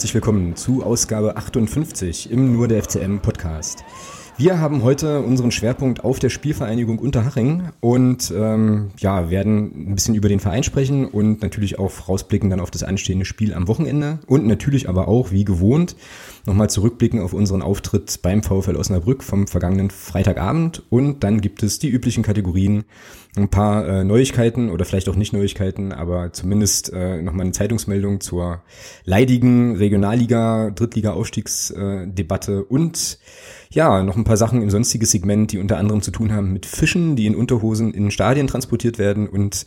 Herzlich willkommen zu Ausgabe 58 im Nur der FCM Podcast. Wir haben heute unseren Schwerpunkt auf der Spielvereinigung Unterhaching und ähm, ja, werden ein bisschen über den Verein sprechen und natürlich auch rausblicken dann auf das anstehende Spiel am Wochenende und natürlich aber auch, wie gewohnt, nochmal zurückblicken auf unseren Auftritt beim VfL Osnabrück vom vergangenen Freitagabend und dann gibt es die üblichen Kategorien, ein paar äh, Neuigkeiten oder vielleicht auch nicht Neuigkeiten, aber zumindest äh, nochmal eine Zeitungsmeldung zur leidigen Regionalliga, Drittliga-Aufstiegsdebatte und ja, noch ein paar Sachen im sonstigen Segment, die unter anderem zu tun haben mit Fischen, die in Unterhosen in Stadien transportiert werden und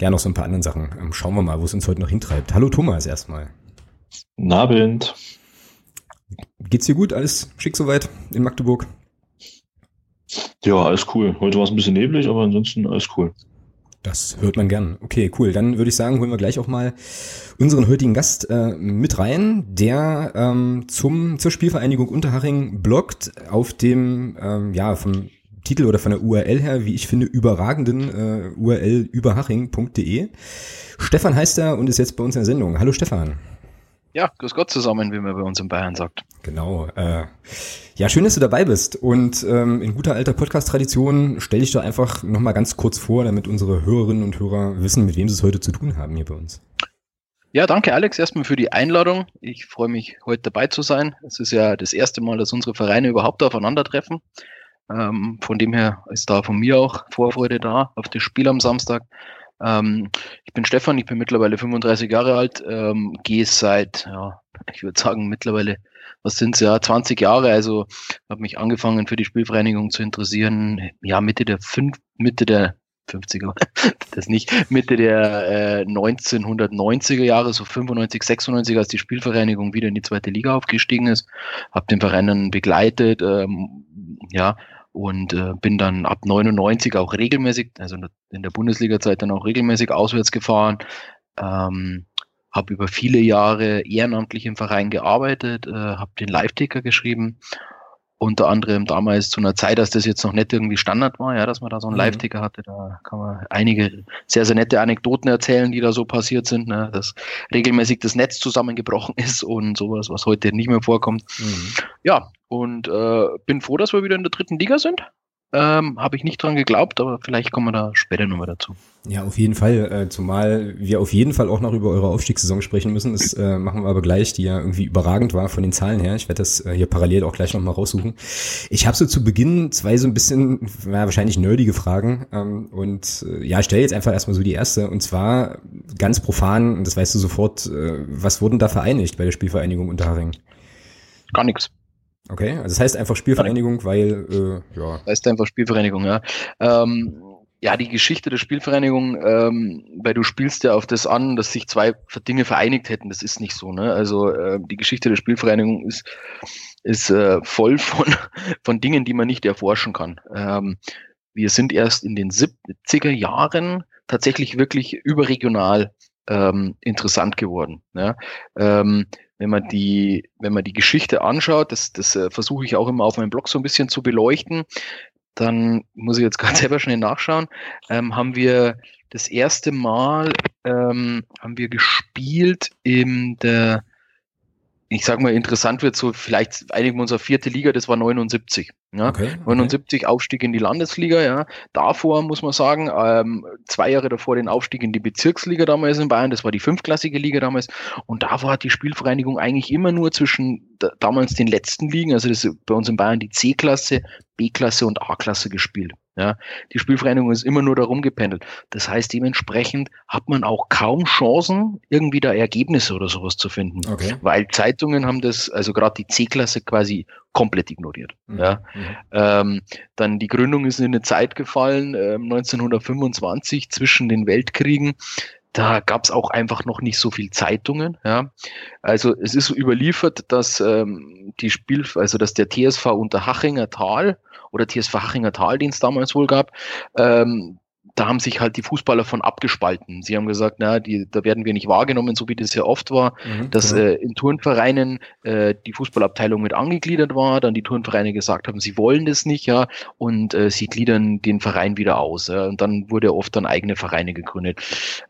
ja, noch so ein paar anderen Sachen. Ähm, schauen wir mal, wo es uns heute noch hintreibt. Hallo Thomas erstmal. Nabend. Geht's dir gut? Alles schick soweit in Magdeburg? Ja, alles cool. Heute war es ein bisschen neblig, aber ansonsten alles cool. Das hört man gern. Okay, cool. Dann würde ich sagen, holen wir gleich auch mal unseren heutigen Gast äh, mit rein, der ähm, zum zur Spielvereinigung Unterhaching bloggt auf dem ähm, ja vom Titel oder von der URL her, wie ich finde, überragenden äh, URL überhaching.de. Stefan heißt er und ist jetzt bei uns in der Sendung. Hallo Stefan. Ja, grüß Gott zusammen, wie man bei uns in Bayern sagt. Genau. Äh, ja, schön, dass du dabei bist. Und ähm, in guter alter Podcast-Tradition stell dich doch einfach nochmal ganz kurz vor, damit unsere Hörerinnen und Hörer wissen, mit wem sie es heute zu tun haben hier bei uns. Ja, danke Alex erstmal für die Einladung. Ich freue mich, heute dabei zu sein. Es ist ja das erste Mal, dass unsere Vereine überhaupt aufeinandertreffen. Ähm, von dem her ist da von mir auch Vorfreude da auf das Spiel am Samstag. Ähm, ich bin Stefan, ich bin mittlerweile 35 Jahre alt, ähm, gehe seit, ja, ich würde sagen, mittlerweile, was sind es ja, 20 Jahre, also habe mich angefangen für die Spielvereinigung zu interessieren, ja, Mitte der fünf, Mitte der 50er, das nicht, Mitte der äh, 1990er Jahre, so 95, 96, als die Spielvereinigung wieder in die zweite Liga aufgestiegen ist, habe den Verein dann begleitet, ähm, ja, und äh, bin dann ab 99 auch regelmäßig, also in der Bundesliga-Zeit dann auch regelmäßig auswärts gefahren, ähm, habe über viele Jahre ehrenamtlich im Verein gearbeitet, äh, habe den Live-Ticker geschrieben, unter anderem damals zu einer Zeit, dass das jetzt noch nicht irgendwie Standard war, ja, dass man da so einen mhm. Live-Ticker hatte. Da kann man einige sehr, sehr nette Anekdoten erzählen, die da so passiert sind, ne? dass regelmäßig das Netz zusammengebrochen ist und sowas, was heute nicht mehr vorkommt. Mhm. Ja, und äh, bin froh, dass wir wieder in der dritten Liga sind. Ähm, Habe ich nicht dran geglaubt, aber vielleicht kommen wir da später nochmal dazu. Ja, auf jeden Fall. Äh, zumal wir auf jeden Fall auch noch über eure Aufstiegssaison sprechen müssen. Das äh, machen wir aber gleich, die ja irgendwie überragend war von den Zahlen her. Ich werde das äh, hier parallel auch gleich nochmal raussuchen. Ich habe so zu Beginn zwei so ein bisschen, ja, wahrscheinlich nerdige Fragen. Ähm, und äh, ja, stell jetzt einfach erstmal so die erste. Und zwar ganz profan, und das weißt du sofort, äh, was wurden da vereinigt bei der Spielvereinigung Unterharing? Gar nichts. Okay, also das heißt einfach Spielvereinigung, weil, äh, ja. Heißt einfach Spielvereinigung, ja. Ähm, ja, die Geschichte der Spielvereinigung, ähm, weil du spielst ja auf das an, dass sich zwei Dinge vereinigt hätten. Das ist nicht so, ne? Also äh, die Geschichte der Spielvereinigung ist, ist äh, voll von, von Dingen, die man nicht erforschen kann. Ähm, wir sind erst in den 70er Jahren tatsächlich wirklich überregional ähm, interessant geworden. Ja? Ähm, wenn man die, wenn man die Geschichte anschaut, das, das äh, versuche ich auch immer auf meinem Blog so ein bisschen zu beleuchten, dann muss ich jetzt gerade selber schnell nachschauen, ähm, haben wir das erste Mal ähm, haben wir gespielt in der ich sag mal, interessant wird so, vielleicht einigen wir uns auf vierte Liga, das war 79. Ja? Okay, okay. 79 Aufstieg in die Landesliga, ja. Davor muss man sagen, ähm, zwei Jahre davor den Aufstieg in die Bezirksliga damals in Bayern, das war die fünfklassige Liga damals. Und davor hat die Spielvereinigung eigentlich immer nur zwischen damals den letzten Ligen, also das ist bei uns in Bayern die C-Klasse, B-Klasse und A-Klasse gespielt. Ja, die Spielvereinigung ist immer nur darum gependelt. Das heißt, dementsprechend hat man auch kaum Chancen, irgendwie da Ergebnisse oder sowas zu finden. Okay. Weil Zeitungen haben das, also gerade die C-Klasse quasi komplett ignoriert. Mhm. Ja. Mhm. Ähm, dann die Gründung ist in eine Zeit gefallen, äh, 1925 zwischen den Weltkriegen da gab es auch einfach noch nicht so viel Zeitungen. Ja. Also es ist überliefert, dass ähm, die Spiel, also dass der TSV unter Hachinger Tal oder TSV Hachinger Tal, den es damals wohl gab, ähm, da haben sich halt die Fußballer von abgespalten. Sie haben gesagt, na, die, da werden wir nicht wahrgenommen, so wie das ja oft war, mhm, dass genau. äh, in Turnvereinen äh, die Fußballabteilung mit angegliedert war, dann die Turnvereine gesagt haben, sie wollen das nicht, ja, und äh, sie gliedern den Verein wieder aus. Ja, und dann wurde oft dann eigene Vereine gegründet.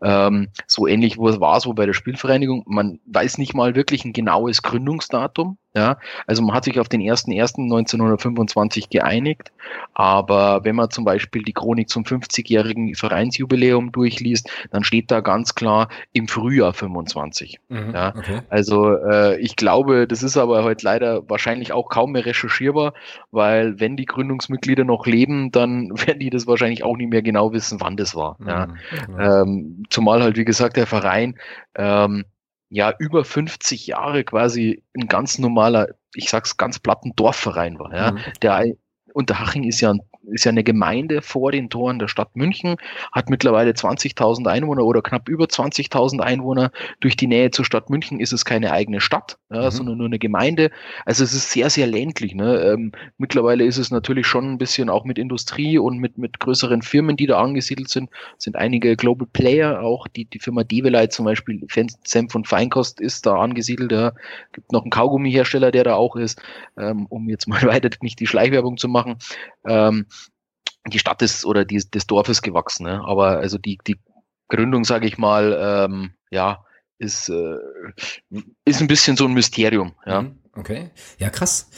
Ähm, so ähnlich war es wohl bei der Spielvereinigung. Man weiß nicht mal wirklich ein genaues Gründungsdatum. Ja, also man hat sich auf den 1.1.1925 geeinigt, aber wenn man zum Beispiel die Chronik zum 50-jährigen Vereinsjubiläum durchliest, dann steht da ganz klar im Frühjahr 25. Mhm, ja, okay. also äh, ich glaube, das ist aber heute leider wahrscheinlich auch kaum mehr recherchierbar, weil wenn die Gründungsmitglieder noch leben, dann werden die das wahrscheinlich auch nicht mehr genau wissen, wann das war. Mhm, ja. Ähm, zumal halt wie gesagt der Verein ähm, ja über 50 Jahre quasi ein ganz normaler, ich sag's ganz platten Dorfverein war. Ja. Mhm. Der Unterhaching ist ja ein ist ja eine Gemeinde vor den Toren der Stadt München, hat mittlerweile 20.000 Einwohner oder knapp über 20.000 Einwohner. Durch die Nähe zur Stadt München ist es keine eigene Stadt, ja, mhm. sondern nur eine Gemeinde. Also es ist sehr, sehr ländlich. Ne? Ähm, mittlerweile ist es natürlich schon ein bisschen auch mit Industrie und mit, mit größeren Firmen, die da angesiedelt sind. sind einige Global Player, auch die, die Firma Develite zum Beispiel, Senf und Feinkost ist da angesiedelt. Ja. gibt noch einen Kaugummihersteller, der da auch ist, ähm, um jetzt mal weiter nicht die Schleichwerbung zu machen. Ähm, die Stadt ist oder die, des Dorfes gewachsen. Ne? Aber also die, die Gründung, sage ich mal, ähm, ja, ist, äh, ist ein bisschen so ein Mysterium. Ja. Mhm, okay, ja krass.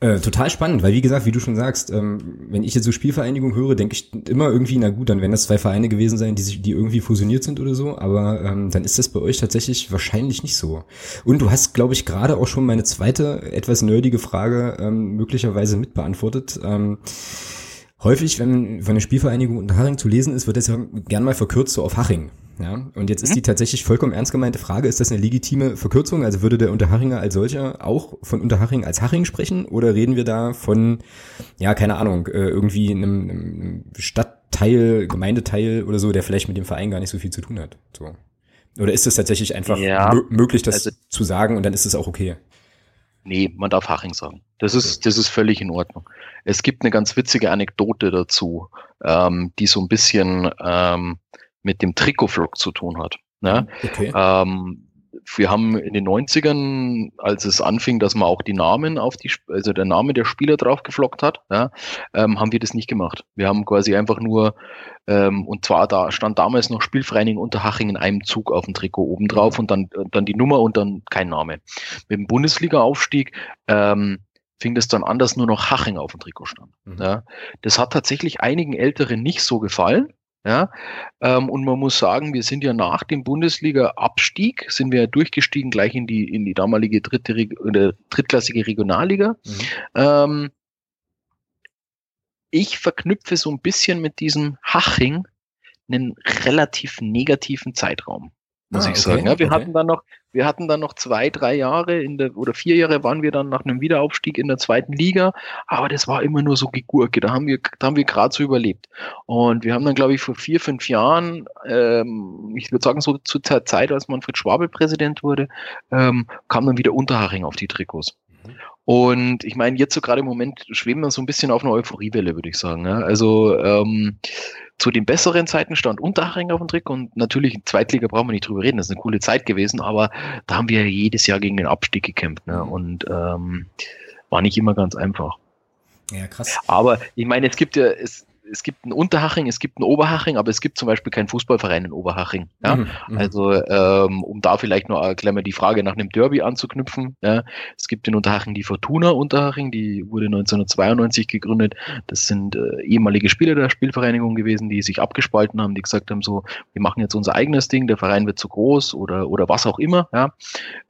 Äh, total spannend, weil wie gesagt, wie du schon sagst, ähm, wenn ich jetzt so Spielvereinigung höre, denke ich immer irgendwie, na gut, dann werden das zwei Vereine gewesen sein, die sich, die irgendwie fusioniert sind oder so, aber ähm, dann ist das bei euch tatsächlich wahrscheinlich nicht so. Und du hast, glaube ich, gerade auch schon meine zweite etwas nerdige Frage ähm, möglicherweise mitbeantwortet. Ähm, Häufig, wenn von der Spielvereinigung unter Haching zu lesen ist, wird das ja gern mal verkürzt so auf Haching. Ja, und jetzt ist mhm. die tatsächlich vollkommen ernst gemeinte Frage, ist das eine legitime Verkürzung? Also würde der Unterhachinger als solcher auch von Unterhaching als Haching sprechen? Oder reden wir da von, ja, keine Ahnung, äh, irgendwie einem, einem Stadtteil, Gemeindeteil oder so, der vielleicht mit dem Verein gar nicht so viel zu tun hat? So. Oder ist es tatsächlich einfach ja, möglich, das also, zu sagen und dann ist es auch okay? Nee, man darf Haching sagen. Das ist, das ist völlig in Ordnung. Es gibt eine ganz witzige Anekdote dazu, ähm, die so ein bisschen ähm, mit dem Trikotflug zu tun hat. Ne? Okay. Ähm, wir haben in den 90ern, als es anfing, dass man auch die Namen auf die, also der Name der Spieler drauf geflockt hat, ja, ähm, haben wir das nicht gemacht. Wir haben quasi einfach nur, ähm, und zwar da stand damals noch Spielvereinigung Unterhaching in einem Zug auf dem Trikot oben drauf und dann, dann die Nummer und dann kein Name. Mit dem Bundesliga-Aufstieg, ähm, fing das dann an, dass nur noch Haching auf dem Trikot stand. Mhm. Ja. Das hat tatsächlich einigen Älteren nicht so gefallen. Ja, ähm, und man muss sagen, wir sind ja nach dem Bundesliga-Abstieg, sind wir ja durchgestiegen gleich in die, in die damalige dritte, oder drittklassige Regionalliga. Mhm. Ähm, ich verknüpfe so ein bisschen mit diesem Haching einen relativ negativen Zeitraum muss ah, ich okay, sagen. Ja, wir okay. hatten dann noch, wir hatten dann noch zwei, drei Jahre in der, oder vier Jahre waren wir dann nach einem Wiederaufstieg in der zweiten Liga, aber das war immer nur so Gegurke. Da haben wir, da haben wir gerade so überlebt. Und wir haben dann, glaube ich, vor vier, fünf Jahren, ähm, ich würde sagen, so zu der Zeit, als Manfred Schwabel Präsident wurde, ähm, kam dann wieder Unterhaching auf die Trikots. Mhm. Und ich meine, jetzt so gerade im Moment schweben wir so ein bisschen auf einer Euphoriewelle, würde ich sagen. Ja? Also ähm, zu den besseren Zeiten stand Unterhaching auf dem Trick und natürlich in Zweitliga brauchen wir nicht drüber reden, das ist eine coole Zeit gewesen, aber da haben wir jedes Jahr gegen den Abstieg gekämpft ne? und ähm, war nicht immer ganz einfach. Ja, krass. Aber ich meine, es gibt ja, es, es gibt einen Unterhaching, es gibt einen Oberhaching, aber es gibt zum Beispiel keinen Fußballverein in Oberhaching. Ja? Mhm, mhm, also ähm, um da vielleicht noch äh, gleich mal die Frage nach einem Derby anzuknüpfen. Ja? Es gibt in Unterhaching die Fortuna Unterhaching, die wurde 1992 gegründet. Das sind äh, ehemalige Spieler der Spielvereinigung gewesen, die sich abgespalten haben, die gesagt haben, so, wir machen jetzt unser eigenes Ding, der Verein wird zu groß oder oder was auch immer. Ja?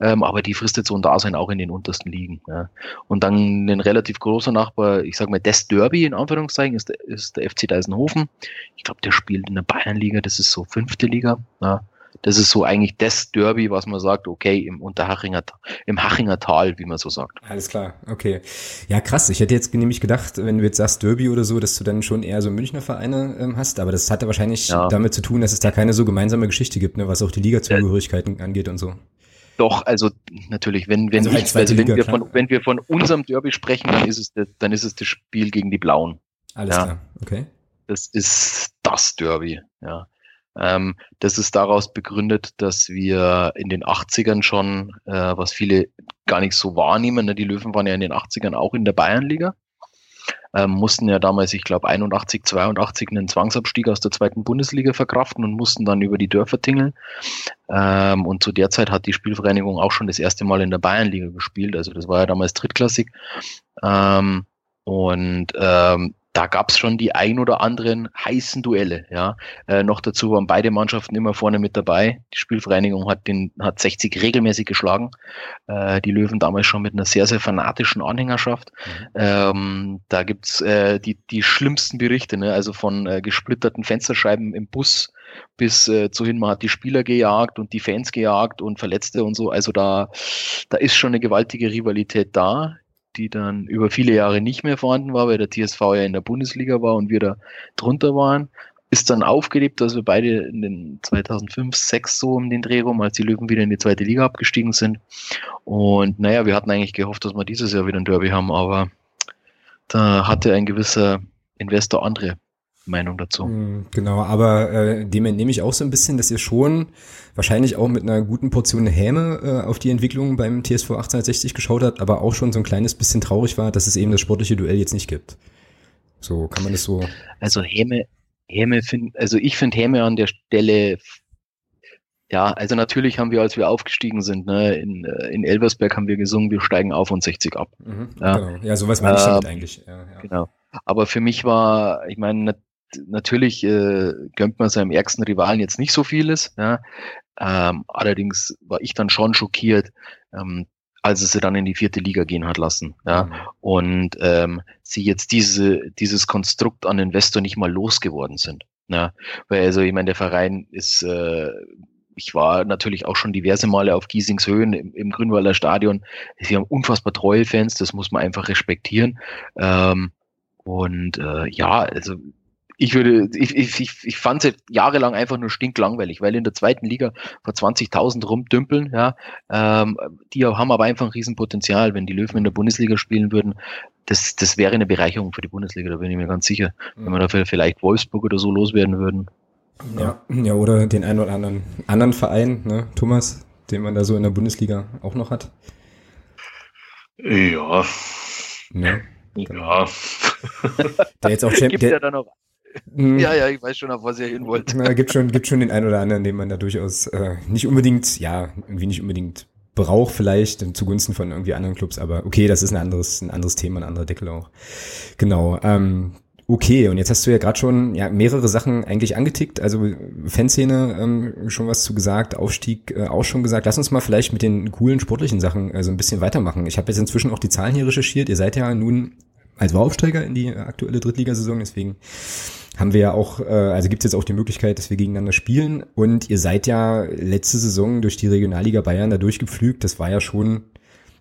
Ähm, aber die fristet so ein Dasein auch in den untersten Ligen. Ja? Und dann ein relativ großer Nachbar, ich sage mal, das Derby in Anführungszeichen ist, ist der FC Deisenhofen. Ich glaube, der spielt in der Bayernliga, das ist so fünfte Liga. Ja. Das ist so eigentlich das Derby, was man sagt, okay, im Unterhachinger, im Hachinger Tal, wie man so sagt. Alles klar, okay. Ja, krass. Ich hätte jetzt nämlich gedacht, wenn du jetzt sagst Derby oder so, dass du dann schon eher so Münchner Vereine ähm, hast, aber das hatte wahrscheinlich ja. damit zu tun, dass es da keine so gemeinsame Geschichte gibt, ne, was auch die Liga-Zugehörigkeiten äh, angeht und so. Doch, also natürlich, wenn, wenn, also ich, also wenn, Liga, wir von, wenn wir von unserem Derby sprechen, dann ist es, das, dann ist es das Spiel gegen die Blauen. Alles ja. klar, okay. das ist das Derby, ja. Ähm, das ist daraus begründet, dass wir in den 80ern schon, äh, was viele gar nicht so wahrnehmen, ne, die Löwen waren ja in den 80ern auch in der Bayernliga, ähm, mussten ja damals, ich glaube, 81, 82 einen Zwangsabstieg aus der zweiten Bundesliga verkraften und mussten dann über die Dörfer tingeln. Ähm, und zu der Zeit hat die Spielvereinigung auch schon das erste Mal in der Bayernliga gespielt, also das war ja damals drittklassig. Ähm, und ähm, da gab es schon die ein oder anderen heißen Duelle. Ja, äh, noch dazu waren beide Mannschaften immer vorne mit dabei. Die Spielvereinigung hat den hat 60 regelmäßig geschlagen. Äh, die Löwen damals schon mit einer sehr sehr fanatischen Anhängerschaft. Mhm. Ähm, da gibt's äh, die die schlimmsten Berichte, ne? also von äh, gesplitterten Fensterscheiben im Bus bis äh, zuhin, man hat die Spieler gejagt und die Fans gejagt und Verletzte und so. Also da, da ist schon eine gewaltige Rivalität da die dann über viele Jahre nicht mehr vorhanden war, weil der TSV ja in der Bundesliga war und wir da drunter waren. Ist dann aufgelebt, dass wir beide in den 2005, 6 so um den Dreh rum, als die Löwen wieder in die zweite Liga abgestiegen sind. Und naja, wir hatten eigentlich gehofft, dass wir dieses Jahr wieder ein Derby haben, aber da hatte ein gewisser Investor andere Meinung dazu. Hm, genau, aber äh, dem entnehme ich auch so ein bisschen, dass ihr schon wahrscheinlich auch mit einer guten Portion Häme äh, auf die Entwicklung beim TSV 1860 geschaut habt, aber auch schon so ein kleines bisschen traurig war, dass es eben das sportliche Duell jetzt nicht gibt. So kann man das so. Also Häme, Häme find, also ich finde Häme an der Stelle ja, also natürlich haben wir, als wir aufgestiegen sind, ne, in, äh, in Elversberg haben wir gesungen, wir steigen auf und 60 ab. Mhm, ja. Genau. ja, sowas meine ich damit äh, eigentlich. Ja, ja. Genau. Aber für mich war, ich meine, natürlich äh, gönnt man seinem ärgsten Rivalen jetzt nicht so vieles. Ja. Ähm, allerdings war ich dann schon schockiert, ähm, als es sie dann in die vierte Liga gehen hat lassen. Ja. Mhm. Und ähm, sie jetzt diese, dieses Konstrukt an Investor nicht mal losgeworden sind. Ja. Weil also, ich meine, der Verein ist äh, ich war natürlich auch schon diverse Male auf Giesings Höhen im, im Grünwalder Stadion. Sie haben unfassbar treue Fans, das muss man einfach respektieren. Ähm, und äh, ja, also ich würde, ich, ich, ich, fand es jahrelang einfach nur stinklangweilig, weil in der zweiten Liga vor 20.000 rumdümpeln, ja, ähm, die haben aber einfach ein Riesenpotenzial. Wenn die Löwen in der Bundesliga spielen würden, das, das wäre eine Bereicherung für die Bundesliga, da bin ich mir ganz sicher. Wenn wir dafür vielleicht Wolfsburg oder so loswerden würden. Ja, ja oder den einen oder anderen anderen Verein, ne, Thomas, den man da so in der Bundesliga auch noch hat. Ja. Ja. Ja. Der jetzt auch Champions. ja hm. Ja, ja, ich weiß schon, auf was ihr hin wollt. Na, gibt schon, gibt schon den einen oder anderen, den man da durchaus äh, nicht unbedingt, ja, irgendwie nicht unbedingt braucht vielleicht zugunsten von irgendwie anderen Clubs, aber okay, das ist ein anderes, ein anderes Thema, ein anderer Deckel auch. Genau. Ähm, okay, und jetzt hast du ja gerade schon ja, mehrere Sachen eigentlich angetickt, also Fanszene ähm, schon was zu gesagt, Aufstieg äh, auch schon gesagt. Lass uns mal vielleicht mit den coolen sportlichen Sachen also ein bisschen weitermachen. Ich habe jetzt inzwischen auch die Zahlen hier recherchiert. Ihr seid ja nun als Aufsteiger in die aktuelle Drittligasaison, deswegen haben wir ja auch, äh, also gibt es jetzt auch die Möglichkeit, dass wir gegeneinander spielen. Und ihr seid ja letzte Saison durch die Regionalliga Bayern da durchgepflügt. Das war ja schon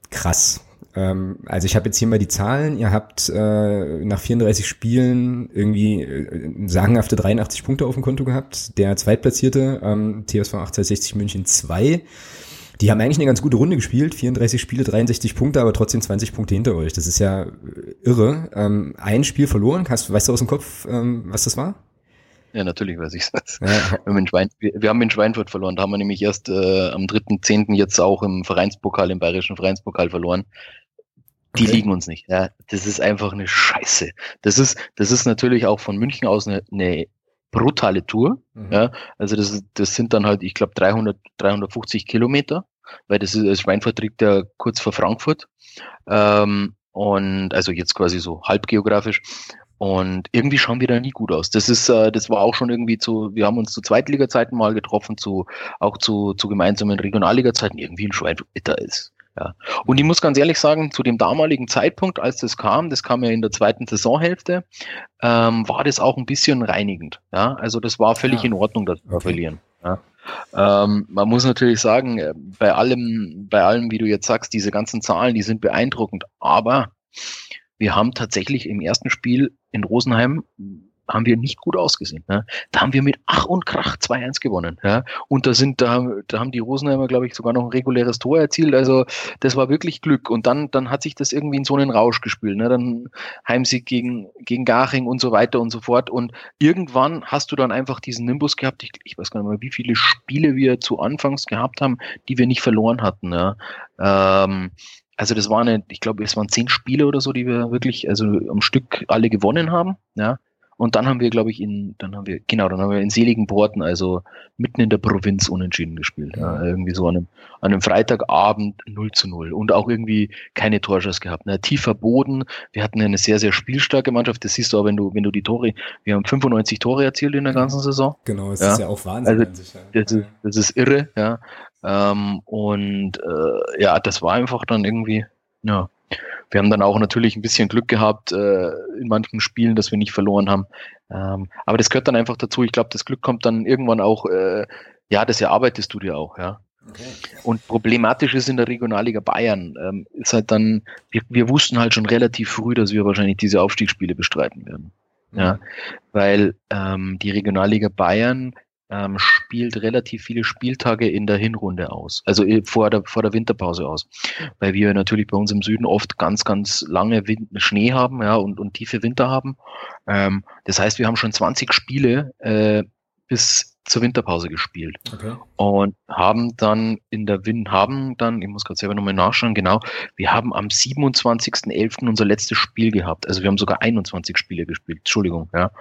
krass. Ähm, also ich habe jetzt hier mal die Zahlen. Ihr habt äh, nach 34 Spielen irgendwie äh, sagenhafte 83 Punkte auf dem Konto gehabt. Der Zweitplatzierte, ähm, TSV 1860 München 2 die haben eigentlich eine ganz gute Runde gespielt. 34 Spiele, 63 Punkte, aber trotzdem 20 Punkte hinter euch. Das ist ja äh, irre. Ähm, ein Spiel verloren. Hast, weißt du aus dem Kopf, ähm, was das war? Ja, natürlich weiß ich das. Ja. Wir, haben in Schwein, wir, wir haben in Schweinfurt verloren. Da haben wir nämlich erst äh, am 3.10. jetzt auch im Vereinspokal, im bayerischen Vereinspokal verloren. Die okay. liegen uns nicht. Ja, das ist einfach eine Scheiße. Das ist, das ist natürlich auch von München aus eine, eine brutale Tour. Mhm. Ja, also das, das sind dann halt, ich glaube, 300, 350 Kilometer weil das ist, Schweinfurt liegt ja kurz vor Frankfurt. Ähm, und also jetzt quasi so halb geografisch. Und irgendwie schauen wir da nie gut aus. Das ist, äh, das war auch schon irgendwie zu, wir haben uns zu Zweitliga-Zeiten mal getroffen, zu, auch zu, zu gemeinsamen Regionalliga-Zeiten, irgendwie in Schweinfurt da ist. Ja. Und ich muss ganz ehrlich sagen, zu dem damaligen Zeitpunkt, als das kam, das kam ja in der zweiten Saisonhälfte, ähm, war das auch ein bisschen reinigend. Ja, also das war völlig ja. in Ordnung, wir okay. verlieren. Ja. Ähm, man muss natürlich sagen, äh, bei allem, bei allem, wie du jetzt sagst, diese ganzen Zahlen, die sind beeindruckend. Aber wir haben tatsächlich im ersten Spiel in Rosenheim haben wir nicht gut ausgesehen. Ne? Da haben wir mit Ach und Krach 2-1 gewonnen. Ja? Und da sind, da, da haben die Rosenheimer, glaube ich, sogar noch ein reguläres Tor erzielt. Also das war wirklich Glück. Und dann, dann hat sich das irgendwie in so einen Rausch gespielt. Ne? Dann Heimsieg gegen, gegen Garching und so weiter und so fort. Und irgendwann hast du dann einfach diesen Nimbus gehabt. Ich, ich weiß gar nicht mehr, wie viele Spiele wir zu Anfangs gehabt haben, die wir nicht verloren hatten. Ja? Ähm, also das waren, ich glaube, es waren zehn Spiele oder so, die wir wirklich, also am Stück alle gewonnen haben. Ja, und dann haben wir, glaube ich, in, dann haben wir, genau, dann haben wir in seligen Porten, also mitten in der Provinz unentschieden gespielt. Ja, irgendwie so an einem, an einem Freitagabend 0 zu 0 und auch irgendwie keine Torschuss gehabt. Ne? Tiefer Boden. Wir hatten eine sehr, sehr spielstarke Mannschaft. Das siehst du auch, wenn du, wenn du die Tore, wir haben 95 Tore erzielt in der ganzen Saison. Genau, das ja. ist ja auch Wahnsinn. Also, sich, ja. das, ist, das ist irre, ja. Ähm, und äh, ja, das war einfach dann irgendwie, ja, wir haben dann auch natürlich ein bisschen Glück gehabt äh, in manchen Spielen, dass wir nicht verloren haben. Ähm, aber das gehört dann einfach dazu. Ich glaube, das Glück kommt dann irgendwann auch, äh, ja, das erarbeitest du dir auch, ja. Okay. Und problematisch ist in der Regionalliga Bayern, ähm, ist halt dann, wir, wir wussten halt schon relativ früh, dass wir wahrscheinlich diese aufstiegsspiele bestreiten werden. Ja, mhm. weil ähm, die Regionalliga Bayern ähm, spielt relativ viele Spieltage in der Hinrunde aus, also äh, vor der, vor der Winterpause aus, weil wir natürlich bei uns im Süden oft ganz, ganz lange Wind Schnee haben ja, und, und tiefe Winter haben. Ähm, das heißt, wir haben schon 20 Spiele äh, bis zur Winterpause gespielt okay. und haben dann in der Win haben dann, ich muss gerade selber nochmal nachschauen, genau, wir haben am 27.11. unser letztes Spiel gehabt, also wir haben sogar 21 Spiele gespielt, Entschuldigung, ja,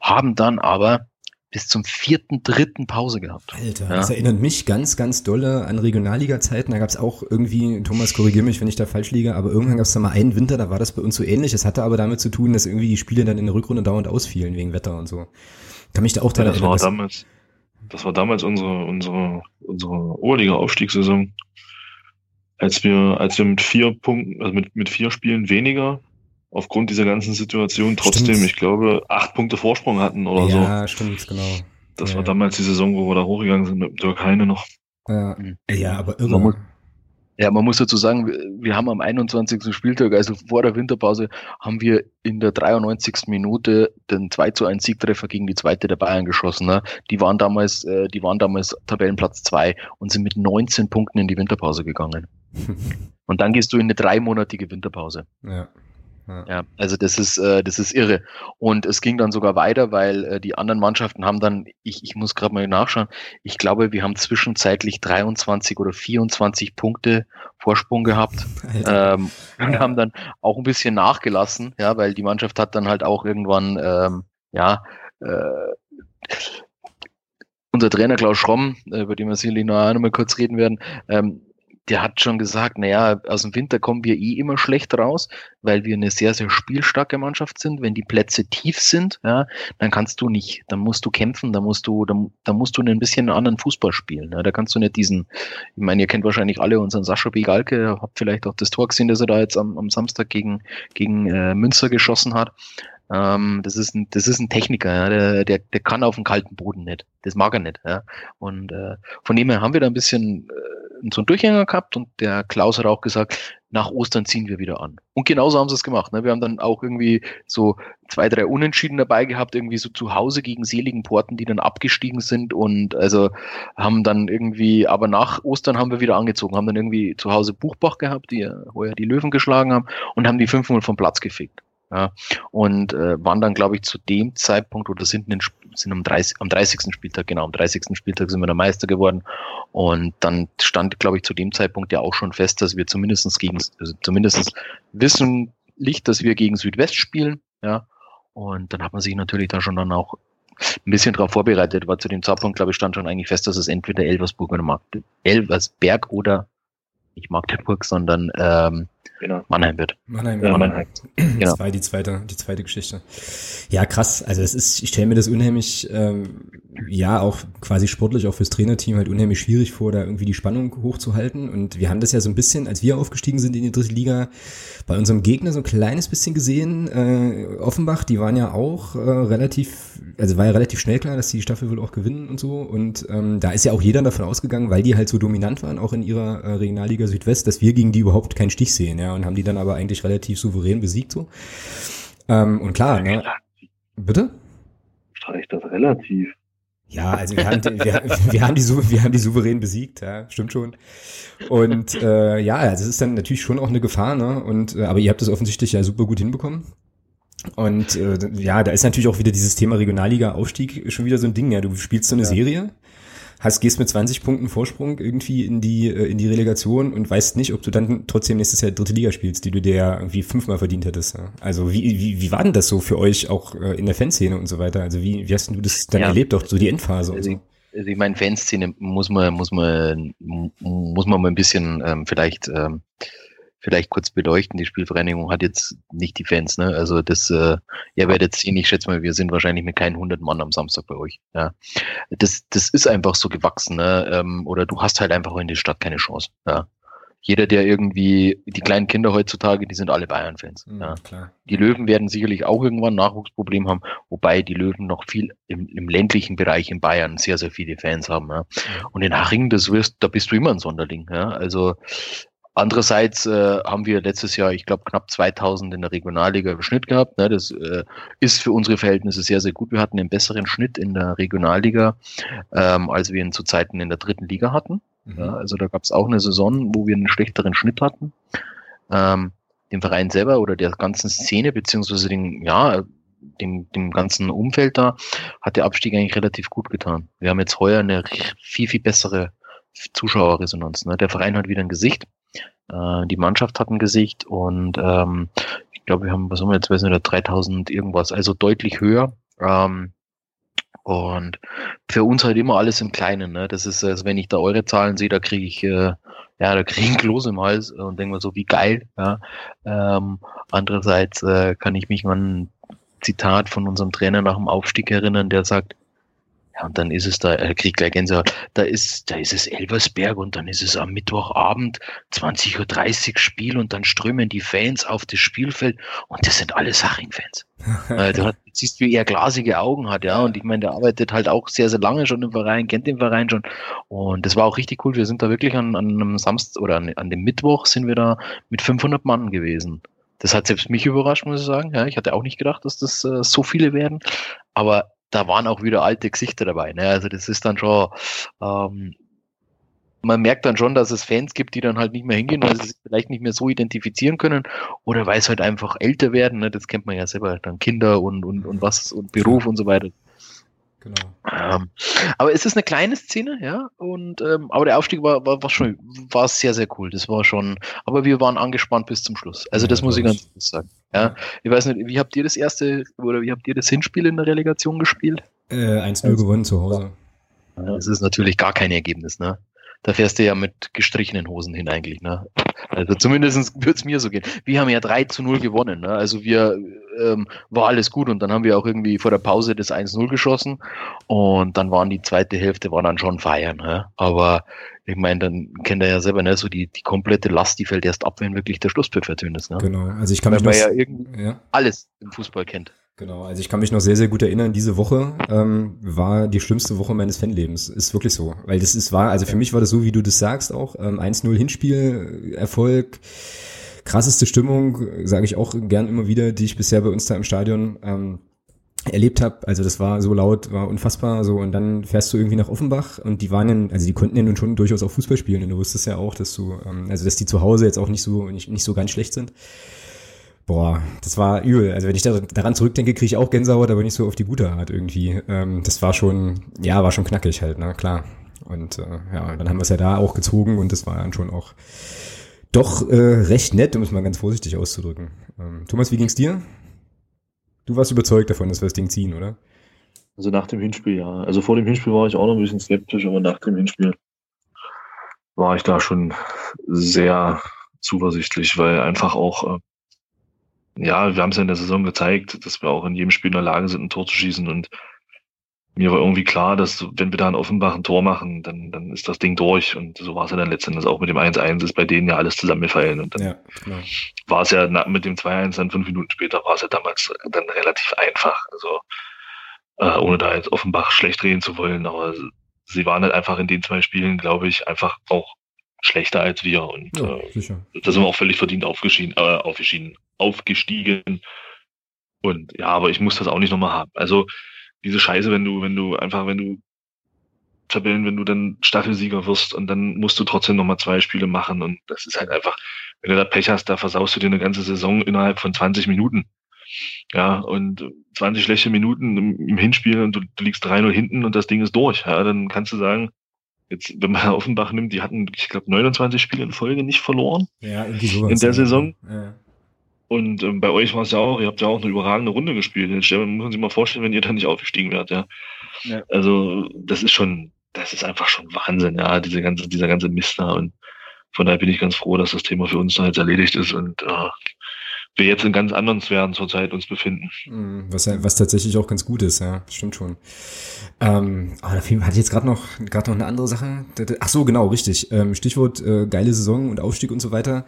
haben dann aber bis zum vierten, dritten Pause gehabt. Alter, ja. das erinnert mich ganz, ganz dolle an Regionalliga-Zeiten. Da gab es auch irgendwie, Thomas, korrigier mich, wenn ich da falsch liege, aber irgendwann gab es da mal einen Winter, da war das bei uns so ähnlich. Es hatte aber damit zu tun, dass irgendwie die Spiele dann in der Rückrunde dauernd ausfielen wegen Wetter und so. Kann mich da auch daran ja, das erinnern. War damals, das war damals unsere, unsere, unsere Oberliga-Aufstiegssaison. Als wir, als wir mit vier Punkten, also mit, mit vier Spielen weniger aufgrund dieser ganzen Situation trotzdem, stimmt. ich glaube, acht Punkte Vorsprung hatten oder ja, so. Ja, stimmt, genau. Das ja. war damals die Saison, wo wir da hochgegangen sind mit Dirk Heine noch. Ja, ja aber irre. Man muss, ja, man muss dazu sagen, wir haben am 21. Spieltag, also vor der Winterpause, haben wir in der 93. Minute den 2 zu 1 Siegtreffer gegen die zweite der Bayern geschossen. Ne? Die waren damals, äh, die waren damals Tabellenplatz 2 und sind mit 19 Punkten in die Winterpause gegangen. und dann gehst du in eine dreimonatige Winterpause. Ja. Ja. also das ist, äh, das ist irre. Und es ging dann sogar weiter, weil äh, die anderen Mannschaften haben dann, ich, ich muss gerade mal nachschauen, ich glaube, wir haben zwischenzeitlich 23 oder 24 Punkte Vorsprung gehabt ähm, und haben dann auch ein bisschen nachgelassen, ja, weil die Mannschaft hat dann halt auch irgendwann, ähm, ja, äh, unser Trainer Klaus Schromm, äh, über den wir sicherlich noch einmal kurz reden werden, ähm, der hat schon gesagt, naja, aus dem Winter kommen wir eh immer schlecht raus, weil wir eine sehr, sehr spielstarke Mannschaft sind. Wenn die Plätze tief sind, ja, dann kannst du nicht, dann musst du kämpfen, dann musst du, dann, dann musst du ein bisschen einen anderen Fußball spielen. Ja. Da kannst du nicht diesen, ich meine, ihr kennt wahrscheinlich alle unseren Sascha Bigalke, habt vielleicht auch das Tor gesehen, das er da jetzt am, am Samstag gegen, gegen äh, Münster geschossen hat. Ähm, das ist ein, das ist ein Techniker, ja, der, der, der kann auf dem kalten Boden nicht. Das mag er nicht. Ja. Und äh, von dem her haben wir da ein bisschen äh, so einen Durchhänger gehabt und der Klaus hat auch gesagt, nach Ostern ziehen wir wieder an. Und genauso haben sie es gemacht. Ne? Wir haben dann auch irgendwie so zwei, drei Unentschieden dabei gehabt, irgendwie so zu Hause gegen seligen Porten, die dann abgestiegen sind und also haben dann irgendwie, aber nach Ostern haben wir wieder angezogen, haben dann irgendwie zu Hause Buchbach gehabt, die heuer die Löwen geschlagen haben und haben die 500 vom Platz gefickt. Ja, und äh, waren dann, glaube ich, zu dem Zeitpunkt oder sind, in, sind am, 30, am 30. Spieltag, genau, am 30. Spieltag sind wir der Meister geworden. Und dann stand, glaube ich, zu dem Zeitpunkt ja auch schon fest, dass wir zumindestens gegen, also zumindestens wissen Licht, dass wir gegen Südwest spielen. Ja, und dann hat man sich natürlich da schon dann auch ein bisschen darauf vorbereitet, weil zu dem Zeitpunkt, glaube ich, stand schon eigentlich fest, dass es entweder Elversburg oder Magde Elversberg oder nicht Magdeburg, sondern ähm, genau. Mannheim wird. Mannheim, ja, Mannheim. Genau. Das war die zweite, die zweite Geschichte. Ja, krass. Also es ist, ich stelle mir das unheimlich, ähm, ja, auch quasi sportlich, auch fürs Trainerteam halt unheimlich schwierig vor, da irgendwie die Spannung hochzuhalten. Und wir haben das ja so ein bisschen, als wir aufgestiegen sind in die dritte Liga, bei unserem Gegner so ein kleines bisschen gesehen. Äh, Offenbach, die waren ja auch äh, relativ, also war ja relativ schnell klar, dass die Staffel wohl auch gewinnen und so. Und ähm, da ist ja auch jeder davon ausgegangen, weil die halt so dominant waren, auch in ihrer äh, Regionalliga Südwest, dass wir gegen die überhaupt keinen Stich sehen, ja, und haben die dann aber eigentlich relativ souverän besiegt so. Ähm, und klar, ne? Bitte? reicht das relativ. Ja, also wir haben, wir, wir, haben die, wir haben die souverän besiegt, ja, stimmt schon. Und äh, ja, das ist dann natürlich schon auch eine Gefahr, ne? Und äh, aber ihr habt das offensichtlich ja super gut hinbekommen. Und äh, ja, da ist natürlich auch wieder dieses Thema Regionalliga-Aufstieg schon wieder so ein Ding. Ja, du spielst so eine ja. Serie, hast, gehst mit 20 Punkten Vorsprung irgendwie in die, äh, in die Relegation und weißt nicht, ob du dann trotzdem nächstes Jahr dritte Liga spielst, die du dir ja irgendwie fünfmal verdient hättest. Ja. Also wie, wie, wie war denn das so für euch auch äh, in der Fanszene und so weiter? Also wie, wie hast du das dann ja. erlebt, auch so die Endphase also, und so? Also ich meine, Fanszene muss man, muss man, muss man mal ein bisschen ähm, vielleicht ähm, vielleicht kurz beleuchten. Die Spielvereinigung hat jetzt nicht die Fans, ne? Also das, äh, ihr werdet sehen, ich schätze mal, wir sind wahrscheinlich mit keinen 100 Mann am Samstag bei euch. Ja. Das, das ist einfach so gewachsen, ne? Ähm, oder du hast halt einfach in der Stadt keine Chance. Ja. Jeder, der irgendwie, die kleinen Kinder heutzutage, die sind alle Bayern-Fans. Mhm, ja. Klar. Die Löwen werden sicherlich auch irgendwann ein Nachwuchsproblem haben, wobei die Löwen noch viel im, im ländlichen Bereich in Bayern sehr, sehr viele Fans haben. Ja. Und in Haching, das wirst, da bist du immer ein Sonderling. Ja. Also Andererseits äh, haben wir letztes Jahr, ich glaube, knapp 2000 in der Regionalliga im Schnitt gehabt. Ne? Das äh, ist für unsere Verhältnisse sehr, sehr gut. Wir hatten einen besseren Schnitt in der Regionalliga, ähm, als wir ihn zu Zeiten in der dritten Liga hatten. Mhm. Ja, also da gab es auch eine Saison, wo wir einen schlechteren Schnitt hatten. Ähm, dem Verein selber oder der ganzen Szene, beziehungsweise den, ja, dem, dem ganzen Umfeld da, hat der Abstieg eigentlich relativ gut getan. Wir haben jetzt heuer eine viel, viel bessere Zuschauerresonanz. Ne? Der Verein hat wieder ein Gesicht. Äh, die Mannschaft hat ein Gesicht und ähm, ich glaube, wir haben, was haben wir jetzt, weiß nicht, 3000 irgendwas, also deutlich höher. Ähm, und für uns halt immer alles im Kleinen. Ne? Das ist, also wenn ich da eure Zahlen sehe, da kriege ich, äh, ja, da kriege ich Kloß im Hals und denke mir so, wie geil. Ja? Ähm, andererseits äh, kann ich mich an ein Zitat von unserem Trainer nach dem Aufstieg erinnern, der sagt, ja, und dann ist es da, er kriegt gleich Gänsehaut, da ist, da ist es Elversberg und dann ist es am Mittwochabend 20.30 Uhr Spiel und dann strömen die Fans auf das Spielfeld und das sind alles Haching-Fans. äh, du siehst, wie er glasige Augen hat, ja, und ich meine, der arbeitet halt auch sehr, sehr lange schon im Verein, kennt den Verein schon und das war auch richtig cool. Wir sind da wirklich an, an einem Samstag oder an, an dem Mittwoch sind wir da mit 500 Mann gewesen. Das hat selbst mich überrascht, muss ich sagen. Ja, ich hatte auch nicht gedacht, dass das äh, so viele werden. Aber da waren auch wieder alte Gesichter dabei. Ne? Also das ist dann schon, ähm, man merkt dann schon, dass es Fans gibt, die dann halt nicht mehr hingehen, weil sie sich vielleicht nicht mehr so identifizieren können oder weil es halt einfach älter werden. Ne? Das kennt man ja selber, dann Kinder und, und, und was und Beruf und so weiter. Genau. Ähm, aber es ist eine kleine Szene, ja. Und ähm, aber der Aufstieg war, war, war schon war sehr, sehr cool. Das war schon, aber wir waren angespannt bis zum Schluss. Also das ja, muss ich ganz ehrlich sagen. Ja. Ich weiß nicht, wie habt ihr das erste oder wie habt ihr das Hinspiel in der Relegation gespielt? Äh, 1-0 gewonnen zu Hause. Das ist natürlich gar kein Ergebnis, ne? Da fährst du ja mit gestrichenen Hosen hin eigentlich. Ne? Also zumindest wird es mir so gehen. Wir haben ja 3 zu 0 gewonnen. Ne? Also wir ähm, war alles gut und dann haben wir auch irgendwie vor der Pause das 1-0 geschossen und dann waren die zweite Hälfte war dann schon feiern. Ne? Aber ich meine, dann kennt er ja selber, ne, so die, die komplette Last, die fällt erst ab, wenn wirklich der Schlusspfiff ertönt ist. Ne? Genau, also ich kann Weil mich noch, ja irgendwie ja. alles im Fußball kennt. Genau, also ich kann mich noch sehr, sehr gut erinnern, diese Woche ähm, war die schlimmste Woche meines Fanlebens. Ist wirklich so. Weil das ist war, also für mich war das so, wie du das sagst auch, ähm, 1-0 Hinspiel, Erfolg, krasseste Stimmung, sage ich auch gern immer wieder, die ich bisher bei uns da im Stadion ähm, erlebt habe. Also das war so laut, war unfassbar so und dann fährst du irgendwie nach Offenbach und die waren dann, also die konnten ja nun schon durchaus auch Fußball spielen und du wusstest ja auch, dass du, ähm, also dass die zu Hause jetzt auch nicht so nicht, nicht so ganz schlecht sind. Boah, das war übel. Also wenn ich da, daran zurückdenke, kriege ich auch Gänsehaut, aber nicht so auf die gute Art irgendwie. Ähm, das war schon, ja, war schon knackig halt, na klar. Und äh, ja, dann haben wir es ja da auch gezogen und das war dann schon auch doch äh, recht nett, um es mal ganz vorsichtig auszudrücken. Ähm, Thomas, wie ging's dir? Du warst überzeugt davon, dass wir das Ding ziehen, oder? Also nach dem Hinspiel, ja. Also vor dem Hinspiel war ich auch noch ein bisschen skeptisch, aber nach dem Hinspiel war ich da schon sehr zuversichtlich, weil einfach auch äh, ja, wir haben es ja in der Saison gezeigt, dass wir auch in jedem Spiel in der Lage sind, ein Tor zu schießen. Und mir war irgendwie klar, dass wenn wir da in Offenbach ein Tor machen, dann, dann ist das Ding durch. Und so war es ja dann letztendlich auch mit dem 1-1, ist bei denen ja alles zusammengefallen. Und dann ja, genau. war es ja mit dem 2-1 dann fünf Minuten später, war es ja damals dann relativ einfach. Also äh, ohne da jetzt Offenbach schlecht reden zu wollen, aber sie waren halt einfach in den zwei Spielen, glaube ich, einfach auch schlechter als wir. Und ja, äh, da sind wir auch völlig verdient aufgeschieden, äh, aufgeschieden, aufgestiegen. Und ja, aber ich muss das auch nicht nochmal haben. Also diese Scheiße, wenn du, wenn du einfach, wenn du Tabellen, wenn du dann Staffelsieger wirst und dann musst du trotzdem nochmal zwei Spiele machen und das ist halt einfach, wenn du da Pech hast, da versaust du dir eine ganze Saison innerhalb von 20 Minuten. Ja, und 20 schlechte Minuten im, im Hinspiel und du, du liegst 3-0 hinten und das Ding ist durch. Ja, dann kannst du sagen, jetzt, wenn man Offenbach nimmt, die hatten, ich glaube, 29 Spiele in Folge nicht verloren. Ja. In der Saison. Ja. Und ähm, bei euch war es ja auch, ihr habt ja auch eine überragende Runde gespielt. Jetzt muss man sich mal vorstellen, wenn ihr da nicht aufgestiegen wärt, ja. ja. Also, das ist schon, das ist einfach schon Wahnsinn, ja, diese ganze, dieser ganze Mist da. Und von daher bin ich ganz froh, dass das Thema für uns da jetzt erledigt ist und äh, wir jetzt in ganz anderen Sphären zurzeit uns befinden. Mhm, was, was tatsächlich auch ganz gut ist, ja, stimmt schon. Ähm, aber da hatte ich jetzt gerade noch, gerade noch eine andere Sache. Ach so, genau, richtig. Ähm, Stichwort äh, geile Saison und Aufstieg und so weiter.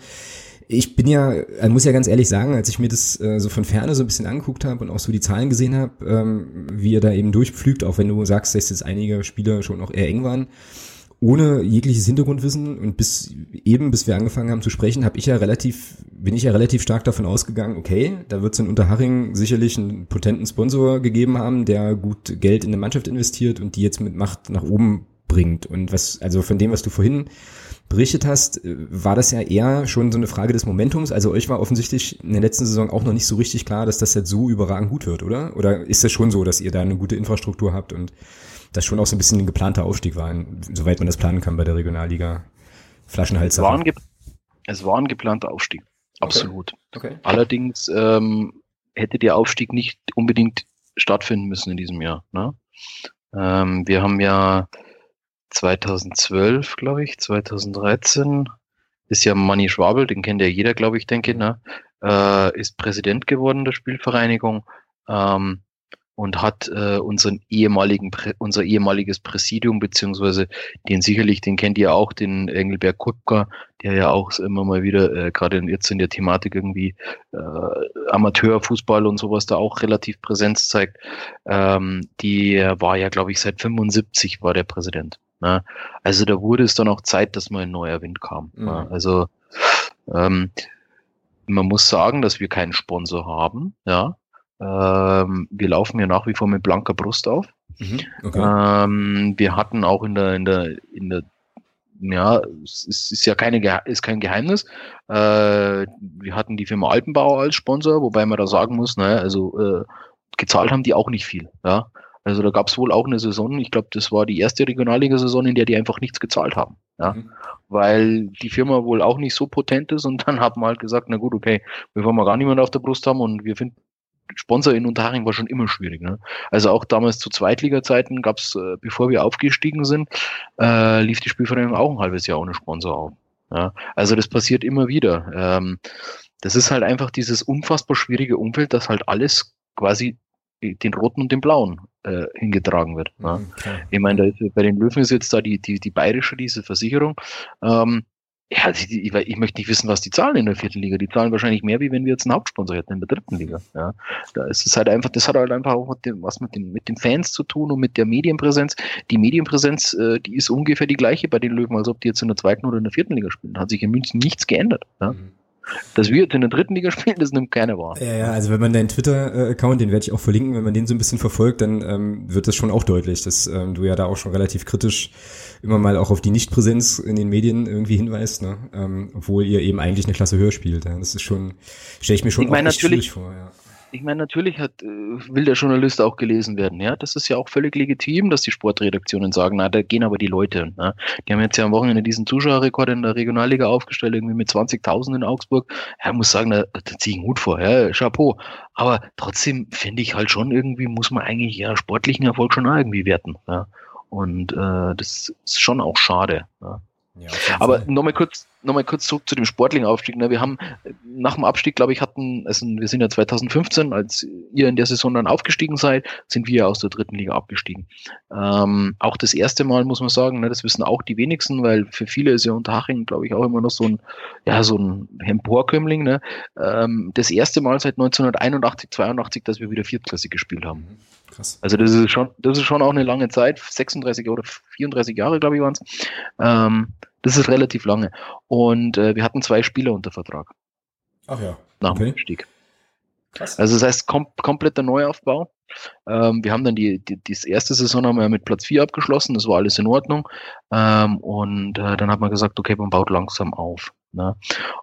Ich bin ja, äh, muss ja ganz ehrlich sagen, als ich mir das äh, so von Ferne so ein bisschen angeguckt habe und auch so die Zahlen gesehen habe, ähm, wie ihr da eben durchpflügt, auch wenn du sagst, dass jetzt einige Spiele schon auch eher eng waren, ohne jegliches Hintergrundwissen und bis eben, bis wir angefangen haben zu sprechen, habe ich ja relativ, bin ich ja relativ stark davon ausgegangen, okay, da wird es in Unterhaching sicherlich einen potenten Sponsor gegeben haben, der gut Geld in eine Mannschaft investiert und die jetzt mit Macht nach oben bringt. Und was, also von dem, was du vorhin berichtet hast, war das ja eher schon so eine Frage des Momentums. Also euch war offensichtlich in der letzten Saison auch noch nicht so richtig klar, dass das jetzt so überragend gut wird, oder? Oder ist es schon so, dass ihr da eine gute Infrastruktur habt und das schon auch so ein bisschen ein geplanter Aufstieg war, soweit man das planen kann bei der Regionalliga. Flaschenhals. Es war ein, es war ein geplanter Aufstieg. Absolut. Okay. Okay. Allerdings ähm, hätte der Aufstieg nicht unbedingt stattfinden müssen in diesem Jahr. Ne? Ähm, wir haben ja 2012, glaube ich, 2013 ist ja Manni Schwabel, den kennt ja jeder, glaube ich, denke, ne? Äh, ist Präsident geworden der Spielvereinigung. Ähm, und hat äh, unseren ehemaligen, unser ehemaliges Präsidium, beziehungsweise den sicherlich, den kennt ihr auch, den Engelberg Kupka, der ja auch immer mal wieder, äh, gerade jetzt in der Thematik irgendwie äh, Amateurfußball und sowas da auch relativ Präsenz zeigt. Ähm, die war ja, glaube ich, seit 75 war der Präsident. Ne? Also da wurde es dann auch Zeit, dass mal ein neuer Wind kam. Mhm. Ne? Also ähm, man muss sagen, dass wir keinen Sponsor haben, ja. Ähm, wir laufen ja nach wie vor mit blanker Brust auf. Mhm, okay. ähm, wir hatten auch in der, in der, in der, ja, es ist ja keine, ist kein Geheimnis. Äh, wir hatten die Firma Alpenbauer als Sponsor, wobei man da sagen muss, naja, also äh, gezahlt haben die auch nicht viel. Ja, also da gab es wohl auch eine Saison, ich glaube, das war die erste Regionalliga-Saison, in der die einfach nichts gezahlt haben. Ja, mhm. weil die Firma wohl auch nicht so potent ist und dann haben wir halt gesagt, na gut, okay, wir wollen mal gar niemanden auf der Brust haben und wir finden Sponsor in Unterhaching war schon immer schwierig. Ne? Also auch damals zu Zweitliga-Zeiten gab es, äh, bevor wir aufgestiegen sind, äh, lief die Spielvereinigung auch ein halbes Jahr ohne Sponsor auf. Ja? Also das passiert immer wieder. Ähm, das ist halt einfach dieses unfassbar schwierige Umfeld, dass halt alles quasi den roten und den blauen äh, hingetragen wird. Okay. Ja? Ich meine, bei den Löwen ist jetzt da die, die, die bayerische, diese Versicherung. Ähm, ja, ich, ich, ich, möchte nicht wissen, was die zahlen in der vierten Liga. Die zahlen wahrscheinlich mehr, wie wenn wir jetzt einen Hauptsponsor hätten in der dritten Liga. Ja, da ist es halt einfach, das hat halt einfach auch mit dem, was mit, dem, mit den Fans zu tun und mit der Medienpräsenz. Die Medienpräsenz, äh, die ist ungefähr die gleiche bei den Löwen, als ob die jetzt in der zweiten oder in der vierten Liga spielen. Da hat sich in München nichts geändert. Ja. Mhm. Dass wir jetzt in der dritten Liga spielen, das nimmt keiner wahr. Ja, ja, also wenn man deinen Twitter-Account, den werde ich auch verlinken, wenn man den so ein bisschen verfolgt, dann ähm, wird das schon auch deutlich, dass ähm, du ja da auch schon relativ kritisch immer mal auch auf die Nichtpräsenz in den Medien irgendwie hinweist, ne? ähm, obwohl ihr eben eigentlich eine Klasse höher spielt. Ja? Das ist schon, stelle ich mir schon ich meine, auch echt schwierig vor. Ja ich meine, natürlich hat, äh, will der Journalist auch gelesen werden. Ja, das ist ja auch völlig legitim, dass die Sportredaktionen sagen, na, da gehen aber die Leute. Ne? Die haben jetzt ja am Wochenende diesen Zuschauerrekord in der Regionalliga aufgestellt, irgendwie mit 20.000 in Augsburg. Ja, muss sagen, da, da ziehe ich einen Hut vor, ja, Chapeau. Aber trotzdem finde ich halt schon irgendwie, muss man eigentlich ja sportlichen Erfolg schon irgendwie werten. Ja? Und äh, das ist schon auch schade. Ja? Ja, Aber nochmal kurz, noch mal kurz zurück zu dem sportlichen Aufstieg. Ne? Wir haben nach dem Abstieg, glaube ich, hatten, also wir sind ja 2015, als ihr in der Saison dann aufgestiegen seid, sind wir aus der dritten Liga abgestiegen. Ähm, auch das erste Mal muss man sagen, ne, das wissen auch die wenigsten, weil für viele ist ja Unterhaching, glaube ich, auch immer noch so ein, ja, so ein Emporkömmling. Ne? Ähm, das erste Mal seit 1981, 82, dass wir wieder viertklassig gespielt haben. Mhm. Krass. Also das ist schon, das ist schon auch eine lange Zeit, 36 oder 34 Jahre, glaube ich, waren es. Ähm, das ist relativ lange. Und äh, wir hatten zwei Spieler unter Vertrag. Ach ja. Nach okay. dem Stieg. Krass. Also das heißt kom kompletter Neuaufbau. Ähm, wir haben dann die, die, die erste Saison haben wir mit Platz 4 abgeschlossen, das war alles in Ordnung. Ähm, und äh, dann hat man gesagt, okay, man baut langsam auf. Ne?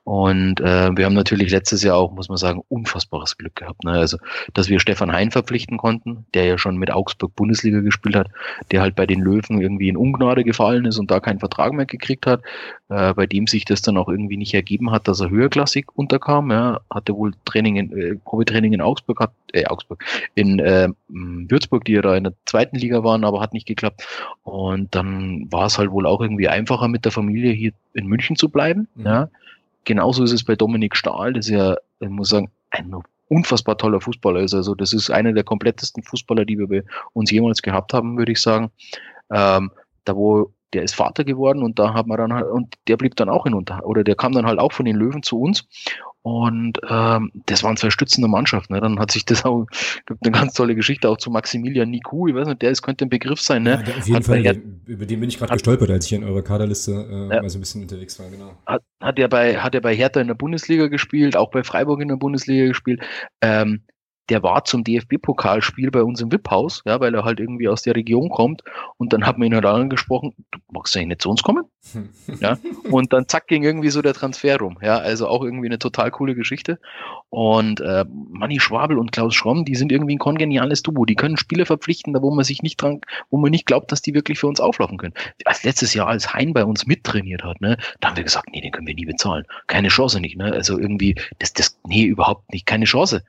Und äh, wir haben natürlich letztes Jahr auch, muss man sagen, unfassbares Glück gehabt. Ne? Also, dass wir Stefan Hein verpflichten konnten, der ja schon mit Augsburg Bundesliga gespielt hat, der halt bei den Löwen irgendwie in Ungnade gefallen ist und da keinen Vertrag mehr gekriegt hat, äh, bei dem sich das dann auch irgendwie nicht ergeben hat, dass er höherklassig unterkam. Ja? Hatte wohl Training in, äh, Probetraining in Augsburg, hat, äh, Augsburg, in äh, Würzburg, die ja da in der zweiten Liga waren, aber hat nicht geklappt. Und dann war es halt wohl auch irgendwie einfacher mit der Familie hier in München zu bleiben. Mhm. Ja? Genauso ist es bei Dominik Stahl, das ist ja, ich muss sagen, ein unfassbar toller Fußballer ist. Also das ist einer der komplettesten Fußballer, die wir bei uns jemals gehabt haben, würde ich sagen. Ähm, da wo der ist Vater geworden und da haben wir dann halt, und der blieb dann auch in Unter, oder der kam dann halt auch von den Löwen zu uns und ähm, das waren zwei stützende Mannschaften. Ne? Dann hat sich das auch, gibt eine ganz tolle Geschichte auch zu Maximilian Niku. Ich weiß nicht, der ist, könnte ein Begriff sein. Ne? Ja, auf jeden hat Fall, der, über den bin ich gerade gestolpert, als ich in eurer Kaderliste äh, ja, mal so ein bisschen unterwegs war. Genau. Hat, hat, er bei, hat er bei Hertha in der Bundesliga gespielt, auch bei Freiburg in der Bundesliga gespielt. Ähm, der war zum DFB-Pokalspiel bei uns im VIP-Haus, ja, weil er halt irgendwie aus der Region kommt. Und dann hat man ihn halt angesprochen, du magst eigentlich nicht zu uns kommen? ja. Und dann zack ging irgendwie so der Transfer rum. Ja, also auch irgendwie eine total coole Geschichte. Und äh, Manni Schwabel und Klaus Schromm, die sind irgendwie ein kongeniales Duo. Die können Spieler verpflichten, da wo man sich nicht dran, wo man nicht glaubt, dass die wirklich für uns auflaufen können. Als letztes Jahr, als Hein bei uns mittrainiert hat, ne, da haben wir gesagt, nee, den können wir nie bezahlen. Keine Chance nicht, ne? Also irgendwie, das, das, nee, überhaupt nicht, keine Chance.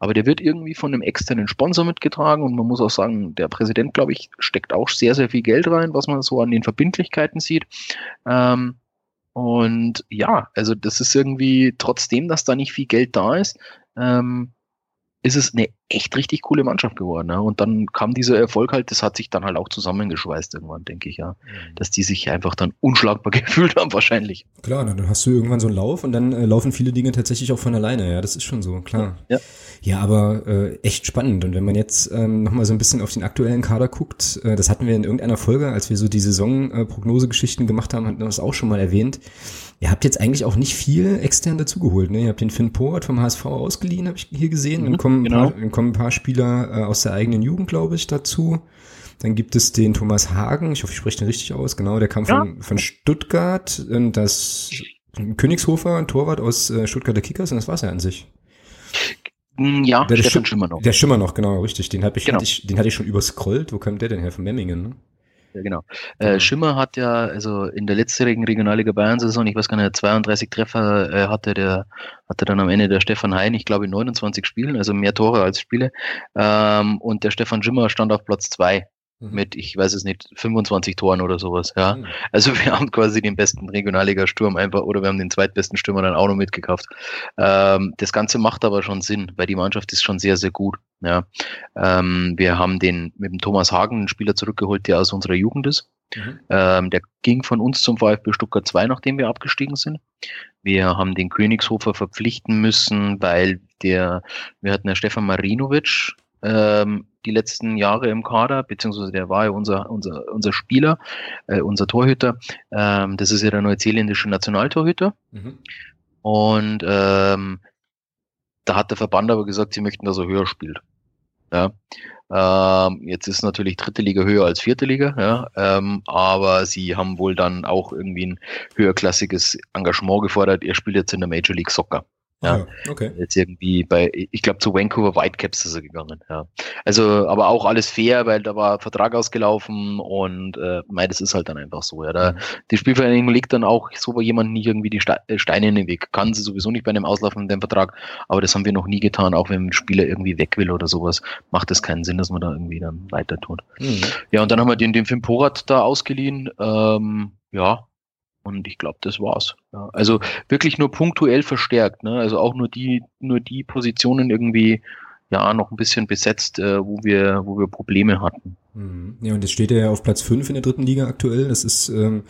Aber der wird wird irgendwie von einem externen Sponsor mitgetragen und man muss auch sagen, der Präsident, glaube ich, steckt auch sehr, sehr viel Geld rein, was man so an den Verbindlichkeiten sieht. Ähm, und ja, also das ist irgendwie, trotzdem, dass da nicht viel Geld da ist, ähm, ist es eine echt richtig coole Mannschaft geworden. Ne? Und dann kam dieser Erfolg halt, das hat sich dann halt auch zusammengeschweißt irgendwann, denke ich, ja. Mhm. Dass die sich einfach dann unschlagbar gefühlt haben, wahrscheinlich. Klar, dann hast du irgendwann so einen Lauf und dann äh, laufen viele Dinge tatsächlich auch von alleine, ja, das ist schon so, klar. Ja, ja aber äh, echt spannend. Und wenn man jetzt ähm, nochmal so ein bisschen auf den aktuellen Kader guckt, äh, das hatten wir in irgendeiner Folge, als wir so die Saisonprognosegeschichten gemacht haben, hatten wir das auch schon mal erwähnt. Ihr habt jetzt eigentlich auch nicht viel extern dazugeholt. Ne? Ihr habt den Finn Porat vom HSV ausgeliehen, habe ich hier gesehen. Mhm, dann, kommen genau. paar, dann kommen ein paar Spieler äh, aus der eigenen Jugend, glaube ich, dazu. Dann gibt es den Thomas Hagen, ich hoffe, ich spreche den richtig aus, genau, der kam ja. von, von Stuttgart. Und das Königshofer, ein Torwart aus äh, Stuttgarter Kickers, und das war's ja an sich. Mm, ja, der, der Schimmer noch. Der Schimmer noch, genau, richtig. Den, hab ich, genau. hatte ich, den hatte ich schon überscrollt. Wo kam der denn her? Von Memmingen, ne? Ja, genau. Äh, Schimmer hat ja, also in der letztjährigen Regionalliga Bayern-Saison, ich weiß gar nicht, 32 Treffer äh, hatte der, hatte dann am Ende der Stefan Hein, ich glaube in 29 Spielen, also mehr Tore als Spiele. Ähm, und der Stefan Schimmer stand auf Platz zwei Mhm. mit, ich weiß es nicht, 25 Toren oder sowas, ja. Mhm. Also wir haben quasi den besten Regionalliga-Sturm einfach, oder wir haben den zweitbesten Stürmer dann auch noch mitgekauft. Ähm, das Ganze macht aber schon Sinn, weil die Mannschaft ist schon sehr, sehr gut, ja. Ähm, wir haben den, mit dem Thomas Hagen einen Spieler zurückgeholt, der aus unserer Jugend ist. Mhm. Ähm, der ging von uns zum VfB Stuttgart 2, nachdem wir abgestiegen sind. Wir haben den Königshofer verpflichten müssen, weil der, wir hatten ja Stefan Marinovic, ähm, die letzten Jahre im Kader, beziehungsweise der war ja unser, unser, unser Spieler, äh, unser Torhüter. Ähm, das ist ja der neuseeländische Nationaltorhüter. Mhm. Und ähm, da hat der Verband aber gesagt, sie möchten, dass er höher spielt. Ja. Ähm, jetzt ist natürlich dritte Liga höher als vierte Liga, ja, ähm, aber sie haben wohl dann auch irgendwie ein höherklassiges Engagement gefordert. Er spielt jetzt in der Major League Soccer. Ja, ah, okay. Jetzt irgendwie bei, ich glaube zu Vancouver Whitecaps ist er gegangen. Ja. Also, aber auch alles fair, weil da war Vertrag ausgelaufen und äh, mei, das ist halt dann einfach so. Ja. Da, mhm. Die Spielvereinigung legt dann auch so bei jemandem nicht irgendwie die äh, Steine in den Weg. Kann sie sowieso nicht bei einem auslaufenden Vertrag, aber das haben wir noch nie getan, auch wenn ein Spieler irgendwie weg will oder sowas, macht das keinen Sinn, dass man da irgendwie dann weiter tut. Mhm. Ja, und dann haben wir den, den Film Porat da ausgeliehen. Ähm, ja, und ich glaube, das war's. Ja, also wirklich nur punktuell verstärkt, ne? Also auch nur die, nur die Positionen irgendwie ja noch ein bisschen besetzt, äh, wo wir, wo wir Probleme hatten. Mhm. Ja, und jetzt steht er ja auf Platz 5 in der dritten Liga aktuell. Das ist ähm,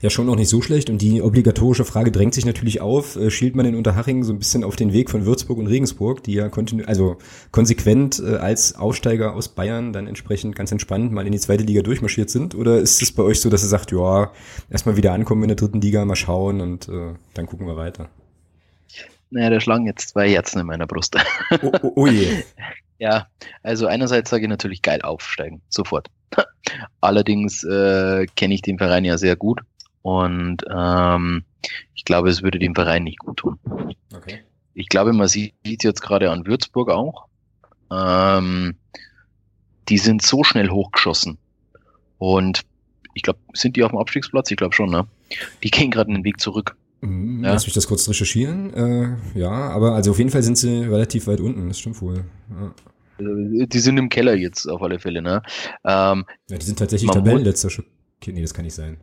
ja schon noch nicht so schlecht. Und die obligatorische Frage drängt sich natürlich auf, äh, schielt man in Unterhaching so ein bisschen auf den Weg von Würzburg und Regensburg, die ja kontinu also konsequent äh, als Aussteiger aus Bayern dann entsprechend ganz entspannt mal in die zweite Liga durchmarschiert sind? Oder ist es bei euch so, dass ihr sagt, ja, erstmal wieder ankommen in der dritten Liga, mal schauen und äh, dann gucken wir weiter? Naja, da schlagen jetzt zwei Herzen in meiner Brust. Oh, oh, oh je. Ja, also einerseits sage ich natürlich geil aufsteigen, sofort. Allerdings äh, kenne ich den Verein ja sehr gut und ähm, ich glaube, es würde dem Verein nicht gut tun. Okay. Ich glaube, man sieht jetzt gerade an Würzburg auch. Ähm, die sind so schnell hochgeschossen. Und ich glaube, sind die auf dem Abstiegsplatz? Ich glaube schon, ne? Die gehen gerade einen Weg zurück. Mhm, Ja. Lass mich das kurz recherchieren. Äh, ja, aber also auf jeden Fall sind sie relativ weit unten, das stimmt wohl. Ja, Also, Die sind im Keller jetzt auf alle Fälle, ne? Ähm, ja die sind tatsächlich Tabellenletzter. nee, das kann nicht sein.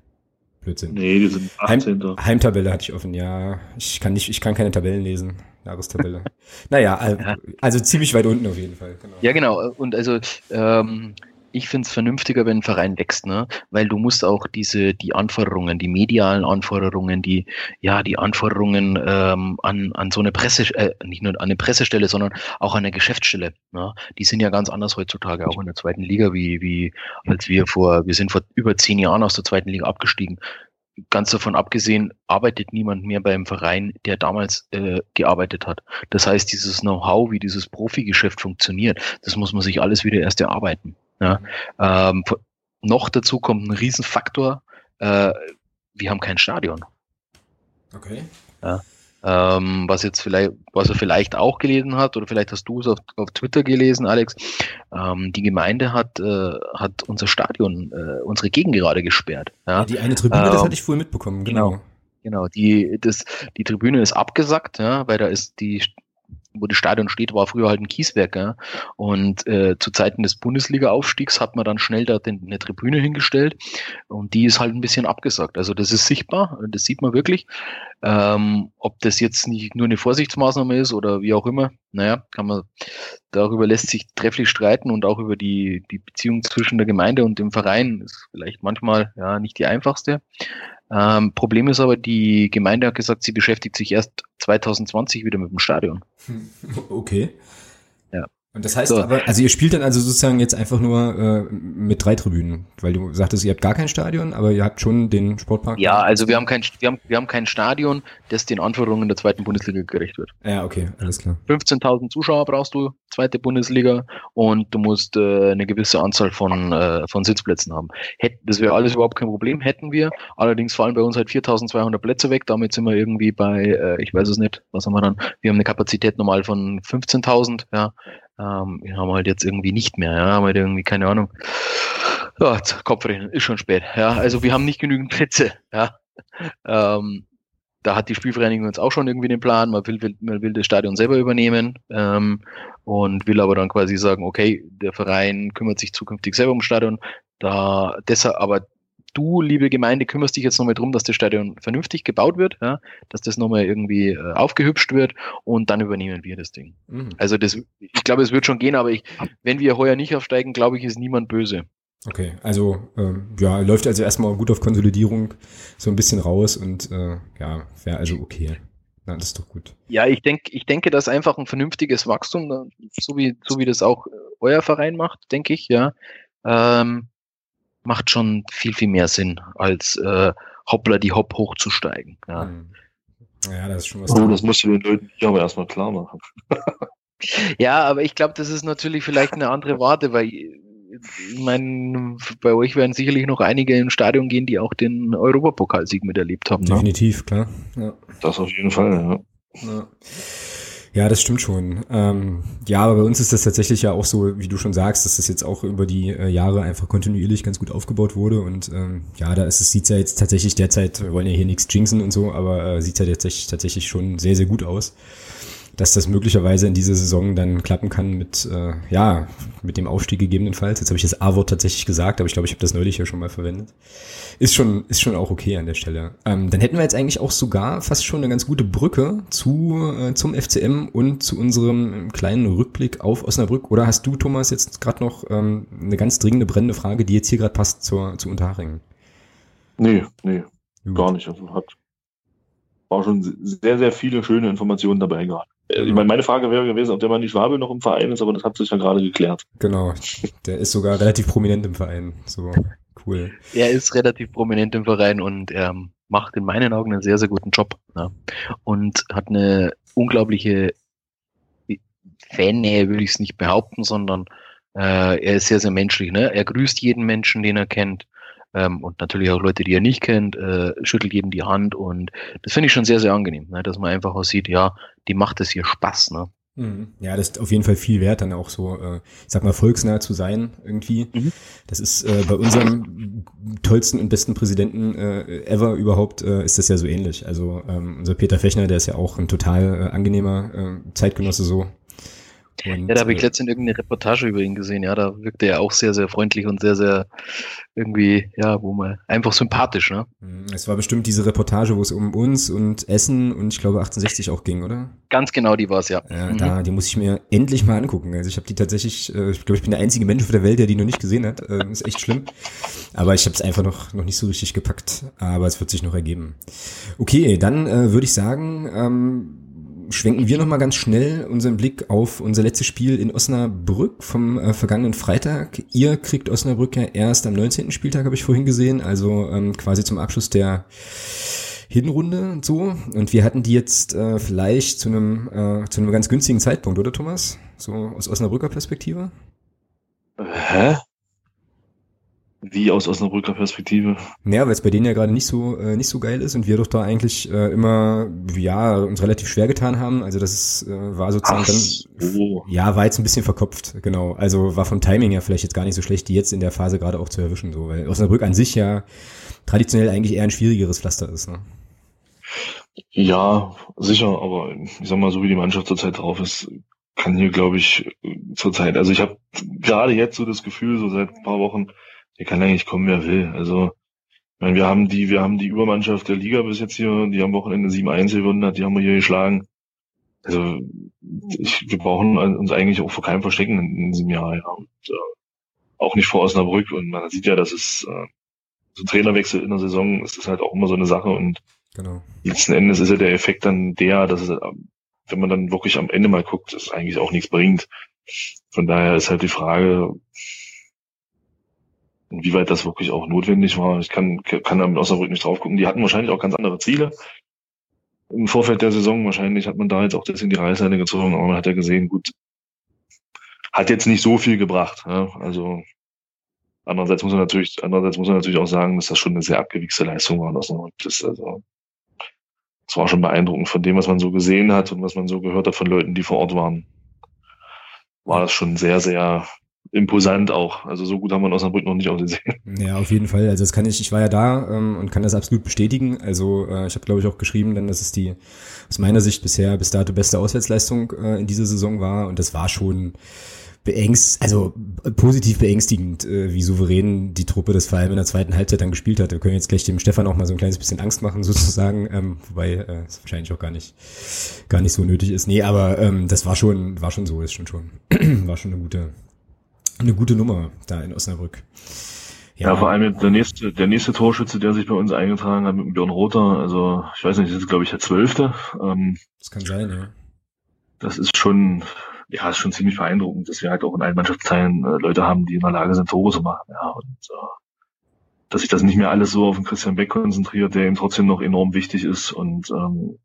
Blödsinn. Nee, die sind 18. Heim, Heimtabelle hatte ich offen, ja. Ich kann nicht, ich kann keine Tabellen lesen. Jahrestabelle. naja, also, Ja. also ziemlich weit unten auf jeden Fall. Genau. Ja, genau. Und also ähm, ich finde es vernünftiger, wenn ein Verein wächst, ne? Weil du musst auch diese, die Anforderungen, die medialen Anforderungen, die, ja, die Anforderungen ähm, an, an so eine Presse, äh, nicht nur an eine Pressestelle, sondern auch an eine Geschäftsstelle, ne? Die sind ja ganz anders heutzutage, auch in der zweiten Liga, wie, wie als wir vor, wir sind vor über zehn Jahren aus der zweiten Liga abgestiegen. Ganz davon abgesehen, arbeitet niemand mehr beim Verein, der damals äh, gearbeitet hat. Das heißt, dieses Know-how, wie dieses Profigeschäft funktioniert, das muss man sich alles wieder erst erarbeiten. Ja? Ähm, noch dazu kommt ein Riesenfaktor, äh, wir haben kein Stadion. Okay. Ähm, was jetzt vielleicht, was er vielleicht auch gelesen hat, oder vielleicht hast du es auf, auf Twitter gelesen, Alex. Ähm, die Gemeinde hat, äh, hat unser Stadion, äh, unsere Gegend gerade gesperrt. Ja? Ja, die eine Tribüne, das Ähm, hatte ich vorher mitbekommen, genau. Genau, die, das, die Tribüne ist abgesackt, ja, weil da ist die, wo das Stadion steht, war früher halt ein Kieswerk, ja. Und äh, zu Zeiten des Bundesliga-Aufstiegs hat man dann schnell da den, eine Tribüne hingestellt und die ist halt ein bisschen abgesackt. Also das ist sichtbar, das sieht man wirklich. Ähm, ob das jetzt nicht nur eine Vorsichtsmaßnahme ist oder wie auch immer, naja, kann man, darüber lässt sich trefflich streiten und auch über die, die Beziehung zwischen der Gemeinde und dem Verein ist vielleicht manchmal ja nicht die einfachste. Ähm, Problem ist aber, die Gemeinde hat gesagt, sie beschäftigt sich erst 2020 wieder mit dem Stadion. Okay. Und das heißt So. aber, also ihr spielt dann also sozusagen jetzt einfach nur äh, mit drei Tribünen, weil du sagtest, ihr habt gar kein Stadion, aber ihr habt schon den Sportpark. Ja, also wir haben kein, wir haben, wir haben kein Stadion, das den Anforderungen der zweiten Bundesliga gerecht wird. Ja, okay, alles klar. 15.000 Zuschauer brauchst du, zweite Bundesliga, und du musst äh, eine gewisse Anzahl von, äh, von Sitzplätzen haben. Hätt, das wäre alles überhaupt kein Problem, hätten wir. Allerdings fallen bei uns halt 4.200 Plätze weg. Damit sind wir irgendwie bei, äh, ich weiß es nicht, was haben wir dann? Wir haben eine Kapazität normal von 15.000, ja. Ähm, wir haben halt jetzt irgendwie nicht mehr, ja, haben halt irgendwie keine Ahnung. Ja, Kopfrechnen, ist schon spät, ja. Also wir haben nicht genügend Plätze, ja. Ähm, da hat die Spielvereinigung jetzt auch schon irgendwie den Plan, man will, will, man will das Stadion selber übernehmen ähm, und will aber dann quasi sagen, okay, der Verein kümmert sich zukünftig selber ums Stadion. Da deshalb, aber du, liebe Gemeinde, kümmerst dich jetzt nochmal drum, dass das Stadion vernünftig gebaut wird, ja, dass das nochmal irgendwie äh, aufgehübscht wird und dann übernehmen wir das Ding. Mhm. Also das, ich glaube, es wird schon gehen, aber ich, wenn wir heuer nicht aufsteigen, glaube ich, ist niemand böse. Okay, also ähm, ja, läuft also erstmal gut auf Konsolidierung so ein bisschen raus und äh, ja, wäre also okay. Na, das ist doch gut. Ja, ich denke, ich denke, dass einfach ein vernünftiges Wachstum, so wie, so wie das auch äh, euer Verein macht, denke ich, ja, ähm, macht schon viel, viel mehr Sinn, als äh, hoppla die Hopp hochzusteigen. Ja. Mhm. Ja, das ist schon was. Oh, das musst du den Leuten hier aber erstmal klar machen. ja, aber ich glaube, das ist natürlich vielleicht eine andere Warte, weil äh, ich meine, bei euch werden sicherlich noch einige ins Stadion gehen, die auch den Europapokalsieg miterlebt haben. Ne? Definitiv, klar. Ja. Das auf jeden Fall, ja. Ja. Ja, das stimmt schon. Ähm, ja, aber bei uns ist das tatsächlich ja auch so, wie du schon sagst, dass das jetzt auch über die äh, Jahre einfach kontinuierlich ganz gut aufgebaut wurde. Und ähm, ja, da ist es, sieht's ja jetzt tatsächlich derzeit, wir wollen ja hier nichts jinxen und so, aber äh, sieht's ja tatsächlich, tatsächlich schon sehr, sehr gut aus. Dass das möglicherweise in dieser Saison dann klappen kann mit, äh, ja, mit dem Aufstieg gegebenenfalls. Jetzt habe ich das A-Wort tatsächlich gesagt, aber ich glaube, ich habe das neulich ja schon mal verwendet. Ist schon, ist schon auch okay an der Stelle. Ähm, dann hätten wir jetzt eigentlich auch sogar fast schon eine ganz gute Brücke zu, äh, zum FCM und zu unserem kleinen Rückblick auf Osnabrück. Oder hast du, Thomas, jetzt gerade noch ähm, eine ganz dringende, brennende Frage, die jetzt hier gerade passt zur, zu Unterhaching? Nee, nee, Gut. gar nicht. Also hat war schon sehr, sehr viele schöne Informationen dabei gehabt. Äh, Ich meine, meine Frage wäre gewesen, ob der Mann die Schwabe noch im Verein ist, aber das hat sich ja gerade geklärt. Genau, der ist sogar relativ prominent im Verein. So, cool. Er ist relativ prominent im Verein und er macht in meinen Augen einen sehr, sehr guten Job. Ja. Und hat eine unglaubliche Fannähe würde ich es nicht behaupten, sondern äh, er ist sehr, sehr menschlich. Ne? Er grüßt jeden Menschen, den er kennt. Ähm, und natürlich auch Leute, die er nicht kennt, äh, schüttelt jedem die Hand und das finde ich schon sehr, sehr angenehm, ne? dass man einfach auch sieht, ja, die macht es hier Spaß. Ne? Mhm. Ja, das ist auf jeden Fall viel wert, dann auch so, äh, ich sag mal, volksnah zu sein irgendwie. Mhm. Das ist äh, bei unserem tollsten und besten Präsidenten äh, ever überhaupt, äh, ist das ja so ähnlich. Also ähm, unser Peter Fechner, der ist ja auch ein total äh, angenehmer äh, Zeitgenosse so. Und, ja, da habe ich äh, letztens irgendeine Reportage über ihn gesehen, ja, da wirkte er auch sehr, sehr freundlich und sehr, sehr irgendwie, ja, wo man einfach sympathisch, ne? Mhm, es war bestimmt diese Reportage, wo es um uns und Essen und ich glaube 68 auch ging, oder? Ganz genau, die war es, ja. Ja, mhm. da, die muss ich mir endlich mal angucken. Also ich habe die tatsächlich, äh, ich glaube, ich bin der einzige Mensch auf der Welt, der die noch nicht gesehen hat. Äh, ist echt schlimm. Aber ich habe es einfach noch, noch nicht so richtig gepackt. Aber es wird sich noch ergeben. Okay, dann äh, würde ich sagen, ähm, schwenken wir nochmal ganz schnell unseren Blick auf unser letztes Spiel in Osnabrück vom äh, vergangenen Freitag. Ihr kriegt Osnabrück ja erst am 19. Spieltag, habe ich vorhin gesehen, also ähm, quasi zum Abschluss der Hinrunde und so. Und wir hatten die jetzt äh, vielleicht zu einem, äh, zu einem ganz günstigen Zeitpunkt, oder Thomas? So aus Osnabrücker Perspektive? Hä? Wie aus Osnabrücker Perspektive? Ja, weil es bei denen ja gerade nicht so äh, nicht so geil ist und wir doch da eigentlich äh, immer ja uns relativ schwer getan haben. Also das äh, war sozusagen Ach dann ja war jetzt ein bisschen verkopft, genau. Also war vom Timing ja vielleicht jetzt gar nicht so schlecht, die jetzt in der Phase gerade auch zu erwischen, so weil Osnabrück an sich ja traditionell eigentlich eher ein schwierigeres Pflaster ist. Ne? Ja, sicher, aber ich sag mal, so wie die Mannschaft zurzeit drauf ist, kann hier, glaube ich, zurzeit, also ich habe gerade jetzt so das Gefühl, so seit ein paar Wochen, der kann eigentlich kommen, wer will. Also, ich meine, wir haben die, wir haben die Übermannschaft der Liga bis jetzt hier, die am Wochenende 7-1 gewonnen hat, die haben wir hier geschlagen. Also, ich, wir brauchen uns eigentlich auch vor keinem verstecken in, in diesem Jahr, ja. Und, äh, auch nicht vor Osnabrück. Und man sieht ja, dass es äh, so Trainerwechsel in der Saison ist das halt auch immer so eine Sache. Und genau. letzten Endes ist ja der Effekt dann der, dass es, wenn man dann wirklich am Ende mal guckt, es eigentlich auch nichts bringt. Von daher ist halt die Frage, Inwieweit das wirklich auch notwendig war, ich kann, kann da mit Osnabrück nicht drauf gucken. Die hatten wahrscheinlich auch ganz andere Ziele. Im Vorfeld der Saison wahrscheinlich hat man da jetzt auch das in die Reißleine gezogen, aber man hat ja gesehen, gut, hat jetzt nicht so viel gebracht. Ja? Also andererseits muss man natürlich, andererseits muss man natürlich auch sagen, dass das schon eine sehr abgewichste Leistung war. Das, das, also, das war schon beeindruckend von dem, was man so gesehen hat und was man so gehört hat von Leuten, die vor Ort waren. War das schon sehr, sehr imposant auch. Also so gut haben wir in Osnabrück noch nicht ausgesehen. Ja, auf jeden Fall. Also das kann ich, ich war ja da ähm, und kann das absolut bestätigen. Also äh, ich habe, glaube ich, auch geschrieben, dann, dass es die aus meiner Sicht bisher bis dato beste Auswärtsleistung äh, in dieser Saison war. Und das war schon beängst, also positiv beängstigend, äh, wie souverän die Truppe das vor allem in der zweiten Halbzeit dann gespielt hat. Wir können jetzt gleich dem Stefan auch mal so ein kleines bisschen Angst machen, sozusagen, ähm, wobei äh, es wahrscheinlich auch gar nicht, gar nicht so nötig ist. Nee, aber ähm, das war schon, war schon so, ist schon schon, war schon eine gute, eine gute Nummer da in Osnabrück. Ja, ja vor allem der nächste, der nächste Torschütze, der sich bei uns eingetragen hat mit Björn Rother, also ich weiß nicht, das ist glaube ich der zwölfte. Ähm, das kann sein, ja. Das ist schon, ja, ist schon ziemlich beeindruckend, dass wir halt auch in allen Mannschaftsteilen äh, Leute haben, die in der Lage sind, Tore zu machen. Ja, und äh, dass sich das nicht mehr alles so auf den Christian Beck konzentriert, der ihm trotzdem noch enorm wichtig ist und ähm,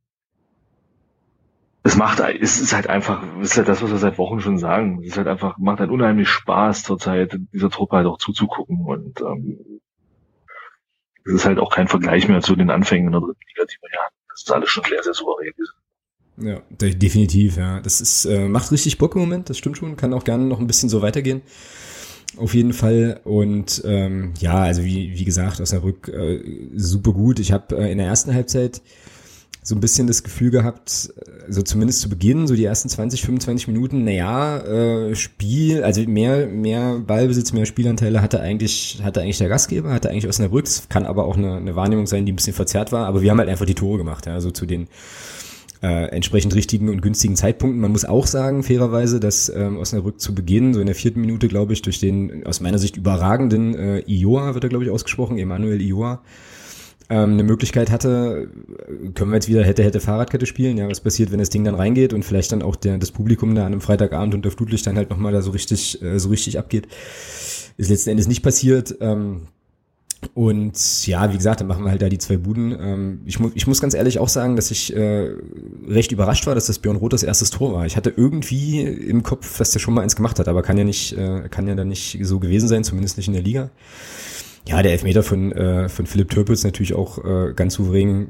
es macht, es ist halt einfach, es ist halt das, was wir seit Wochen schon sagen. Es ist halt einfach, macht halt unheimlich Spaß zurzeit, dieser Truppe halt auch zuzugucken und ähm, es ist halt auch kein Vergleich mehr zu den Anfängen in der dritten Liga, die wir ja hatten. Das ist alles schon sehr, sehr souverän. Ja, definitiv, ja. Das ist, äh, macht richtig Bock im Moment, das stimmt schon, kann auch gerne noch ein bisschen so weitergehen. Auf jeden Fall. Und ähm, ja, also wie, wie gesagt, Osnabrück äh, super gut. Ich habe äh, in der ersten Halbzeit so ein bisschen das Gefühl gehabt, so zumindest zu Beginn, so die ersten 20, 25 Minuten, naja, äh, Spiel, also mehr, mehr Ballbesitz, mehr Spielanteile hatte eigentlich, hatte eigentlich der Gastgeber, hatte eigentlich Osnabrück. Das kann aber auch eine, eine Wahrnehmung sein, die ein bisschen verzerrt war, aber wir haben halt einfach die Tore gemacht, ja, so zu den äh, entsprechend richtigen und günstigen Zeitpunkten. Man muss auch sagen, fairerweise, dass ähm, Osnabrück zu Beginn, so in der vierten Minute, glaube ich, durch den aus meiner Sicht überragenden äh, Ioa, wird er, glaube ich, ausgesprochen, Emanuel Ioa, ähm, eine Möglichkeit hatte, können wir jetzt wieder hätte, hätte Fahrradkette spielen, ja, was passiert, wenn das Ding dann reingeht und vielleicht dann auch der, das Publikum da an einem Freitagabend unter Flutlicht dann halt nochmal da so richtig, äh, so richtig abgeht. Ist letzten Endes nicht passiert. Ähm, Und ja, wie gesagt, dann machen wir halt da die zwei Buden. Ähm, ich, mu ich muss ganz ehrlich auch sagen, dass ich äh, recht überrascht war, dass das Björn Roth das erstes Tor war. Ich hatte irgendwie im Kopf, dass der schon mal eins gemacht hat, aber kann ja nicht, äh, kann ja dann nicht so gewesen sein, zumindest nicht in der Liga. Ja, der Elfmeter von, äh, von Philipp Türpitz natürlich auch äh, ganz souverän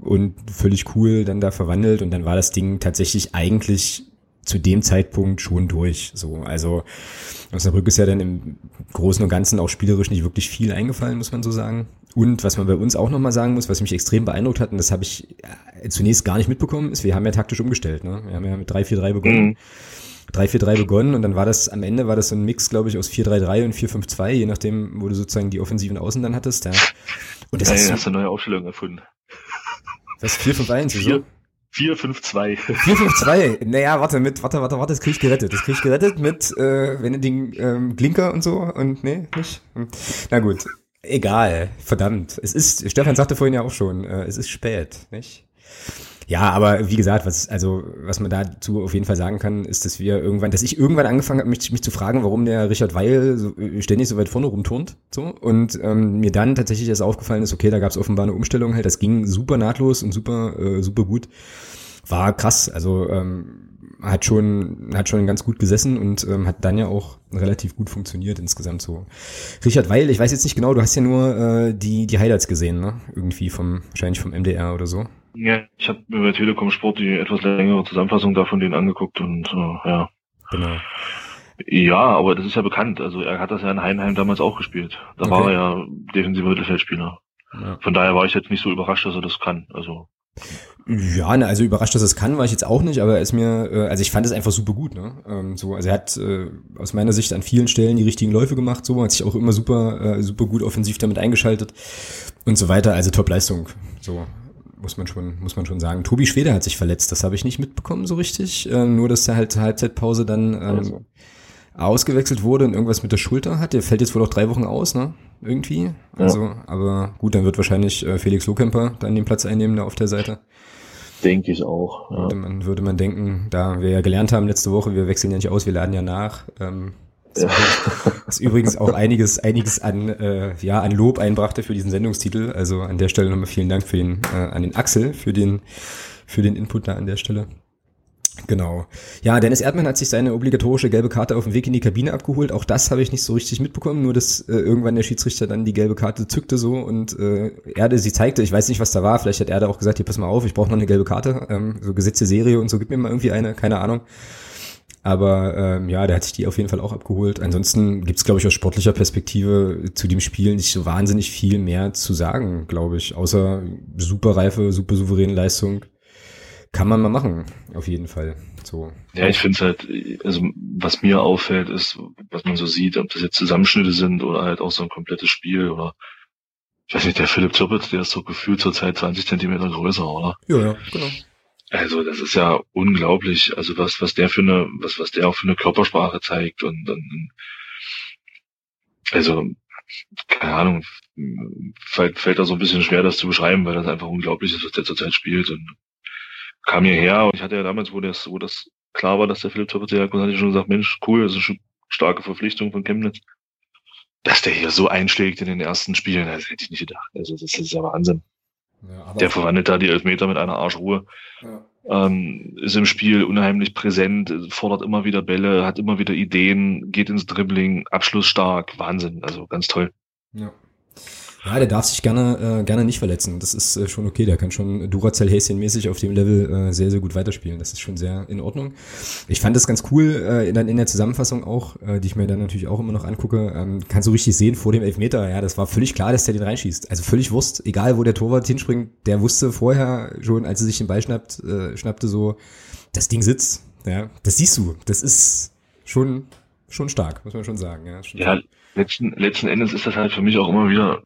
und völlig cool dann da verwandelt und dann war das Ding tatsächlich eigentlich zu dem Zeitpunkt schon durch. So, also Osnabrück ist ja dann im Großen und Ganzen auch spielerisch nicht wirklich viel eingefallen, muss man so sagen. Und was man bei uns auch nochmal sagen muss, was mich extrem beeindruckt hat, und das habe ich äh, zunächst gar nicht mitbekommen, ist, wir haben ja taktisch umgestellt. Ne? Wir haben ja mit 3-4-3 begonnen. Mhm. 3-4-3 begonnen und dann war das, am Ende war das so ein Mix, glaube ich, aus 4-3-3 und 4-5-2, je nachdem, wo du sozusagen die offensiven Außen dann hattest. Ja. Und das ja, hast du eine neue Aufstellung erfunden. Was, 4-5-1? Wieso? 452. 452. Naja, warte, mit, warte, warte, warte, das krieg ich gerettet. Das krieg ich gerettet mit, äh, wenn Ding, ähm, Glinker und so und nee, nicht. Hm. Na gut. Egal. Verdammt. Es ist, Stefan sagte vorhin ja auch schon, äh, es ist spät, nicht? Ja, aber wie gesagt, was, also, was man dazu auf jeden Fall sagen kann, ist, dass wir irgendwann, dass ich irgendwann angefangen habe, mich, mich zu fragen, warum der Richard Weil so, ständig so weit vorne rumturnt. So. Und ähm, mir dann tatsächlich erst aufgefallen ist, okay, da gab es offenbar eine Umstellung halt, das ging super nahtlos und super, äh, super gut. War krass. Also ähm, hat schon, hat schon ganz gut gesessen und ähm, hat dann ja auch relativ gut funktioniert insgesamt so. Richard Weil, ich weiß jetzt nicht genau, du hast ja nur äh, die, die Highlights gesehen, ne? Irgendwie vom, wahrscheinlich vom MDR oder so. Ja, ich habe mir bei Telekom Sport die etwas längere Zusammenfassung davon den angeguckt und äh, ja. Genau. Ja, aber das ist ja bekannt. Also er hat das ja in Heinheim damals auch gespielt. Da okay. war er ja defensiver Mittelfeldspieler. Ja. Von daher war ich jetzt nicht so überrascht, dass er das kann. Also ja, ne, also überrascht, dass er es kann, war ich jetzt auch nicht, aber er ist mir, äh, also ich fand es einfach super gut, ne? Ähm, so, also er hat äh, aus meiner Sicht an vielen Stellen die richtigen Läufe gemacht, so, hat sich auch immer super, äh, super gut offensiv damit eingeschaltet und so weiter. Also Top-Leistung. So muss man schon, muss man schon sagen. Tobi Schwede hat sich verletzt, das habe ich nicht mitbekommen so richtig. Ähm, nur, dass er halt Halbzeitpause dann ähm, also. ausgewechselt wurde und irgendwas mit der Schulter hat. Der fällt jetzt wohl auch drei Wochen aus, ne? Irgendwie. Also, ja. aber gut, dann wird wahrscheinlich äh, Felix Lohkemper dann den Platz einnehmen da auf der Seite. Denke ich auch. Ja. Würde, man, würde man denken, da wir ja gelernt haben letzte Woche, wir wechseln ja nicht aus, wir laden ja nach. Ähm, Was übrigens auch einiges, einiges an, äh, ja, an Lob einbrachte für diesen Sendungstitel. Also an der Stelle nochmal vielen Dank für den, äh, an den Axel für den, für den Input da an der Stelle. Genau. Ja, Dennis Erdmann hat sich seine obligatorische gelbe Karte auf dem Weg in die Kabine abgeholt. Auch das habe ich nicht so richtig mitbekommen, nur dass äh, irgendwann der Schiedsrichter dann die gelbe Karte zückte so und äh, Erde sie zeigte. Ich weiß nicht, was da war. Vielleicht hat Erde auch gesagt, hier pass mal auf, ich brauche noch eine gelbe Karte. Ähm, so Gesetze Serie und so, gib mir mal irgendwie eine, keine Ahnung. Aber ähm, ja, der hat sich die auf jeden Fall auch abgeholt. Ansonsten gibt's glaube ich, aus sportlicher Perspektive zu dem Spiel nicht so wahnsinnig viel mehr zu sagen, glaube ich. Außer super reife, super souveräne Leistung. Kann man mal machen, auf jeden Fall. So. Ja, ich finde es halt, also was mir auffällt, ist, was man so sieht, ob das jetzt Zusammenschnitte sind oder halt auch so ein komplettes Spiel oder ich weiß nicht, der Philipp Zirpitz, der ist so gefühlt zur Zeit 20 Zentimeter größer, oder? Ja, ja, genau. Also das ist ja unglaublich, also was was der für eine was was der auch für eine Körpersprache zeigt und, und also keine Ahnung, fällt, fällt da so ein bisschen schwer, das zu beschreiben, weil das einfach unglaublich ist, was der zurzeit spielt und kam hierher und ich hatte ja damals, wo das, wo das klar war, dass der Philipp ja hatte ich schon gesagt, Mensch, cool, das ist eine starke Verpflichtung von Chemnitz. Dass der hier so einschlägt in den ersten Spielen, das hätte ich nicht gedacht. Also das ist ja Wahnsinn. Ja, der verwandelt da die Elfmeter mit einer Arschruhe. Ja. Ähm, ist im Spiel unheimlich präsent, fordert immer wieder Bälle, hat immer wieder Ideen, geht ins Dribbling, abschlussstark, Wahnsinn, also ganz toll. Ja. Ja, der darf sich gerne, äh, gerne nicht verletzen. Das ist äh, schon okay. Der kann schon Duracell Häschen-mäßig auf dem Level äh, sehr, sehr gut weiterspielen. Das ist schon sehr in Ordnung. Ich fand das ganz cool, äh, dann in der Zusammenfassung auch, äh, die ich mir dann natürlich auch immer noch angucke. Ähm, kannst du richtig sehen vor dem Elfmeter. Ja, das war völlig klar, dass der den reinschießt. Also völlig Wurst. Egal, wo der Torwart hinspringt, der wusste vorher schon, als er sich den Ball schnappt, äh, schnappte, so, das Ding sitzt. Ja, das siehst du. Das ist schon, schon stark, muss man schon sagen. Ja, ja letzten, letzten Endes ist das halt für mich auch immer wieder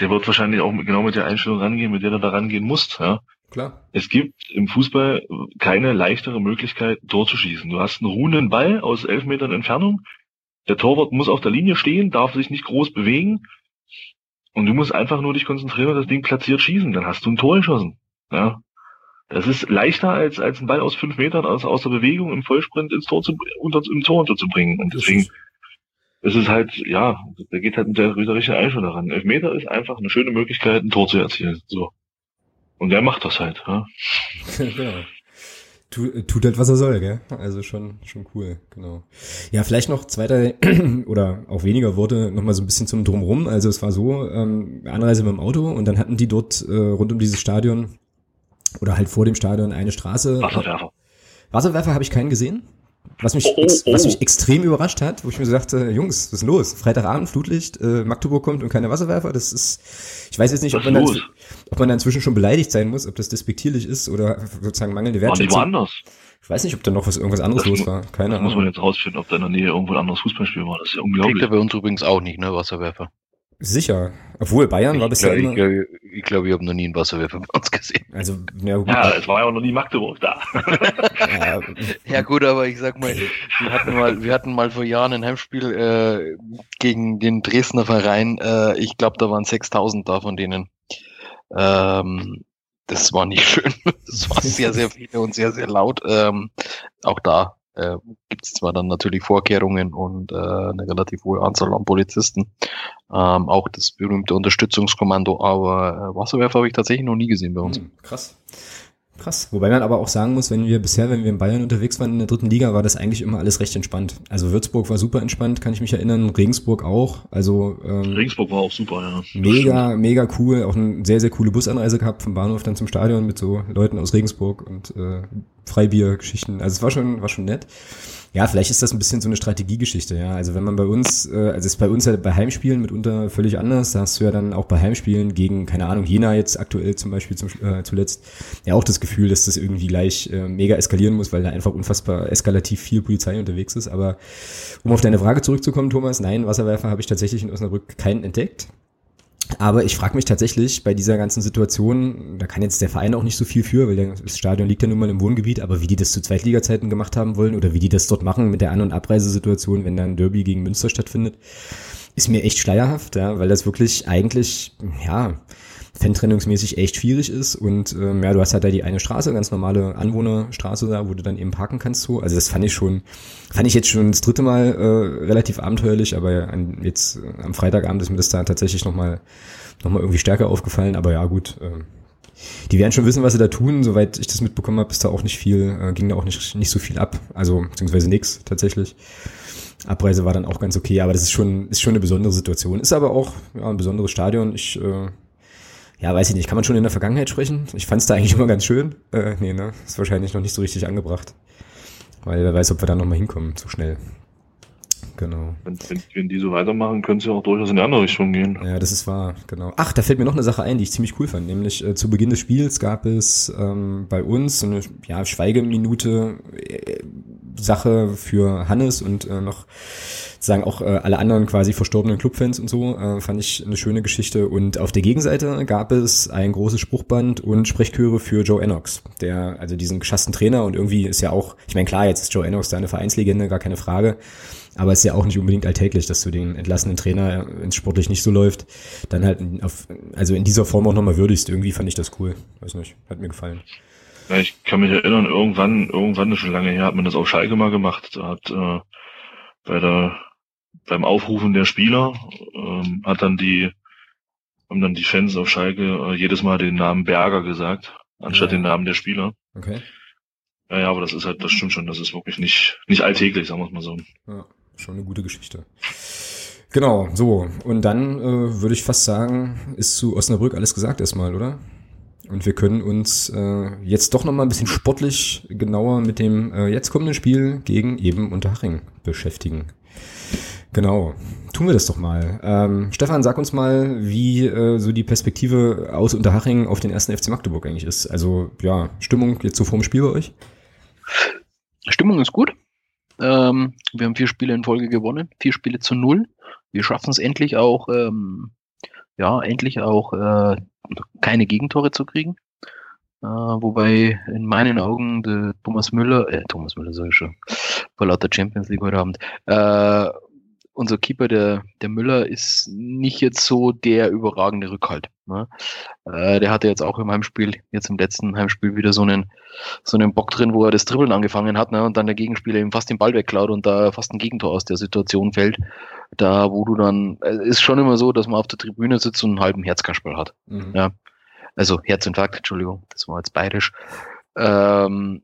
der wird wahrscheinlich auch genau mit der Einstellung rangehen, mit der du da rangehen musst. Ja? Klar. Es gibt im Fußball keine leichtere Möglichkeit, Tor zu schießen. Du hast einen ruhenden Ball aus elf Metern Entfernung. Der Torwart muss auf der Linie stehen, darf sich nicht groß bewegen. Und du musst einfach nur dich konzentrieren und das Ding platziert schießen. Dann hast du ein Tor geschossen. Ja. Das ist leichter als, als ein Ball aus fünf Metern aus, aus der Bewegung im Vollsprint ins Tor zu, unter, im Tor unterzubringen. Und deswegen es ist halt, ja, der geht halt mit der richtigen Einstellung daran. Elfmeter ist einfach eine schöne Möglichkeit, ein Tor zu erzielen. So. Und der macht das halt, ja. genau. Tut, tut halt, was er soll, gell? Also schon, schon cool, genau. Ja, vielleicht noch zwei, drei oder auch weniger Worte nochmal so ein bisschen zum Drumrum. Also es war so, ähm, Anreise mit dem Auto und dann hatten die dort äh, rund um dieses Stadion oder halt vor dem Stadion eine Straße. Wasserwerfer. Wasserwerfer habe ich keinen gesehen. Was mich, Oh, oh, ex, was oh. mich extrem überrascht hat, wo ich mir so dachte, Jungs, was ist denn los? Freitagabend, Flutlicht, äh, Magdeburg kommt und keine Wasserwerfer. Das ist, ich weiß jetzt nicht, ob man, dann, los? ob man da inzwischen schon beleidigt sein muss, ob das despektierlich ist oder sozusagen mangelnde Waren die Wertschätzung. woanders? Ich weiß nicht, ob da noch was irgendwas anderes Das los war. Keine Da muss man Ahnung. jetzt rausfinden, ob da in der Nähe irgendwo ein anderes Fußballspiel war. Das ist ja Kriegt unglaublich. er bei uns übrigens auch nicht, ne, Wasserwerfer. Sicher. Obwohl Bayern war Ich bisher glaube, immer. ich, glaube, ich, glaube, ich habe noch nie einen Wasserwerfer bei uns gesehen. Also, ja, gut. Ja, es war ja auch noch nie Magdeburg da. Ja, Ja gut, aber ich sag mal, wir hatten mal, wir hatten mal vor Jahren ein Heimspiel äh, gegen den Dresdner Verein. Äh, ich glaube, da waren 6000 da von denen. Ähm, das war nicht schön. Das war sehr, sehr viele und sehr, sehr laut. Ähm, auch da äh, gibt es zwar dann natürlich Vorkehrungen und äh, eine relativ hohe Anzahl an Polizisten. Ähm, auch das berühmte Unterstützungskommando, aber äh, Wasserwerfer habe ich tatsächlich noch nie gesehen bei uns. Hm, krass. Krass. Wobei man aber auch sagen muss, wenn wir bisher, wenn wir in Bayern unterwegs waren in der dritten Liga, war das eigentlich immer alles recht entspannt. Also Würzburg war super entspannt, kann ich mich erinnern. Regensburg auch. Also ähm, Regensburg war auch super, ja. mega, mega cool. Auch eine sehr, sehr coole Busanreise gehabt vom Bahnhof dann zum Stadion mit so Leuten aus Regensburg und äh, Freibier-Geschichten. Also es war schon, war schon nett. Ja, vielleicht ist das ein bisschen so eine Strategiegeschichte, ja. Also wenn man bei uns, äh, also es ist bei uns ja bei Heimspielen mitunter völlig anders. Da hast du ja dann auch bei Heimspielen gegen, keine Ahnung, Jena jetzt aktuell zum Beispiel zum, äh, zuletzt, ja auch das Gefühl, dass das irgendwie gleich äh, mega eskalieren muss, weil da einfach unfassbar eskalativ viel Polizei unterwegs ist. Aber um auf deine Frage zurückzukommen, Thomas, nein, Wasserwerfer habe ich tatsächlich in Osnabrück keinen entdeckt. Aber ich frage mich tatsächlich bei dieser ganzen Situation, da kann jetzt der Verein auch nicht so viel für, weil das Stadion liegt ja nun mal im Wohngebiet, aber wie die das zu Zweitliga-Zeiten gemacht haben wollen oder wie die das dort machen mit der An- und Abreisesituation, wenn da ein Derby gegen Münster stattfindet, ist mir echt schleierhaft, ja, weil das wirklich eigentlich, ja, fantrennungsmäßig echt schwierig ist und ähm, ja, du hast halt da die eine Straße, ganz normale Anwohnerstraße da, wo du dann eben parken kannst so. Also das fand ich schon, fand ich jetzt schon das dritte Mal äh, relativ abenteuerlich, aber an, jetzt äh, am Freitagabend ist mir das da tatsächlich nochmal noch mal irgendwie stärker aufgefallen, aber ja gut, äh, die werden schon wissen, was sie da tun. Soweit ich das mitbekommen habe, ist da auch nicht viel, äh, ging da auch nicht, nicht so viel ab. Also beziehungsweise nix tatsächlich. Abreise war dann auch ganz okay, aber das ist schon, ist schon eine besondere Situation. Ist aber auch ja, ein besonderes Stadion. Ich, äh, ja, weiß ich nicht, kann man schon in der Vergangenheit sprechen? Ich fand es da eigentlich immer ganz schön. Äh, nee, ne? Ist wahrscheinlich noch nicht so richtig angebracht. Weil wer weiß, ob wir da nochmal hinkommen, so schnell. Genau. Wenn, wenn, wenn die so weitermachen, können sie auch durchaus in die andere Richtung gehen. Ja, das ist wahr, genau. Ach, da fällt mir noch eine Sache ein, die ich ziemlich cool fand. Nämlich äh, zu Beginn des Spiels gab es ähm, bei uns so eine ja, Schweigeminute äh, Sache für Hannes und äh, noch sagen auch äh, alle anderen quasi verstorbenen Clubfans und so. Äh, fand ich eine schöne Geschichte. Und auf der Gegenseite gab es ein großes Spruchband und Sprechchöre für Joe Ennox, der, also diesen geschassten Trainer und irgendwie ist ja auch, ich meine, klar, jetzt ist Joe Ennox da eine Vereinslegende, gar keine Frage. Aber es ist ja auch nicht unbedingt alltäglich, dass du den entlassenen Trainer, wenn es sportlich nicht so läuft, dann halt auf, also in dieser Form auch nochmal würdigst. Irgendwie fand ich das cool. Weiß nicht, hat mir gefallen. Ja, ich kann mich erinnern, irgendwann, irgendwann ist schon lange her, hat man das auf Schalke mal gemacht. Da hat äh, bei der beim Aufrufen der Spieler ähm, hat dann die haben dann die Fans auf Schalke äh, jedes Mal den Namen Berger gesagt, anstatt Ja. den Namen der Spieler. Okay. Ja, ja, aber das ist halt, das stimmt schon, das ist wirklich nicht, nicht alltäglich, sagen wir es mal so. Ja, schon eine gute Geschichte. Genau, so. Und dann äh, würde ich fast sagen, ist zu Osnabrück alles gesagt erstmal, oder? Und wir können uns äh, jetzt doch nochmal ein bisschen sportlich genauer mit dem äh, jetzt kommenden Spiel gegen eben Unterhaching beschäftigen. Genau, tun wir das doch mal. Ähm, Stefan, sag uns mal, wie äh, so die Perspektive aus Unterhaching auf den ersten FC Magdeburg eigentlich ist. Also ja, Stimmung jetzt so vorm Spiel bei euch? Stimmung ist gut. Ähm, wir haben vier Spiele in Folge gewonnen, vier Spiele zu null. Wir schaffen es endlich auch, ähm, ja, endlich auch äh, keine Gegentore zu kriegen. Äh, wobei in meinen Augen der Thomas Müller, äh, Thomas Müller sag ich schon, vor lauter Champions League heute Abend, äh, unser Keeper, der, der Müller, ist nicht jetzt so der überragende Rückhalt. Ne? Äh, der hatte jetzt auch im Heimspiel, jetzt im letzten Heimspiel wieder so einen, so einen Bock drin, wo er das Dribbeln angefangen hat ne? und dann der Gegenspieler ihm fast den Ball wegklaut und da fast ein Gegentor aus der Situation fällt. Da, wo du dann, äh, ist schon immer so, dass man auf der Tribüne sitzt und einen halben Herzkasperl hat. Mhm. Ja. Also Herzinfarkt, Entschuldigung, das war jetzt bayerisch. Ähm,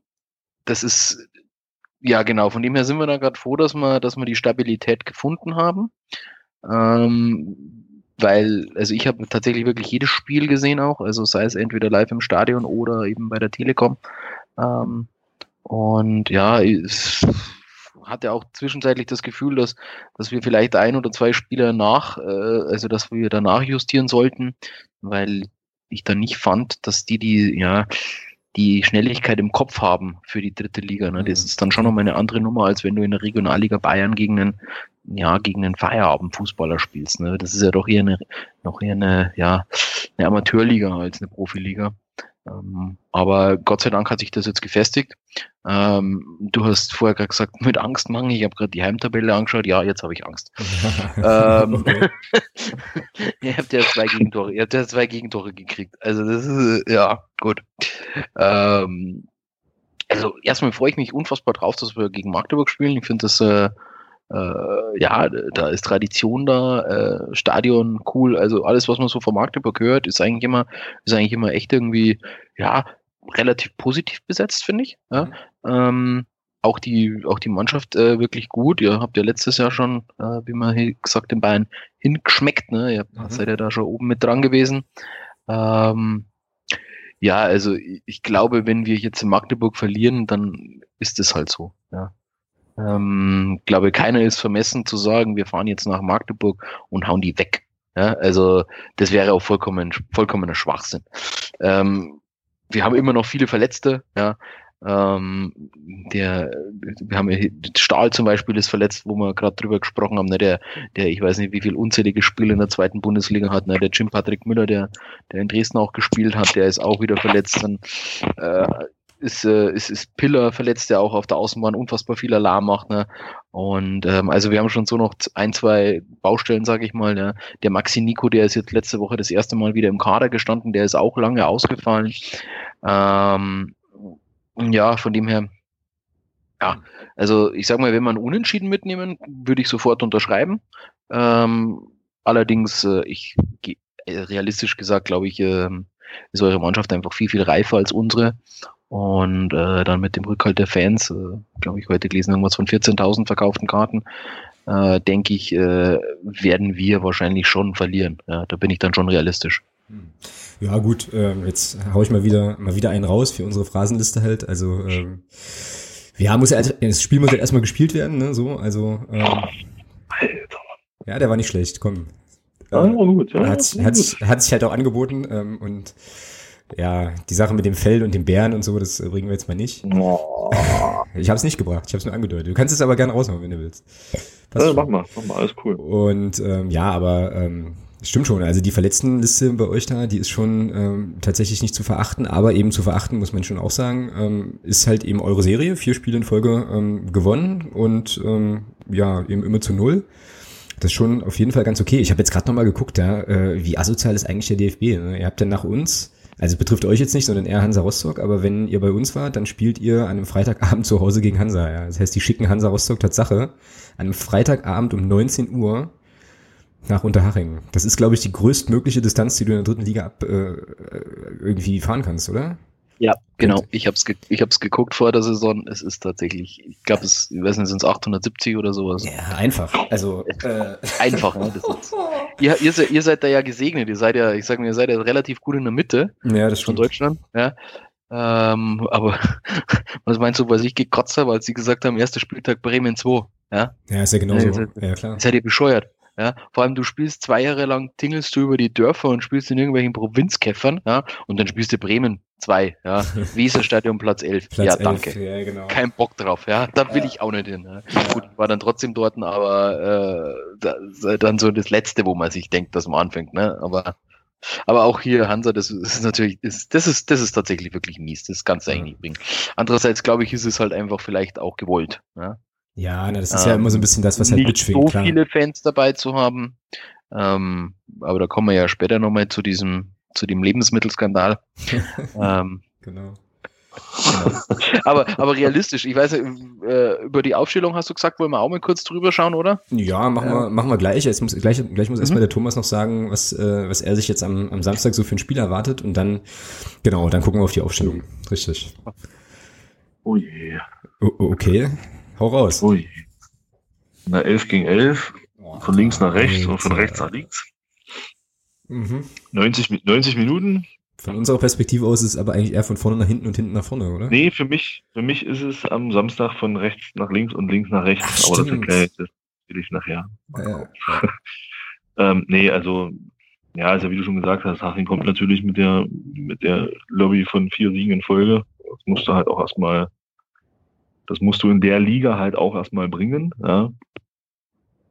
das ist, ja genau, von dem her sind wir da gerade froh, dass wir, dass wir die Stabilität gefunden haben. Ähm, weil, also ich habe tatsächlich wirklich jedes Spiel gesehen auch, also sei es entweder live im Stadion oder eben bei der Telekom. Ähm, und ja, ich hatte auch zwischenzeitlich das Gefühl, dass, dass wir vielleicht ein oder zwei Spieler nach, äh, also dass wir danach justieren sollten, weil ich dann nicht fand, dass die die, ja, die Schnelligkeit im Kopf haben für die dritte Liga. Ne? Das mhm. ist dann schon nochmal eine andere Nummer, als wenn du in der Regionalliga Bayern gegen einen, ja, gegen einen Feierabendfußballer spielst. Ne? Das ist ja doch eher eine, noch eher eine, ja, eine Amateurliga als eine Profiliga. Ähm, aber Gott sei Dank hat sich das jetzt gefestigt. Ähm, du hast vorher gerade gesagt, mit Angst machen. Ich habe gerade die Heimtabelle angeschaut. Ja, jetzt habe ich Angst. ähm, ihr habt ja zwei Gegentore. Ihr habt ja zwei Gegentore gekriegt. Also das ist ja gut. Ähm, also erstmal freue ich mich unfassbar drauf, dass wir gegen Magdeburg spielen. Ich finde das äh, äh, ja, da ist Tradition da, äh, Stadion cool, also alles, was man so von Magdeburg hört, ist eigentlich immer, ist eigentlich immer echt irgendwie, ja, relativ positiv besetzt, finde ich. Ja. Mhm. Ähm, auch die, auch die Mannschaft äh, wirklich gut. Ihr habt ja letztes Jahr schon, äh, wie man hier gesagt in Bayern, hingeschmeckt. Ne? Ihr mhm. seid ja da schon oben mit dran gewesen. Ähm, ja, also ich, ich glaube, wenn wir jetzt in Magdeburg verlieren, dann ist es halt so. Ja. Ähm, glaube, keiner ist vermessen zu sagen, wir fahren jetzt nach Magdeburg und hauen die weg. Ja, also das wäre auch vollkommen, vollkommener Schwachsinn. Ähm, wir haben immer noch viele Verletzte, ja. Ähm, der, wir haben Stahl zum Beispiel ist verletzt, wo wir gerade drüber gesprochen haben, ne, der, der, ich weiß nicht, wie viel unzählige Spiele in der zweiten Bundesliga hat, ne, der Jim Patrick Müller, der, der in Dresden auch gespielt hat, der ist auch wieder verletzt. Dann, äh, ist, äh, ist, ist Pillar verletzt, der auch auf der Außenbahn unfassbar viel Alarm macht. Ne? Und ähm, also wir haben schon so noch ein, zwei Baustellen, sage ich mal. Ne? Der Maxi Nico, der ist jetzt letzte Woche das erste Mal wieder im Kader gestanden, der ist auch lange ausgefallen. Ähm, ja, von dem her, ja, also ich sag mal, wenn man Unentschieden mitnehmen, würde ich sofort unterschreiben. Ähm, allerdings, äh, ich äh, realistisch gesagt, glaube ich, äh, ist eure Mannschaft einfach viel, viel reifer als unsere. Und äh, dann mit dem Rückhalt der Fans, äh, glaube ich, heute gelesen irgendwas von 14.000 verkauften Karten, äh, denke ich, äh, werden wir wahrscheinlich schon verlieren. Ja, da bin ich dann schon realistisch. Hm. Ja gut, äh, jetzt hau ich mal wieder mal wieder einen raus für unsere Phrasenliste halt. Also ähm, ja, muss ja das Spiel muss ja erstmal gespielt werden, ne? So, also ähm, ja, der war nicht schlecht. Komm, ja, gut, ja, hat, hat, hat sich halt auch angeboten ähm, und ja, die Sache mit dem Fell und dem Bären und so, das bringen wir jetzt mal nicht. Oh. Ich habe es nicht gebracht, ich habe es nur angedeutet. Du kannst es aber gerne rausmachen, wenn du willst. ja, mach mal, mach mal, alles cool. Und ähm, ja, aber ähm, stimmt schon. Also die Verletztenliste bei euch da, die ist schon ähm, tatsächlich nicht zu verachten, aber eben zu verachten, muss man schon auch sagen, ähm, ist halt eben eure Serie, vier Spiele in Folge ähm, gewonnen und ähm, ja, eben immer zu null. Das ist schon auf jeden Fall ganz okay. Ich habe jetzt gerade nochmal geguckt, ja, äh, wie asozial ist eigentlich der DFB. Ne? Ihr habt ja nach uns also betrifft euch jetzt nicht, sondern eher Hansa Rostock, aber wenn ihr bei uns wart, dann spielt ihr an einem Freitagabend zu Hause gegen Hansa. Ja. Das heißt, die schicken Hansa Rostock Tatsache an einem Freitagabend um 19 Uhr nach Unterhaching. Das ist, glaube ich, die größtmögliche Distanz, die du in der dritten Liga ab, äh, irgendwie fahren kannst, oder? Ja, genau. Ich habe es ge ich hab's geguckt vor der Saison. Es ist tatsächlich, ich glaube, es, ich weiß nicht, sind es 870 oder sowas. Ja, einfach. Also äh. einfach. Ne? Das ist, ihr, ihr, seid, ihr seid da ja gesegnet. Ihr seid ja, ich sage mir, ihr seid ja relativ gut in der Mitte. Ja, das stimmt. Von Deutschland. Ja. Ähm, aber was meinst du, was ich gekotzt habe, als sie gesagt haben, erster Spieltag Bremen 2? Ja, ja ist ja genauso. Ja, ja, klar. Seid ihr bescheuert? Ja, vor allem du spielst zwei Jahre lang, tingelst du über die Dörfer und spielst in irgendwelchen Provinzkäffern, ja, und dann spielst du Bremen zwei, ja, Weserstadion Platz 11. Platz ja, danke. 11, ja, genau. Kein Bock drauf, ja, da will ja. ich auch nicht hin. Ja. Gut, war dann trotzdem dort, aber äh, da, dann so das Letzte, wo man sich denkt, dass man anfängt, ne, aber aber auch hier, Hansa, das ist natürlich, ist, das ist, das ist tatsächlich wirklich mies. Das kannst du eigentlich nicht bringen. Andererseits, glaube ich, ist es halt einfach vielleicht auch gewollt. Ja? Ja, na, das ist ähm, ja immer so ein bisschen das, was halt mitschwingt. so klar. viele Fans dabei zu haben. Ähm, aber da kommen wir ja später nochmal zu diesem, zu dem Lebensmittelskandal. ähm, genau. Genau. aber, aber realistisch, ich weiß, äh, über die Aufstellung hast du gesagt, wollen wir auch mal kurz drüber schauen, oder? Ja, machen, wir, machen wir gleich. Jetzt muss, gleich, gleich muss mhm. erstmal der Thomas noch sagen, was, äh, was er sich jetzt am, am Samstag so für ein Spiel erwartet und dann, genau, dann gucken wir auf die Aufstellung. Richtig. Oh je. O okay, hau raus. Je. Na, 11 gegen 11, von links nach rechts und von rechts nach links. Mhm. 90, 90 Minuten, von unserer Perspektive aus ist es aber eigentlich eher von vorne nach hinten und hinten nach vorne, oder? Nee, für mich, für mich ist es am Samstag von rechts nach links und links nach rechts. Ach, aber das erkläre ich, das ich nachher. Ja. ähm, nee, also, ja, also wie du schon gesagt hast, Haching kommt natürlich mit der, mit der Lobby von vier Siegen in Folge. Das musst du halt auch erstmal, das musst du in der Liga halt auch erstmal bringen, ja.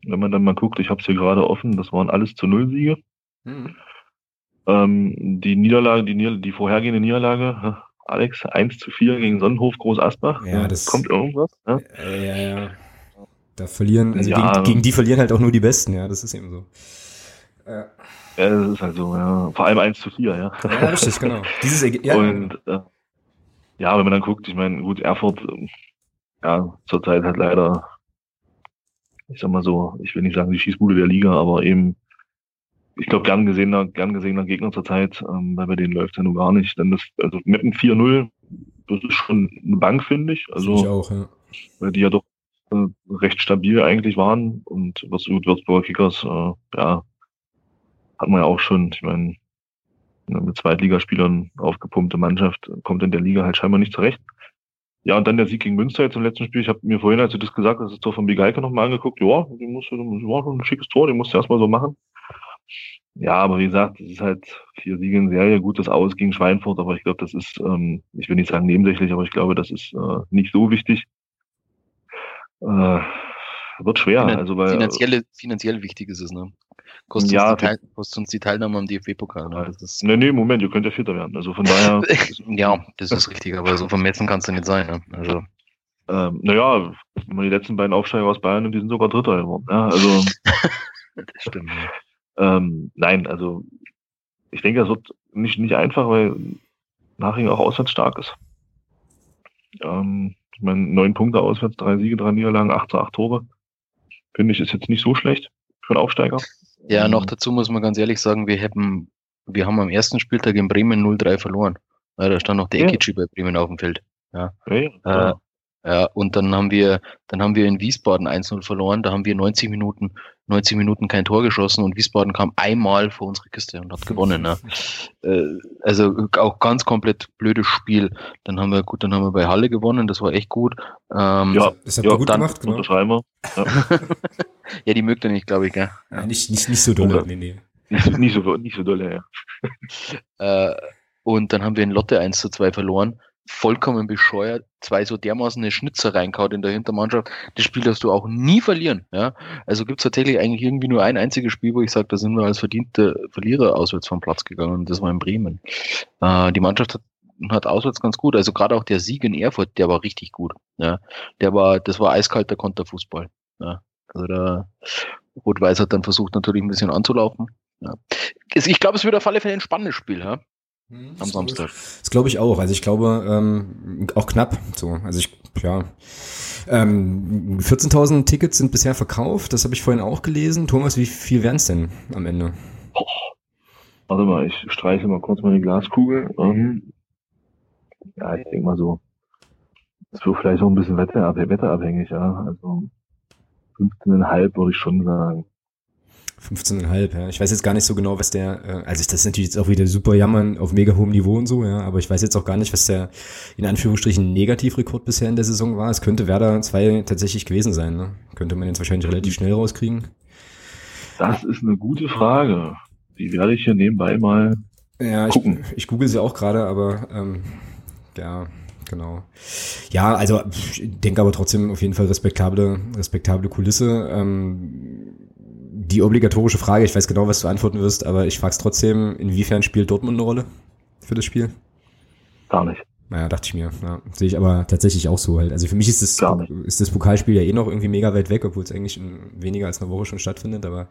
Wenn man dann mal guckt, ich habe es hier gerade offen, das waren alles zu Null Siege. Mhm. Ähm, die Niederlage, die, Nieder die vorhergehende Niederlage, Alex, 1 zu 4 gegen Sonnenhof Groß Asbach. Ja, das kommt irgendwas. Ja, ja, ja. Da verlieren, also ja, gegen, gegen, die verlieren halt auch nur die Besten, ja, das ist eben so. Ja. Ja, das ist halt so, ja. Vor allem 1 zu 4, ja. Ja, richtig, genau. Dieses ja. Und äh, ja, wenn man dann guckt, ich meine, gut, Erfurt, ja, zurzeit hat leider, ich sag mal so, ich will nicht sagen die Schießbude der Liga, aber eben ich glaube, gern gesehener, gern gesehener Gegner zurzeit, ähm, weil bei denen läuft ja nur gar nicht. Denn das, also mit einem 4-0, das ist schon eine Bank, finde ich. Also, ich auch, ja. Weil die ja doch äh, recht stabil eigentlich waren und was Würzburger Kickers, äh, ja, hat man ja auch schon, ich meine, mit Zweitligaspielern aufgepumpte Mannschaft kommt in der Liga halt scheinbar nicht zurecht. Ja, und dann der Sieg gegen Münster jetzt im letzten Spiel. Ich habe mir vorhin, als du das gesagt hast, das Tor von Bigalke nochmal angeguckt. Ja, die musste, das war schon ein schickes Tor, den musst du erstmal so machen. Ja, aber wie gesagt, es ist halt vier Siege in Serie, gutes Aus gegen Schweinfurt, aber ich glaube, das ist, ähm, ich will nicht sagen nebensächlich, aber ich glaube, das ist äh, nicht so wichtig. Äh, wird schwer. Finan also weil, finanziell, finanziell wichtig ist es, ne? Kostet, ja, uns, die kostet uns die Teilnahme am DFB-Pokal. Ne? nee, nee, Moment, ihr könnt ja Vierter werden. Also von daher. ja, das ist richtig, aber so vom Metzen kannst du nicht sein. Ne? Also. Ähm, naja, die letzten beiden Aufsteiger aus Bayern und die sind sogar Dritter geworden. Ja, also. das stimmt. Ja. Ähm, nein, also ich denke, es wird nicht, nicht einfach, weil Naching auch auswärts stark ist. Ähm, ich meine, neun Punkte auswärts, drei Siege, drei Niederlagen, acht zu acht Tore. Finde ich, ist jetzt nicht so schlecht für einen Aufsteiger. Ja, noch dazu muss man ganz ehrlich sagen, wir haben, wir haben am ersten Spieltag in Bremen 0-3 verloren. Da stand noch der ja. Ekici bei Bremen auf dem Feld. Ja. ja, ja. Äh, ja, und dann haben wir, dann haben wir in Wiesbaden 1-0 verloren. Da haben wir 90 Minuten, 90 Minuten kein Tor geschossen und Wiesbaden kam einmal vor unsere Kiste und hat gewonnen. Ne? Äh, also auch ganz komplett blödes Spiel. Dann haben wir, gut, dann haben wir bei Halle gewonnen. Das war echt gut. Ähm, ja, das habt ihr gut dann, gemacht, genau. Ja. ja, die mögt er nicht, glaube ich, gell? Ja. nicht, nicht, nicht so doll. Nee, nee. Nicht, nicht, so, nicht so dolle, ja. äh, und dann haben wir in Lotte 1 zu 2 verloren vollkommen bescheuert, zwei so dermaßen eine Schnitzer reinkaut in der Hintermannschaft. Das Spiel darfst du auch nie verlieren. Ja? Also gibt es tatsächlich eigentlich irgendwie nur ein einziges Spiel, wo ich sage, da sind wir als verdiente Verlierer auswärts vom Platz gegangen und das war in Bremen. Äh, die Mannschaft hat, hat auswärts ganz gut, also gerade auch der Sieg in Erfurt, der war richtig gut. Ja? Der war, das war eiskalter Konterfußball. Ja? Also da Rot-Weiß hat dann versucht natürlich ein bisschen anzulaufen. Ja. Ich glaube, es wird auf alle Fälle ein spannendes Spiel. Ja? Hm, am Samstag. Das glaube ich auch. Also ich glaube ähm, auch knapp. So, also ich ja. Ähm, 14.000 Tickets sind bisher verkauft. Das habe ich vorhin auch gelesen. Thomas, wie viel wären es denn am Ende? Oh. Warte mal, ich streiche mal kurz meine Glaskugel. Ähm, ja, ich denke mal so. Das wird vielleicht auch ein bisschen wetterabhängig, ja. Also 15,5 würde ich schon sagen. 15,5, ja. Ich weiß jetzt gar nicht so genau, was der, äh, also das ist natürlich jetzt auch wieder super jammern auf mega hohem Niveau und so, ja, aber ich weiß jetzt auch gar nicht, was der in Anführungsstrichen Negativrekord bisher in der Saison war. Es könnte Werder 2 tatsächlich gewesen sein, ne? Könnte man jetzt wahrscheinlich relativ schnell rauskriegen. Das ist eine gute Frage. Die werde ich hier nebenbei mal ja, gucken. Ich, ich google sie auch gerade, aber ähm, ja, genau. Ja, also ich denke aber trotzdem auf jeden Fall respektable, respektable Kulisse. Ähm, die obligatorische Frage, ich weiß genau, was du antworten wirst, aber ich frage es trotzdem, inwiefern spielt Dortmund eine Rolle für das Spiel? Gar nicht. Naja, dachte ich mir. Ja, sehe ich aber tatsächlich auch so halt. Also für mich ist das, ist das Pokalspiel ja eh noch irgendwie mega weit weg, obwohl es eigentlich in weniger als einer Woche schon stattfindet, aber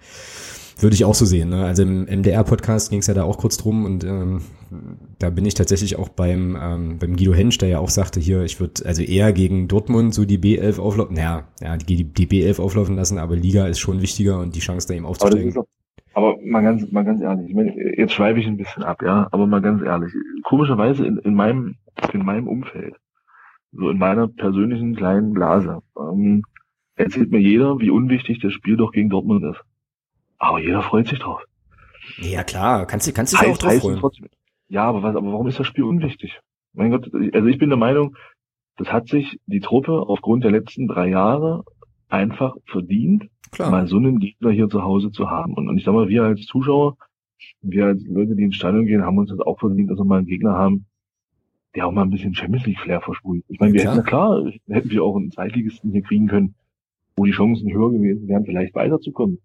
würde ich auch so sehen. Ne? Also im MDR-Podcast ging es ja da auch kurz drum und ähm, da bin ich tatsächlich auch beim, ähm, beim Guido Hensch, der ja auch sagte, hier, ich würde also eher gegen Dortmund so die B11 auflaufen, naja, ja, die, die B11 auflaufen lassen, aber Liga ist schon wichtiger und die Chance da eben aufzusteigen. Aber, aber mal ganz, mal ganz ehrlich, ich meine, jetzt schweife ich ein bisschen ab, ja, aber mal ganz ehrlich, komischerweise in, in meinem, in meinem Umfeld, so in meiner persönlichen kleinen Blase, ähm, erzählt mir jeder, wie unwichtig das Spiel doch gegen Dortmund ist. Aber jeder freut sich drauf. Ja, klar, kannst du kannst dich auch drauf freuen. Trotzdem, ja, aber, was, aber warum ist das Spiel unwichtig? Mein Gott, also ich bin der Meinung, das hat sich die Truppe aufgrund der letzten drei Jahre einfach verdient, Klar. mal so einen Gegner hier zu Hause zu haben. Und, und ich sag mal, wir als Zuschauer, wir als Leute, die ins Stadion gehen, haben uns das auch verdient, dass wir mal einen Gegner haben, der auch mal ein bisschen Champions League Flair versprüht. Ich meine, wir ja, hätten, klar, hätten wir auch einen Zweitligisten hier kriegen können, wo die Chancen höher gewesen wären, vielleicht weiterzukommen.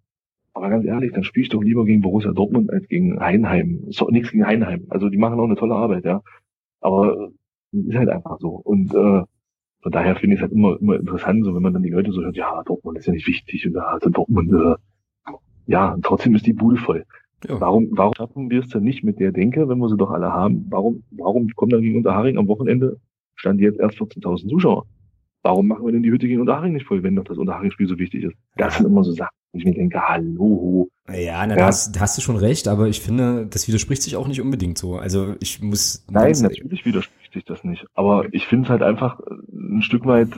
Aber ganz ehrlich, dann spiele ich doch lieber gegen Borussia Dortmund als gegen Heinheim. Ist doch nichts gegen Heinheim. Also die machen auch eine tolle Arbeit, ja. Aber ist halt einfach so. Und äh, von daher finde ich es halt immer, immer interessant, so wenn man dann die Leute so hört, ja, Dortmund ist ja nicht wichtig und da also Dortmund, äh, ja, trotzdem ist die Bude voll. Ja. Warum, warum schaffen wir es denn nicht mit der Denke, wenn wir sie doch alle haben? Warum, warum kommen dann gegen Unterharing am Wochenende stand jetzt erst 14.000 Zuschauer? Warum machen wir denn die Hütte gegen Unterhaching nicht voll, wenn doch das Unterhaching-Spiel so wichtig ist? Das sind immer so Sachen, wo ich mir denke, hallo. Ja, na, ja. Da, hast, da hast du schon recht, aber ich finde, das widerspricht sich auch nicht unbedingt so. Also ich muss. Nein, natürlich widerspricht sich das nicht. Aber ich finde es halt einfach ein Stück weit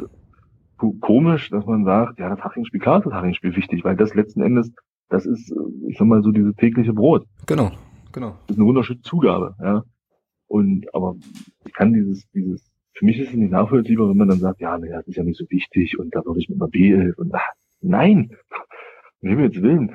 komisch, dass man sagt, ja, das Haching-Spiel, klar ist das Haching-Spiel wichtig, weil das letzten Endes, das ist, ich sag mal, so diese tägliche Brot. Genau, genau. Das ist eine wunderschöne Zugabe, ja. Und, aber ich kann dieses, dieses für mich ist es nicht nachvollziehbar, wenn man dann sagt, ja, naja, das ist ja nicht so wichtig und da würde ich mit einer B11 und ach, nein, um Himmels Willen.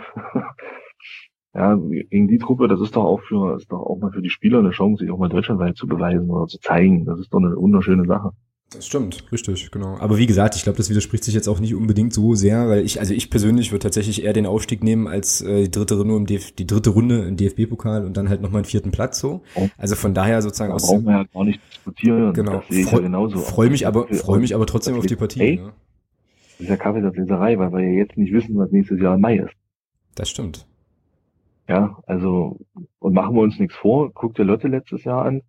ja, gegen die Truppe, das ist doch auch für, ist doch auch mal für die Spieler eine Chance, sich auch mal deutschlandweit zu beweisen oder zu zeigen. Das ist doch eine wunderschöne Sache. Das stimmt, richtig, genau. Aber wie gesagt, ich glaube, das widerspricht sich jetzt auch nicht unbedingt so sehr, weil ich, also ich persönlich würde tatsächlich eher den Aufstieg nehmen als äh, die dritte Runde im DF die dritte Runde im DFB-Pokal und dann halt nochmal einen vierten Platz so. Oh. Also von daher sozusagen aus. Brauchen wir ja gar nicht diskutieren. Genau. Das sehe ich ja genauso. Freue mich aber, freue mich aber trotzdem auf die Partie. Hey, ja. Das ist ja Kaffeesatzleserei, weil wir ja jetzt nicht wissen, was nächstes Jahr im Mai ist. Das stimmt. Ja, also, und machen wir uns nichts vor. Guck dir Lotte letztes Jahr an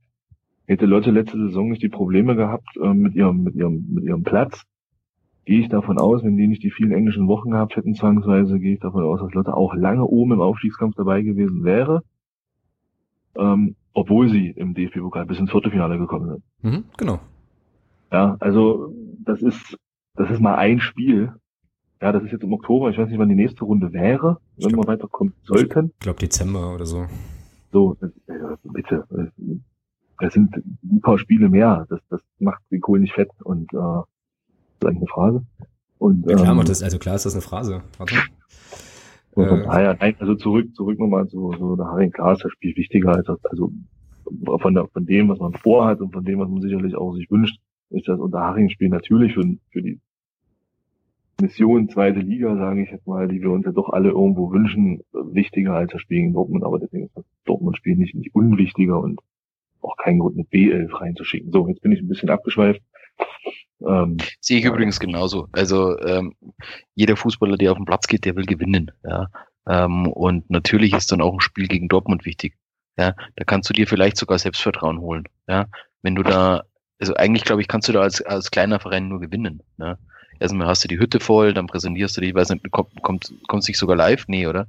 Hätte Lotte letzte Saison nicht die Probleme gehabt äh, mit ihrem, mit ihrem, mit ihrem Platz, gehe ich davon aus, wenn die nicht die vielen englischen Wochen gehabt hätten, zwangsweise, gehe ich davon aus, dass Lotte auch lange oben im Aufstiegskampf dabei gewesen wäre. Ähm, obwohl sie im DFB-Pokal bis ins Viertelfinale gekommen sind. Mhm, genau. Ja, also das ist, das ist mal ein Spiel. Ja, das ist jetzt im Oktober. Ich weiß nicht, wann die nächste Runde wäre, wenn glaub, wir weiterkommen sollten. Ich glaube Dezember oder so. So, äh, bitte. Es sind ein paar Spiele mehr. Das, das macht den Kohl nicht fett und äh, das ist eigentlich eine Phrase. Und, ja, klar, ähm, das, also klar ist das eine Phrase. Warte. So, äh, daher, nein, also zurück, zurück nochmal zu so der Haring. Klar ist das Spiel wichtiger als das, also von, der, von dem, was man vorhat und von dem, was man sicherlich auch sich wünscht, ist das Unterhaching-Spiel natürlich für, für die Mission zweite Liga, sage ich jetzt mal, die wir uns ja doch alle irgendwo wünschen, wichtiger als das Spiel in Dortmund, aber deswegen ist das Dortmund-Spiel nicht, nicht unwichtiger und auch keinen Grund, eine B11 reinzuschicken. So, jetzt bin ich ein bisschen abgeschweift. Ähm, Sehe ich übrigens genauso. Also ähm, jeder Fußballer, der auf den Platz geht, der will gewinnen. Ja? Ähm, und natürlich ist dann auch ein Spiel gegen Dortmund wichtig. Ja, da kannst du dir vielleicht sogar Selbstvertrauen holen. Ja, wenn du da, also eigentlich glaube ich, kannst du da als, als kleiner Verein nur gewinnen. Ja? Erstmal hast du die Hütte voll, dann präsentierst du die, ich weiß nicht, kommt, kommt, kommt sich sogar live? Nee, oder?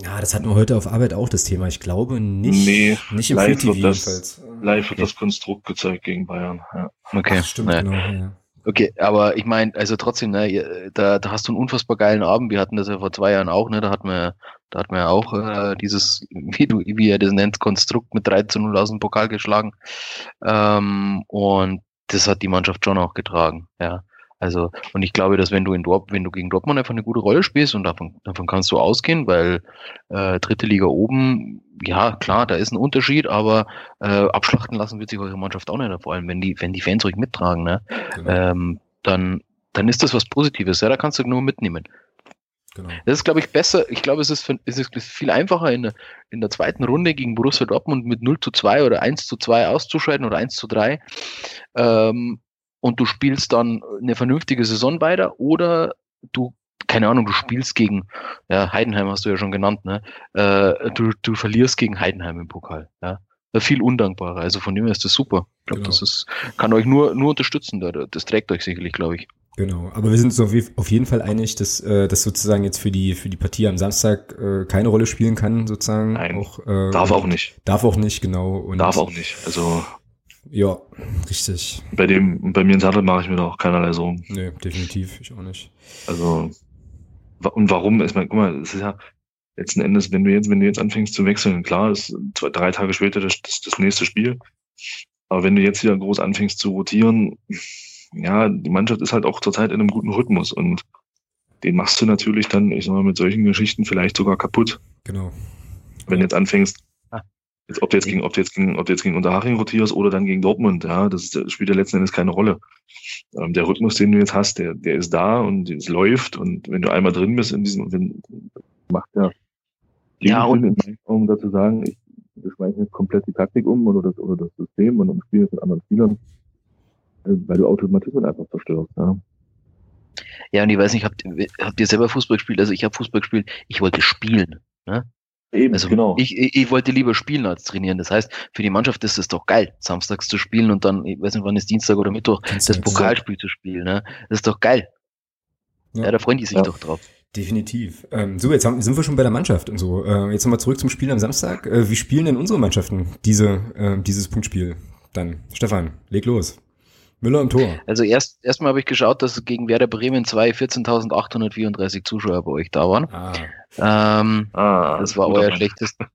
Ja, das hatten wir heute auf Arbeit auch das Thema. Ich glaube nicht. Nee, nicht im live wird das, Live wird das Konstrukt gezeigt gegen Bayern. Ja. Okay, Ach, stimmt, naja. genau. Ja. Okay, aber ich meine, also trotzdem, ne, da, da hast du einen unfassbar geilen Abend. Wir hatten das ja vor zwei Jahren auch, ne? Da hatten wir, da hatten wir ja auch äh, dieses, wie du, wie er das nennt, Konstrukt mit 3 zu 0 aus dem Pokal geschlagen. Ähm, und das hat die Mannschaft schon auch getragen, ja. Also, und ich glaube, dass wenn du in Dort, wenn du gegen Dortmund einfach eine gute Rolle spielst und davon, davon kannst du ausgehen, weil äh, dritte Liga oben, ja klar, da ist ein Unterschied, aber äh, abschlachten lassen wird sich eure Mannschaft auch nicht, vor allem wenn die, wenn die Fans euch mittragen, ne? Genau. Ähm, dann, dann ist das was Positives, ja, da kannst du nur mitnehmen. Genau. Das ist, glaube ich, besser. Ich glaube, es ist, es ist viel einfacher in der, in der zweiten Runde gegen Borussia Dortmund mit 0 zu 2 oder 1 zu 2 auszuscheiden oder 1 zu 3. Ähm, und du spielst dann eine vernünftige Saison weiter oder du, keine Ahnung, du spielst gegen, ja, Heidenheim hast du ja schon genannt, ne? Äh, du, du verlierst gegen Heidenheim im Pokal. Ja? Viel undankbarer. Also von dem her ist das super. Ich glaube, genau. das ist, kann euch nur, nur unterstützen. Das trägt euch sicherlich, glaube ich. Genau, aber wir sind uns auf jeden Fall einig, dass äh, das sozusagen jetzt für die für die Partie am Samstag äh, keine Rolle spielen kann, sozusagen. Nein, auch, äh, darf auch nicht. Darf auch nicht, genau. Und darf auch nicht. Also ja, richtig. Bei dem, bei mir in Sattel mache ich mir da auch keinerlei Sorgen. Nee, definitiv, ich auch nicht. Also und warum? Ich meine, guck mal, es ist ja letzten Endes, wenn du jetzt, wenn du jetzt anfängst zu wechseln, klar, ist zwei, drei Tage später das, das, das nächste Spiel. Aber wenn du jetzt wieder groß anfängst zu rotieren, ja, die Mannschaft ist halt auch zurzeit in einem guten Rhythmus und den machst du natürlich dann, ich sag mal, mit solchen Geschichten vielleicht sogar kaputt. Genau. Wenn du jetzt anfängst. Jetzt, ob du jetzt gegen, ob du jetzt gegen, ob du jetzt gegen Unterhaching rotierst oder dann gegen Dortmund, ja, das, ist, das spielt ja letzten Endes keine Rolle. Ähm, der Rhythmus, den du jetzt hast, der, der ist da und es läuft und wenn du einmal drin bist in diesem, wenn, macht ja, ja und um dazu sagen, ich, wir schmeißen jetzt komplett die Taktik um oder das, oder das System und umspielen es mit anderen Spielern weil du Automatismen einfach zerstörst. Ja. ja, und ich weiß nicht, habt, habt ihr selber Fußball gespielt? Also ich habe Fußball gespielt, ich wollte spielen. Ne? Eben, also genau. Ich, ich, ich wollte lieber spielen als trainieren. Das heißt, für die Mannschaft ist es doch geil, samstags zu spielen und dann, ich weiß nicht, wann ist Dienstag oder Mittwoch, Kannst das Pokalspiel zu spielen. Ne? Das ist doch geil. Ja, ja da freuen die sich ja. doch drauf. Definitiv. Ähm, so, jetzt haben, sind wir schon bei der Mannschaft und so. Äh, jetzt nochmal zurück zum Spiel am Samstag. Äh, wie spielen denn unsere Mannschaften diese, äh, dieses Punktspiel dann? Stefan, leg los. Müller im Tor. Also erst erstmal habe ich geschaut, dass gegen Werder Bremen 2 14.834 Zuschauer bei euch da waren. Ah. Ähm, ah, das war euer schlechtester,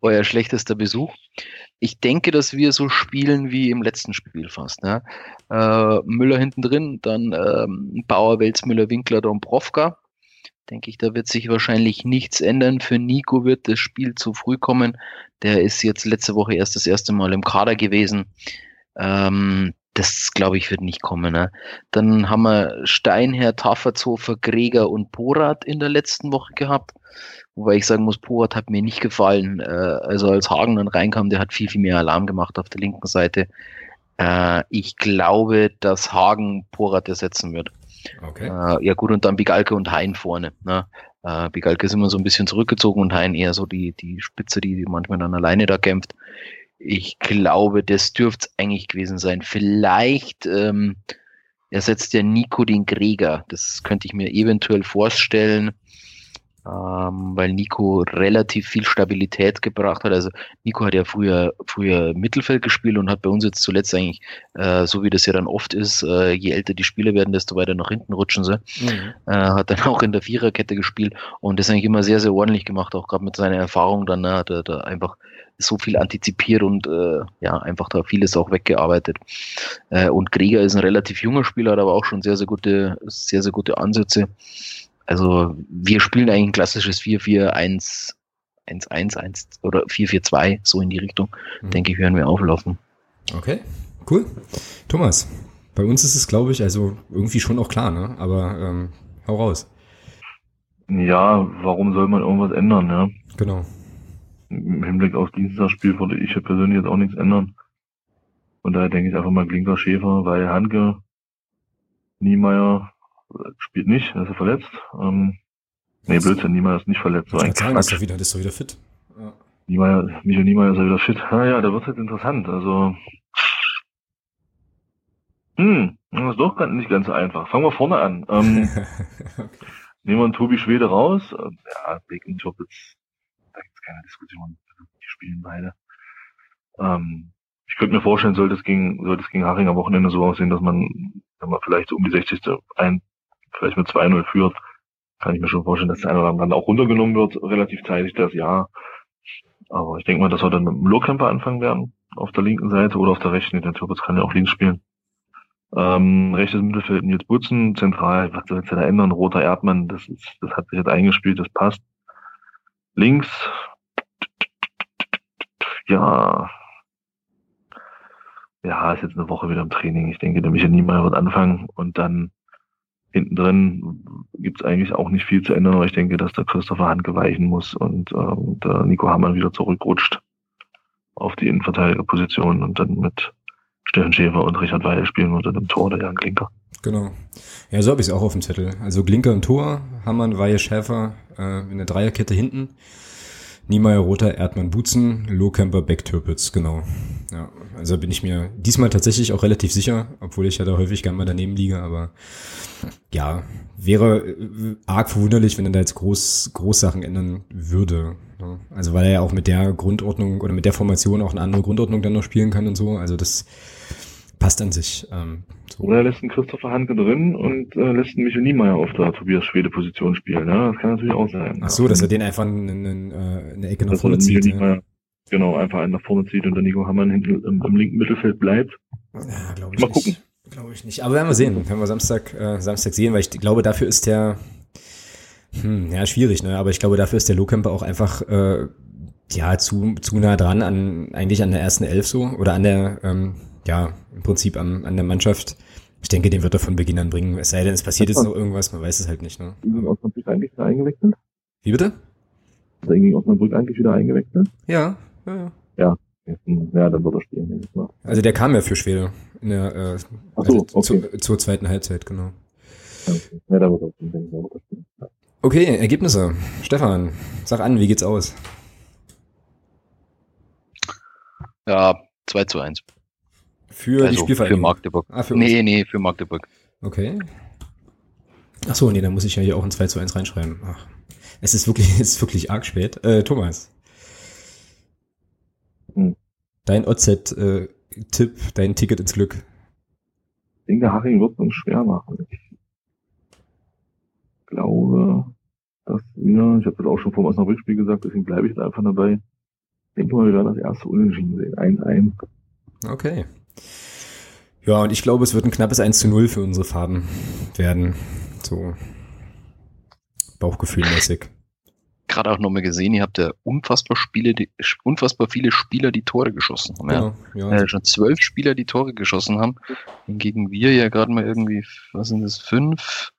euer schlechtester Besuch. Ich denke, dass wir so spielen wie im letzten Spiel fast. Ne? Äh, Müller hinten drin, dann ähm, Bauer, Welzmüller, Winkler, Dombrovka. Denke ich, da wird sich wahrscheinlich nichts ändern. Für Nico wird das Spiel zu früh kommen. Der ist jetzt letzte Woche erst das erste Mal im Kader gewesen. Ähm, das glaube ich wird nicht kommen. Ne? Dann haben wir Steinherr, Taffertshofer, Greger und Porat in der letzten Woche gehabt. Wobei ich sagen muss, Porat hat mir nicht gefallen. Äh, also als Hagen dann reinkam, der hat viel, viel mehr Alarm gemacht auf der linken Seite. Äh, ich glaube, dass Hagen Porat ersetzen wird. Okay. Äh, ja gut, und dann Bigalke und Hein vorne. Ne? Äh, Bigalke ist immer so ein bisschen zurückgezogen und Hein eher so die, die Spitze, die manchmal dann alleine da kämpft. Ich glaube, das dürfte es eigentlich gewesen sein. Vielleicht ähm, ersetzt der Nico den Gregor. Das könnte ich mir eventuell vorstellen, ähm, weil Nico relativ viel Stabilität gebracht hat. Also Nico hat ja früher, früher Mittelfeld gespielt und hat bei uns jetzt zuletzt eigentlich, äh, so wie das ja dann oft ist, äh, je älter die Spieler werden, desto weiter nach hinten rutschen sie. Mhm. Äh, hat dann auch in der Viererkette gespielt und das eigentlich immer sehr, sehr ordentlich gemacht, auch gerade mit seiner Erfahrung dann ne, hat er da einfach so viel antizipiert und äh, ja, einfach da vieles auch weggearbeitet. Äh, und Krieger ist ein relativ junger Spieler, hat aber auch schon sehr, sehr gute, sehr, sehr gute Ansätze. Also wir spielen eigentlich ein klassisches 4-4-1, 1-1-1 oder 4-4-2, so in die Richtung, mhm. denke ich, werden wir auflaufen. Okay, cool. Thomas, bei uns ist es, glaube ich, also irgendwie schon auch klar, ne? Aber ähm, hau raus. Ja, warum soll man irgendwas ändern, ja? Genau im Hinblick auf dieses Spiel würde ich persönlich jetzt auch nichts ändern. Und daher denke ich einfach mal Klinker Schäfer, weil Hanke, Niemeyer spielt nicht, er ist verletzt. Ähm, nee, Blödsinn, Niemeyer ist nicht verletzt. So ein sagen, ist doch wieder, ist doch wieder fit. Ja. Niemeyer, Michael Niemeyer ist ja wieder fit. Naja, da wird es jetzt interessant. Also, hm, das ist doch nicht ganz so einfach. Fangen wir vorne an. Ähm, okay. Nehmen wir einen Tobi Schwede raus. Ja, Beck und Chopitz keine Diskussion. Die spielen beide. Ähm, ich könnte mir vorstellen, sollte es gegen, sollte es gegen Haching am Wochenende so aussehen, dass man, wenn man vielleicht so um die 60. ein, vielleicht mit 2-0 führt, kann ich mir schon vorstellen, dass der eine oder andere auch runtergenommen wird, relativ zeitig das Jahr. Aber ich denke mal, dass wir dann mit dem Lowcamper anfangen werden, auf der linken Seite oder auf der rechten. Der Türpitz kann ja auch links spielen. Ähm, rechtes Mittelfeld Nils Butzen, zentral, was soll jetzt da ändern? Roter Erdmann, das ist, das hat sich jetzt eingespielt, das passt. Links ja, ja, ist jetzt eine Woche wieder im Training. Ich denke, der Michael Niemeyer wird anfangen und dann hinten drin gibt es eigentlich auch nicht viel zu ändern, aber ich denke, dass der Christopher Handke weichen muss und ähm, der Nico Hamann wieder zurückrutscht auf die Innenverteidigerposition und dann mit Steffen Schäfer und Richard Weil spielen unter dem Tor der Jan Klinker. Genau. Ja, so habe ich es auch auf dem Zettel. Also Glinker im Tor, Hamann, Weihe, Schäfer äh, in der Dreierkette hinten. Niemeyer, Roter, Erdmann, Butzen, Lohkemper, Beck, Türpitz, genau. Ja, also bin ich mir diesmal tatsächlich auch relativ sicher, obwohl ich ja da häufig gern mal daneben liege, aber ja, wäre äh, arg verwunderlich, wenn er da jetzt groß, Großsachen ändern würde. Also weil er ja auch mit der Grundordnung oder mit der Formation auch eine andere Grundordnung dann noch spielen kann und so. Also das passt an sich. Ähm, so. Oder er lässt einen Christopher Hanke drin und äh, lässt einen Michael Niemeyer auf der Tobias Schwede Position spielen. Ne? Das kann natürlich auch sein. Ach so, ja. dass er den einfach in, in, in äh, eine Ecke nach vorne zieht. Ja. Genau, einfach einen nach vorne zieht und dann Nico Hammann hinten im, im linken Mittelfeld bleibt. Ja, glaube ich Mal gucken. Glaube ich nicht. Aber werden wir sehen. Werden wir Samstag, äh, Samstag sehen, weil ich glaube, dafür ist der, hm, ja, schwierig, ne? Aber ich glaube, dafür ist der Lohkemper auch einfach, äh, ja, zu, zu nah dran an, eigentlich an der ersten Elf so, oder an der, ähm, ja, im Prinzip an, an der Mannschaft. Ich denke, den wird er von Beginn an bringen. Es sei denn, es passiert jetzt noch irgendwas, man weiß es halt nicht. Ne? Osnabrück eigentlich wieder eingewechselt? Wie bitte? Ist er gegen Osnabrück eigentlich wieder eingewechselt? Ja, ja, ja. Ja, ja dann wird er spielen. Denke ich mal. Also der kam ja für Schwede in der, äh, Ach so, also okay. zu, zur zweiten Halbzeit, genau. Okay. Ja, da wird er spielen, denke ich mal. Ja. Okay, Ergebnisse. Stefan, sag an, wie geht's aus? Ja, 2 zu 1. Für also die Spielvereinigung? Für Magdeburg. Ah, für nee, nee, für Magdeburg. Okay. Ach so, nee, dann muss ich ja hier auch ein 2 zu 1 reinschreiben. Ach, es ist wirklich, es ist wirklich arg spät. Äh, Thomas. Hm. Dein OZ-Tipp, äh, dein Ticket ins Glück. Ich denke, Haching wird es uns schwer machen. Ich glaube, dass wir, ich habe das auch schon vor dem Osnabrück-Spiel gesagt, deswegen bleibe ich da einfach dabei. Ich denke mal, wir werden das erste Unentschieden sehen. 1-1. Okay. Ja, und ich glaube, es wird ein knappes 1 zu 0 für unsere Farben werden. So Bauchgefühlmäßig. Gerade auch nochmal gesehen, ihr habt ja unfassbar, Spiele, die, unfassbar viele Spieler, die Tore geschossen haben. Ja, ja. ja schon zwölf Spieler, die Tore geschossen haben. Hingegen wir ja gerade mal irgendwie, was sind das, fünf,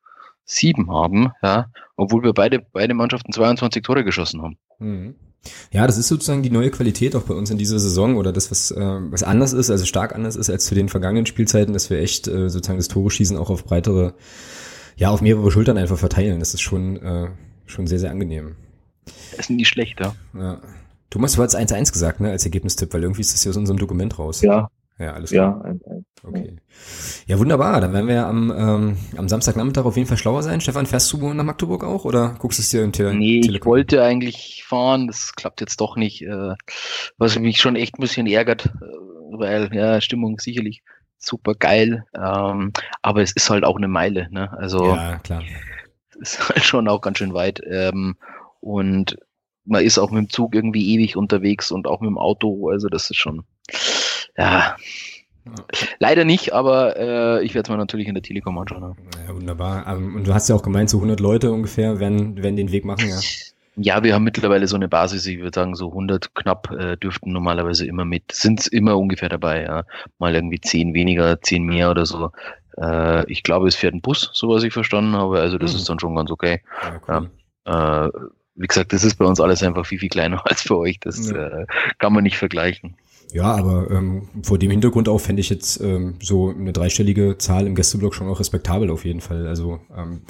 sieben haben, ja, obwohl wir beide, beide Mannschaften 22 Tore geschossen haben. Mhm. Ja, das ist sozusagen die neue Qualität auch bei uns in dieser Saison oder das, was, äh, was anders ist, also stark anders ist als zu den vergangenen Spielzeiten, dass wir echt äh, sozusagen das Tore schießen auch auf breitere, ja, auf mehrere Schultern einfach verteilen. Das ist schon, äh, schon sehr, sehr angenehm. Das ist nicht schlechter. Ja. Thomas, du hast 1-1 gesagt, ne, als Ergebnistipp, weil irgendwie ist das hier aus unserem Dokument raus. Ja. Ja, alles klar. Ja, 1-1. Okay. Ja, wunderbar. Dann werden wir am, ähm, am Samstagnachmittag auf jeden Fall schlauer sein. Stefan, fährst du nach Magdeburg auch oder guckst du es dir im Tele Nee, Telekom? ich wollte eigentlich fahren. Das klappt jetzt doch nicht. Äh, was mich schon echt ein bisschen ärgert, äh, weil, ja, Stimmung sicherlich super geil. Ähm, aber es ist halt auch eine Meile, ne? Also. Ja, klar. Ist halt schon auch ganz schön weit. Ähm, und man ist auch mit dem Zug irgendwie ewig unterwegs und auch mit dem Auto. Also das ist schon, ja, Leider nicht, aber äh, ich werde es mir natürlich in der Telekom anschauen. Ja, ja wunderbar. Ähm, und du hast ja auch gemeint, so 100 Leute ungefähr werden, werden den Weg machen, ja? Ja, wir haben mittlerweile so eine Basis, ich würde sagen, so 100 knapp äh, dürften normalerweise immer mit, sind immer ungefähr dabei, ja. Mal irgendwie 10 weniger, 10 mehr oder so. Äh, ich glaube, es fährt ein Bus, so was ich verstanden habe, also das mhm. ist dann schon ganz okay. Ja, cool. ja, äh, wie gesagt, das ist bei uns alles einfach viel, viel kleiner als bei euch, das äh, kann man nicht vergleichen. Ja, aber ähm, vor dem Hintergrund auch fände ich jetzt ähm, so eine dreistellige Zahl im Gästeblock schon auch respektabel auf jeden Fall. Also ähm,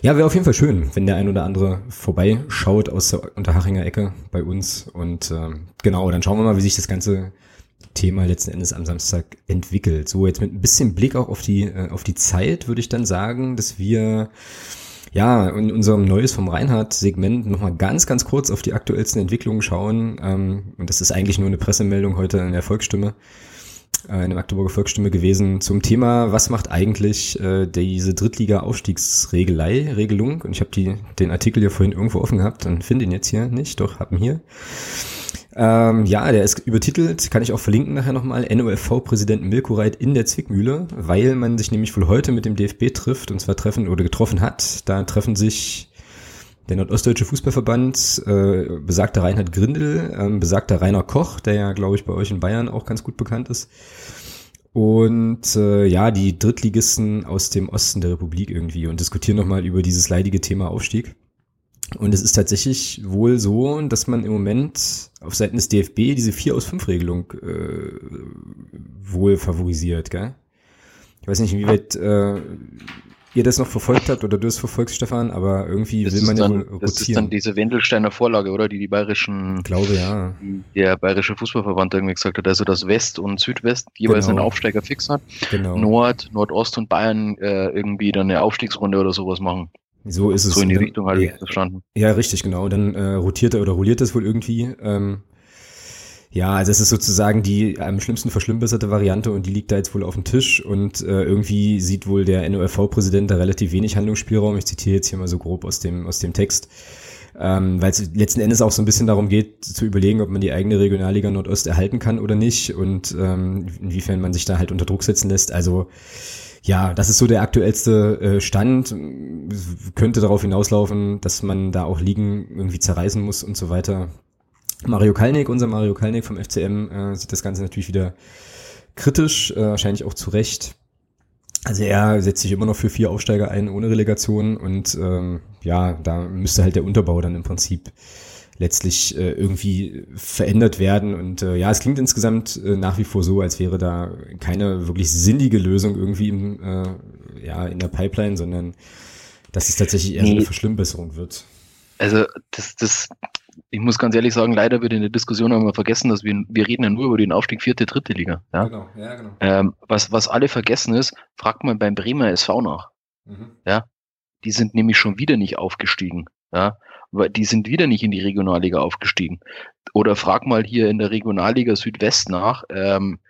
ja, wäre auf jeden Fall schön, wenn der ein oder andere vorbeischaut aus der Unterhachinger Ecke bei uns. Und ähm, genau, dann schauen wir mal, wie sich das ganze Thema letzten Endes am Samstag entwickelt. So, jetzt mit ein bisschen Blick auch auf die, äh, auf die Zeit würde ich dann sagen, dass wir ja, in unserem Neues vom Reinhard-Segment nochmal ganz, ganz kurz auf die aktuellsten Entwicklungen schauen. Ähm, und das ist eigentlich nur eine Pressemeldung heute in der Volksstimme, äh, in der Magdeburger Volksstimme gewesen, zum Thema, was macht eigentlich äh, diese Drittliga-Aufstiegsregelei, Regelung? Und ich habe die den Artikel hier vorhin irgendwo offen gehabt und finde ihn jetzt hier nicht, doch, hab ihn hier. Ähm, ja, der ist übertitelt, kann ich auch verlinken nachher nochmal, NOFV-Präsident Milko Reit in der Zwickmühle, weil man sich nämlich wohl heute mit dem DFB trifft, und zwar treffen oder getroffen hat. Da treffen sich der Nordostdeutsche Fußballverband, äh, besagter Reinhard Grindel, äh, besagter Rainer Koch, der ja, glaube ich, bei euch in Bayern auch ganz gut bekannt ist, und äh, ja, die Drittligisten aus dem Osten der Republik irgendwie und diskutieren nochmal über dieses leidige Thema Aufstieg. Und es ist tatsächlich wohl so, dass man im Moment auf Seiten des DFB diese 4 aus 5 Regelung äh, wohl favorisiert, gell? Ich weiß nicht, inwieweit äh, ihr das noch verfolgt habt oder du es verfolgst, Stefan, aber irgendwie das will man dann, ja wohl rotieren. Das ist dann diese Wendelsteiner Vorlage, oder? Die die bayerischen, ich glaube, ja. der bayerische Fußballverband irgendwie gesagt hat, also dass West und Südwest jeweils Genau. einen Aufsteiger fix hat. Genau. Nord, Nordost und Bayern äh, irgendwie dann eine Aufstiegsrunde oder sowas machen. So ist es. So in die Richtung habe ja, ich verstanden. Ja, richtig, genau. Dann äh, rotiert er oder rolliert es wohl irgendwie. Ähm, ja, also es ist sozusagen die am schlimmsten verschlimmbesserte Variante und die liegt da jetzt wohl auf dem Tisch und äh, irgendwie sieht wohl der NOFV-Präsident da relativ wenig Handlungsspielraum. Ich zitiere jetzt hier mal so grob aus dem, aus dem Text. Ähm, weil es letzten Endes auch so ein bisschen darum geht, zu überlegen, ob man die eigene Regionalliga Nordost erhalten kann oder nicht und ähm, inwiefern man sich da halt unter Druck setzen lässt. Also ja, das ist so der aktuellste äh, Stand. Könnte darauf hinauslaufen, dass man da auch Ligen irgendwie zerreißen muss und so weiter. Mario Kalnick, unser Mario Kalnick vom FCM, äh, sieht das Ganze natürlich wieder kritisch, äh, wahrscheinlich auch zu Recht. Also er setzt sich immer noch für vier Aufsteiger ein ohne Relegation und ähm, ja, da müsste halt der Unterbau dann im Prinzip letztlich äh, irgendwie verändert werden. Und äh, ja, es klingt insgesamt äh, nach wie vor so, als wäre da keine wirklich sinnige Lösung irgendwie im, äh, ja, in der Pipeline, sondern dass es tatsächlich eher so eine Nee. Verschlimmbesserung wird. Also das, das, ich muss ganz ehrlich sagen, leider wird in der Diskussion immer vergessen, dass wir, wir reden ja nur über den Aufstieg vierte, dritte Liga. Ja? Genau, ja, genau. Ähm, was, was alle vergessen ist, fragt man beim Bremer SV nach. Mhm. Die sind nämlich schon wieder nicht aufgestiegen. Ja, weil die sind wieder nicht in die Regionalliga aufgestiegen. Oder frag mal hier in der Regionalliga Südwest nach. Ähm,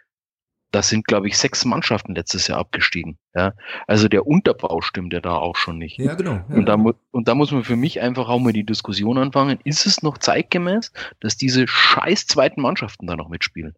da sind, glaube ich, sechs Mannschaften letztes Jahr abgestiegen. Ja, also der Unterbau stimmt ja da auch schon nicht. Ja, genau. Ja. Und da, mu- und da muss man für mich einfach auch mal die Diskussion anfangen. Ist es noch zeitgemäß, dass diese scheiß zweiten Mannschaften da noch mitspielen?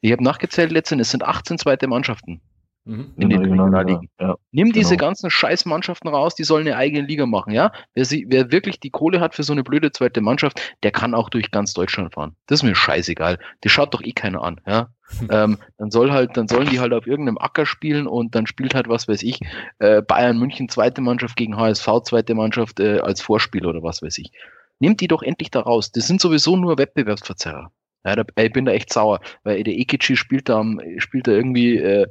Ich habe nachgezählt letztens, es sind 18 zweite Mannschaften Mhm. in den Regionalligen. Ja. Nimm diese Genau. ganzen scheiß Mannschaften raus, die sollen eine eigene Liga machen, ja? Wer, sie, wer wirklich die Kohle hat für so eine blöde zweite Mannschaft, der kann auch durch ganz Deutschland fahren. Das ist mir scheißegal. Die schaut doch eh keiner an, ja? ähm, dann soll halt, dann sollen die halt auf irgendeinem Acker spielen und dann spielt halt, was weiß ich, äh, Bayern München zweite Mannschaft gegen HSV zweite Mannschaft äh, als Vorspiel oder was weiß ich. Nehmt die doch endlich da raus. Das sind sowieso nur Wettbewerbsverzerrer. Ja, da, ich bin da echt sauer, weil der Ekici spielt da am, spielt da irgendwie, äh,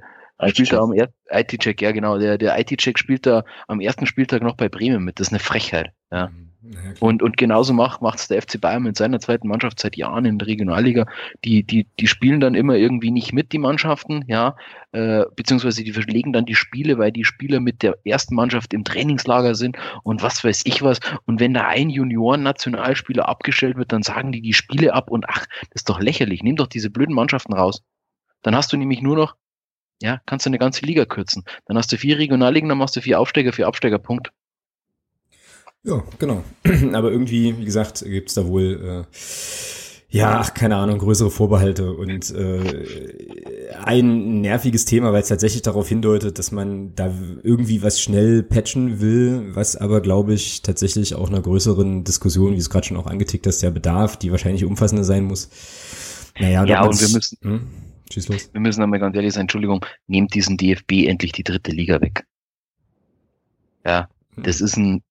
spielt da am er- IT-Check, ja genau, der, der IT-Check spielt da am ersten Spieltag noch bei Bremen mit. Das ist eine Frechheit. Ja. Ja, klar. Und, und genauso macht macht's der FC Bayern mit seiner zweiten Mannschaft seit Jahren in der Regionalliga. Die, die, die spielen dann immer irgendwie nicht mit, die Mannschaften, ja, äh, beziehungsweise die verlegen dann die Spiele, weil die Spieler mit der ersten Mannschaft im Trainingslager sind und was weiß ich was. Und wenn da ein Junioren-Nationalspieler abgestellt wird, dann sagen die die Spiele ab und ach, das ist doch lächerlich. Nimm doch diese blöden Mannschaften raus. Dann hast du nämlich nur noch, ja, kannst du eine ganze Liga kürzen. Dann hast du vier Regionalligen, dann machst du vier Aufsteiger, vier Absteiger, Punkt. Ja, genau. Aber irgendwie, wie gesagt, gibt's da wohl, äh, ja, ach, keine Ahnung, größere Vorbehalte und äh, ein nerviges Thema, weil es tatsächlich darauf hindeutet, dass man da irgendwie was schnell patchen will, was aber, glaube ich, tatsächlich auch einer größeren Diskussion, wie du es gerade schon auch angetickt hast, ja bedarf, die wahrscheinlich umfassender sein muss. Naja, Ja, und wir müssen- Hm? Schieß los. wir müssen einmal ganz ehrlich sein, Entschuldigung, nehmt diesen DFB endlich die dritte Liga weg. Ja, das ist ein,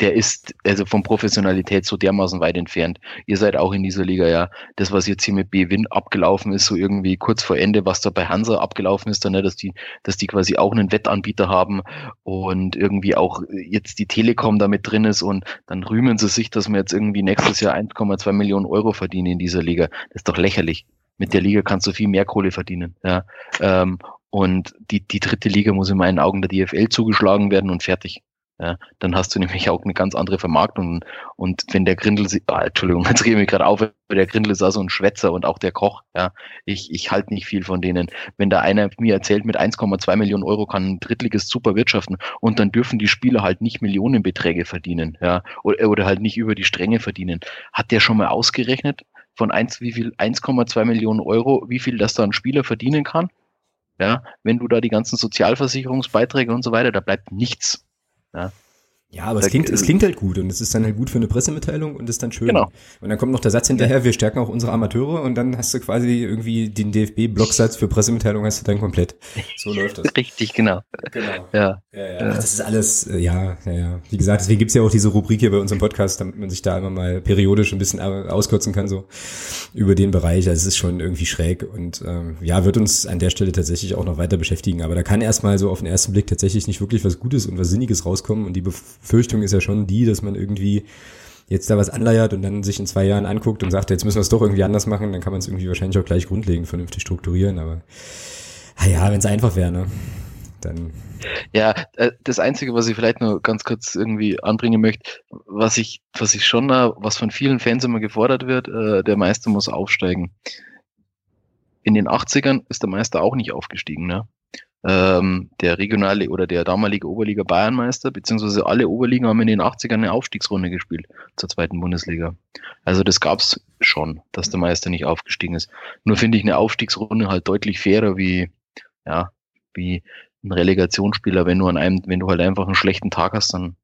der ist also von Professionalität so dermaßen weit entfernt. Ihr seid auch in dieser Liga, ja. Das, was jetzt hier mit B-Win abgelaufen ist, so irgendwie kurz vor Ende, was da bei Hansa abgelaufen ist, dann, ne, dass die, dass die quasi auch einen Wettanbieter haben und irgendwie auch jetzt die Telekom damit drin ist und dann rühmen sie sich, dass wir jetzt irgendwie nächstes Jahr 1,2 Millionen Euro verdienen in dieser Liga. Das ist doch lächerlich. Mit der Liga kannst du viel mehr Kohle verdienen, ja. Ähm, und die, die dritte Liga muss in meinen Augen der DFL zugeschlagen werden und fertig. Ja, dann hast du nämlich auch eine ganz andere Vermarktung. Und wenn der Grindel, ah, Entschuldigung, jetzt rede ich gerade auf, der Grindel ist auch so ein Schwätzer und auch der Koch. Ja, ich, ich halte nicht viel von denen. Wenn da einer mir erzählt, mit 1,2 Millionen Euro kann ein Drittliges super wirtschaften und dann dürfen die Spieler halt nicht Millionenbeträge verdienen, ja, oder, oder halt nicht über die Stränge verdienen. Hat der schon mal ausgerechnet von eins, wie viel, 1,2 Millionen Euro, wie viel das da ein Spieler verdienen kann? Ja, wenn du da die ganzen Sozialversicherungsbeiträge und so weiter, da bleibt nichts. Ja, Ja, aber es klingt, es klingt halt gut und es ist dann halt gut für eine Pressemitteilung und ist dann schön. Genau. Und dann kommt noch der Satz hinterher, wir stärken auch unsere Amateure und dann hast du quasi irgendwie den DFB-Blocksatz für Pressemitteilung hast du dann komplett. So läuft das. Richtig, genau. Genau. Ja. Ja, ja. Ach, das ist alles, äh, ja, ja, ja. Wie gesagt, deswegen gibt's ja auch diese Rubrik hier bei unserem Podcast, damit man sich da immer mal periodisch ein bisschen auskürzen kann, so über den Bereich. Also es ist schon irgendwie schräg und ähm, ja, wird uns an der Stelle tatsächlich auch noch weiter beschäftigen. Aber da kann erstmal so auf den ersten Blick tatsächlich nicht wirklich was Gutes und was Sinniges rauskommen und die Befürchtung ist ja schon die, dass man irgendwie jetzt da was anleiert und dann sich in zwei Jahren anguckt und sagt, jetzt müssen wir es doch irgendwie anders machen, dann kann man es irgendwie wahrscheinlich auch gleich grundlegend vernünftig strukturieren. Aber ja, wenn es einfach wäre, ne? Dann. Ja, äh, das Einzige, was ich vielleicht nur ganz kurz irgendwie anbringen möchte, was ich, was ich schon, was von vielen Fans immer gefordert wird, äh, der Meister muss aufsteigen. In den 80ern ist der Meister auch nicht aufgestiegen, ne? Ähm, der regionale oder der damalige Oberliga Bayernmeister, beziehungsweise alle Oberligen haben in den 80ern eine Aufstiegsrunde gespielt zur zweiten Bundesliga. Also das gab's schon, dass der Meister nicht aufgestiegen ist. Nur finde ich eine Aufstiegsrunde halt deutlich fairer wie, ja, wie ein Relegationsspieler, wenn du an einem, wenn du halt einfach einen schlechten Tag hast, dann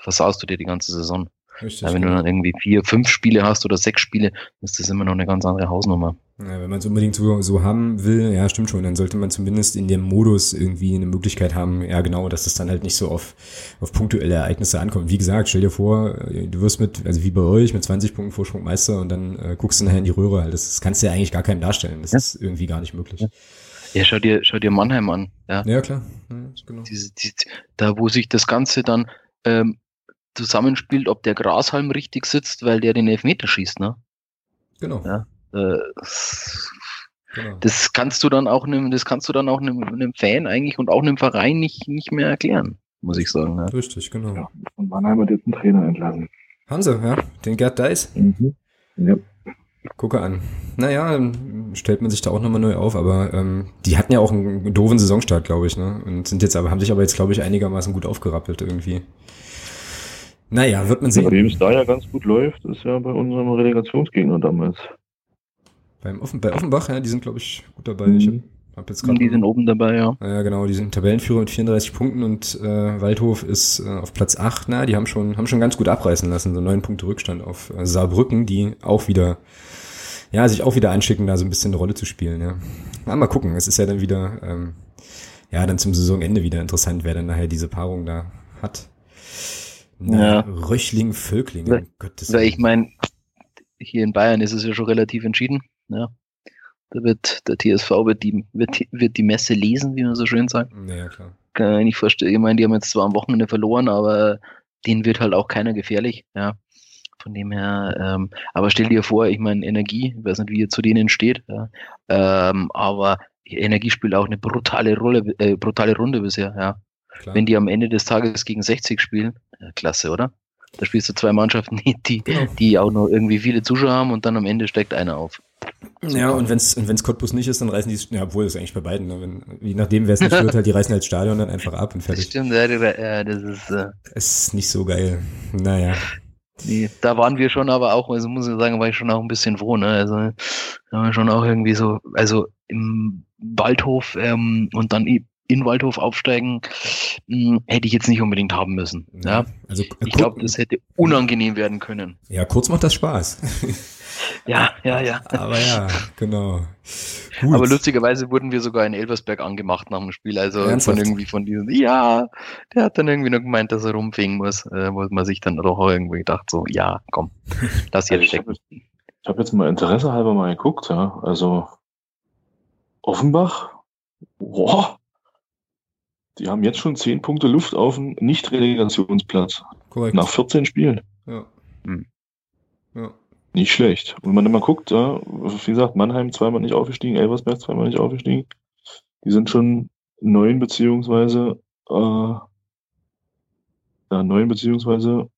versaust du dir die ganze Saison. Ja, wenn du dann irgendwie vier, fünf Spiele hast oder sechs Spiele, ist das immer noch eine ganz andere Hausnummer. Ja, wenn man es unbedingt so, so haben will, ja, stimmt schon, dann sollte man zumindest in dem Modus irgendwie eine Möglichkeit haben, ja genau, dass es dann halt nicht so auf, auf punktuelle Ereignisse ankommt. Wie gesagt, stell dir vor, äh, du wirst mit, also wie bei euch, mit 20 Punkten Vorsprung Meister und dann äh, guckst du nachher in die Röhre. Das, das kannst du ja eigentlich gar keinem darstellen. Das ja. ist irgendwie gar nicht möglich. Ja. Ja, schau dir, schau dir Mannheim an. Ja, ja klar. Ja, genau. Diese, diese, da, wo sich das Ganze dann ähm, zusammenspielt, ob der Grashalm richtig sitzt, weil der den Elfmeter schießt, ne? Genau. Ja, äh, genau. Das kannst du dann auch einem, das kannst du dann auch einem, einem, Fan eigentlich und auch einem Verein nicht, nicht mehr erklären, muss ich sagen. Ne? Richtig, genau. Ja, und Mannheim hat jetzt einen Trainer entlassen. Hanse, ja, den Gerd Deis. Mhm. Ja. Gucke an. Naja, stellt man sich da auch nochmal neu auf, aber ähm, die hatten ja auch einen doofen Saisonstart, glaube ich, ne? Und sind jetzt aber, haben sich aber jetzt, glaube ich, einigermaßen gut aufgerappelt irgendwie. Naja, wird man sehen. Nachdem es da ja ganz gut läuft, ist ja bei unserem Relegationsgegner damals. Beim Offen, bei Offenbach, ja, die sind, glaube ich, gut dabei. Mhm. Ich hab jetzt grad die sind oben dabei, ja. Ja, genau, die sind Tabellenführer mit 34 Punkten und äh, Waldhof ist äh, auf Platz 8. Na, die haben schon, haben schon ganz gut abreißen lassen, so neun Punkte Rückstand auf äh, Saarbrücken, die auch wieder, ja, sich auch wieder einschicken, da so ein bisschen eine Rolle zu spielen, ja. Na, mal gucken, es ist ja dann wieder, ähm, ja, dann zum Saisonende wieder interessant, wer dann nachher diese Paarung da hat. Na, ja. Röchling, Völkling, um Gottes Willen. Ich meine, hier in Bayern ist es ja schon relativ entschieden. Ja. Da wird der TSV wird die, wird, wird die Messe lesen, wie man so schön sagt. Ja, klar. Kann ich nicht vorstellen. Ich meine, die haben jetzt zwar am Wochenende verloren, aber denen wird halt auch keiner gefährlich. Ja. Von dem her, ähm, aber stell dir vor, ich meine, Energie, ich weiß nicht, wie ihr zu denen steht, ja, ähm, aber Energie spielt auch eine brutale Rolle, äh, brutale Runde bisher, ja. Klar. Wenn die am Ende des Tages gegen 60 spielen, ja, klasse, oder? Da spielst du zwei Mannschaften, die, genau. die auch noch irgendwie viele Zuschauer haben und dann am Ende steckt einer auf. Ja, und wenn es und wenn's Cottbus nicht ist, dann reißen die, ja, obwohl das eigentlich bei beiden, ne? Wenn, je nachdem, wer es nicht wird, halt, die reißen halt Stadion dann einfach ab und fertig. Das stimmt, ja, ja das ist, äh, ist nicht so geil. Naja. Nee, da waren wir schon aber auch, also muss ich sagen, war ich schon auch ein bisschen froh, ne? Also da haben wir schon auch irgendwie so, also im Waldhof ähm, und dann in Waldhof aufsteigen, mh, hm, hätte ich jetzt nicht unbedingt haben müssen. Ja, also ich glaube, das hätte unangenehm werden können. Ja, kurz macht das Spaß. ja, ja, ja. Aber ja, genau. Gut. Aber lustigerweise wurden wir sogar in Elversberg angemacht nach dem Spiel. Also Ernsthaft? von irgendwie von diesen, ja, der hat dann irgendwie noch gemeint, dass er rumfegen muss, äh, wo man sich dann doch irgendwie gedacht, so, ja, komm, lass jetzt stecken. Ich habe hab jetzt mal Interesse halber mal geguckt, ja. Also Offenbach, boah, die haben jetzt schon 10 Punkte Luft auf dem Nicht-Relegationsplatz. Korrekt. Nach 14 Spielen. Ja. Hm. ja. Nicht schlecht. Und wenn man mal guckt, ja, wie gesagt, Mannheim zweimal nicht aufgestiegen, Elversberg zweimal nicht aufgestiegen. Die sind schon neun beziehungsweise äh, ja, neun beziehungsweise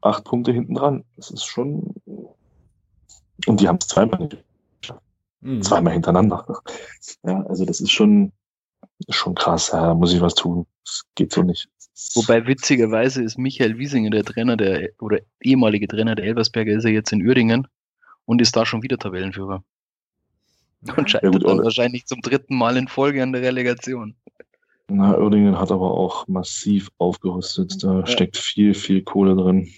acht Punkte hinten dran. Das ist schon. Und die haben es zweimal nicht. Mhm. Zweimal hintereinander. Ja, also das ist schon, ist schon krass, ja, da muss ich was tun. Das geht so nicht. Wobei witzigerweise ist Michael Wiesinger der Trainer der, oder ehemalige Trainer der Elversberger, ist er jetzt in Uerdingen und ist da schon wieder Tabellenführer. Und scheitert ja, dann wahrscheinlich zum dritten Mal in Folge an der Relegation. Na, Oerdingen hat aber auch massiv aufgerüstet. Da ja. steckt viel, viel Kohle drin.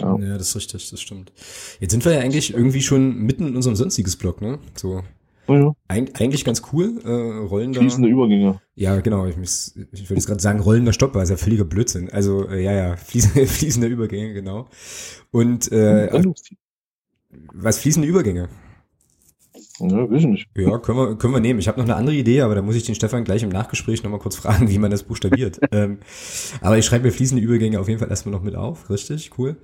Ja. ja, das ist richtig, das stimmt. Jetzt sind wir ja eigentlich irgendwie schon mitten in unserem sonstiges Block, ne? So. Oh ja. Eig eigentlich ganz cool. Äh, rollender. Fließende Übergänge. Ja, genau. Ich, muss, ich würde jetzt gerade sagen, rollender Stopp war ja völliger Blödsinn. Also, äh, ja, ja, fließende, fließende Übergänge, genau. Und äh, was fließende Übergänge? Ja, wissen nicht. Ja, können wir, können wir nehmen. Ich habe noch eine andere Idee, aber da muss ich den Stefan gleich im Nachgespräch nochmal kurz fragen, wie man das buchstabiert. ähm, aber ich schreibe mir fließende Übergänge auf jeden Fall erstmal noch mit auf. Richtig, cool.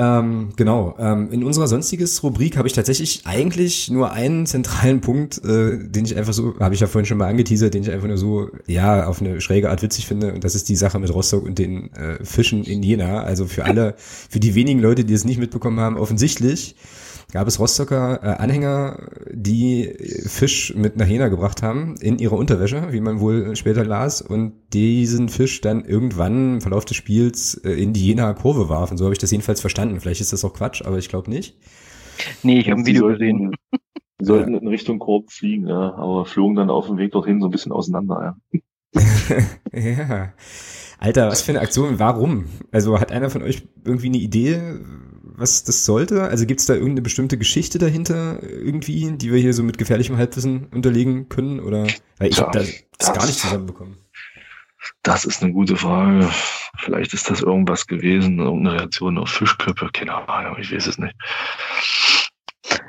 Ähm, genau. Ähm, in unserer sonstiges Rubrik habe ich tatsächlich eigentlich nur einen zentralen Punkt, äh, den ich einfach so, habe ich ja vorhin schon mal angeteasert, den ich einfach nur so, ja, auf eine schräge Art witzig finde. Und das ist die Sache mit Rostock und den äh, Fischen in Jena. Also für alle, für die wenigen Leute, die es nicht mitbekommen haben, offensichtlich gab es Rostocker äh, Anhänger, die Fisch mit nach Jena gebracht haben in ihrer Unterwäsche, wie man wohl später las, und diesen Fisch dann irgendwann im Verlauf des Spiels äh, in die Jena Kurve warfen. So habe ich das jedenfalls verstanden. Vielleicht ist das auch Quatsch, aber ich glaube nicht. Nee, ich habe ein Video gesehen. Die sollten in Richtung Korb fliegen, ja, aber flogen dann auf dem Weg dorthin so ein bisschen auseinander, ja. ja. Alter, was für eine Aktion, warum? Also hat einer von euch irgendwie eine Idee, was das sollte? Also gibt es da irgendeine bestimmte Geschichte dahinter irgendwie, die wir hier so mit gefährlichem Halbwissen unterlegen können? Oder weil ich ja, habe da das, gar nicht zusammenbekommen. Das ist eine gute Frage. Vielleicht ist das irgendwas gewesen, irgendeine Reaktion auf Fischköpfe, keine Ahnung, ich weiß es nicht.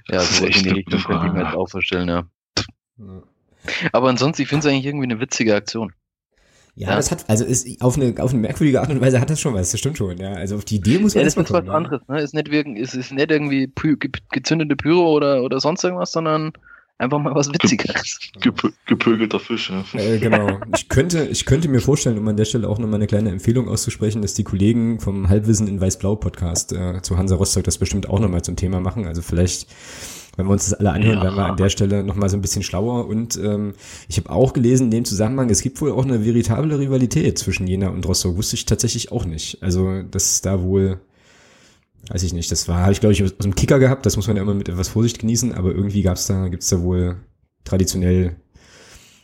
Ja, das so in die Richtung könnte ich mir jetzt auch vorstellen, ja. ja. Aber ansonsten, ich finde es eigentlich irgendwie eine witzige Aktion. Ja, ja, das hat, also ist auf eine, auf eine merkwürdige Art und Weise hat das schon was, das stimmt schon, ja. Also auf die Idee muss man Ja, das ist was ja. anderes, ne? Ist nicht, wirken, ist, ist nicht irgendwie py, gezündete Pyro oder, oder sonst irgendwas, sondern einfach mal was Witziges. Gep gepögelter Fisch, ja. Äh, genau. Ich könnte, ich könnte mir vorstellen, um an der Stelle auch nochmal eine kleine Empfehlung auszusprechen, dass die Kollegen vom Halbwissen in Weiß-Blau Podcast äh, zu Hansa Rostock das bestimmt auch nochmal zum Thema machen. Also vielleicht wenn wir uns das alle anhören, ja. werden wir an der Stelle nochmal so ein bisschen schlauer. Und ähm, ich habe auch gelesen in dem Zusammenhang, es gibt wohl auch eine veritable Rivalität zwischen Jena und Rostock. Wusste ich tatsächlich auch nicht. Also, dass da wohl, weiß ich nicht, das war, habe ich glaube ich aus dem Kicker gehabt, das muss man ja immer mit etwas Vorsicht genießen, aber irgendwie gab's da, gibt's da wohl traditionell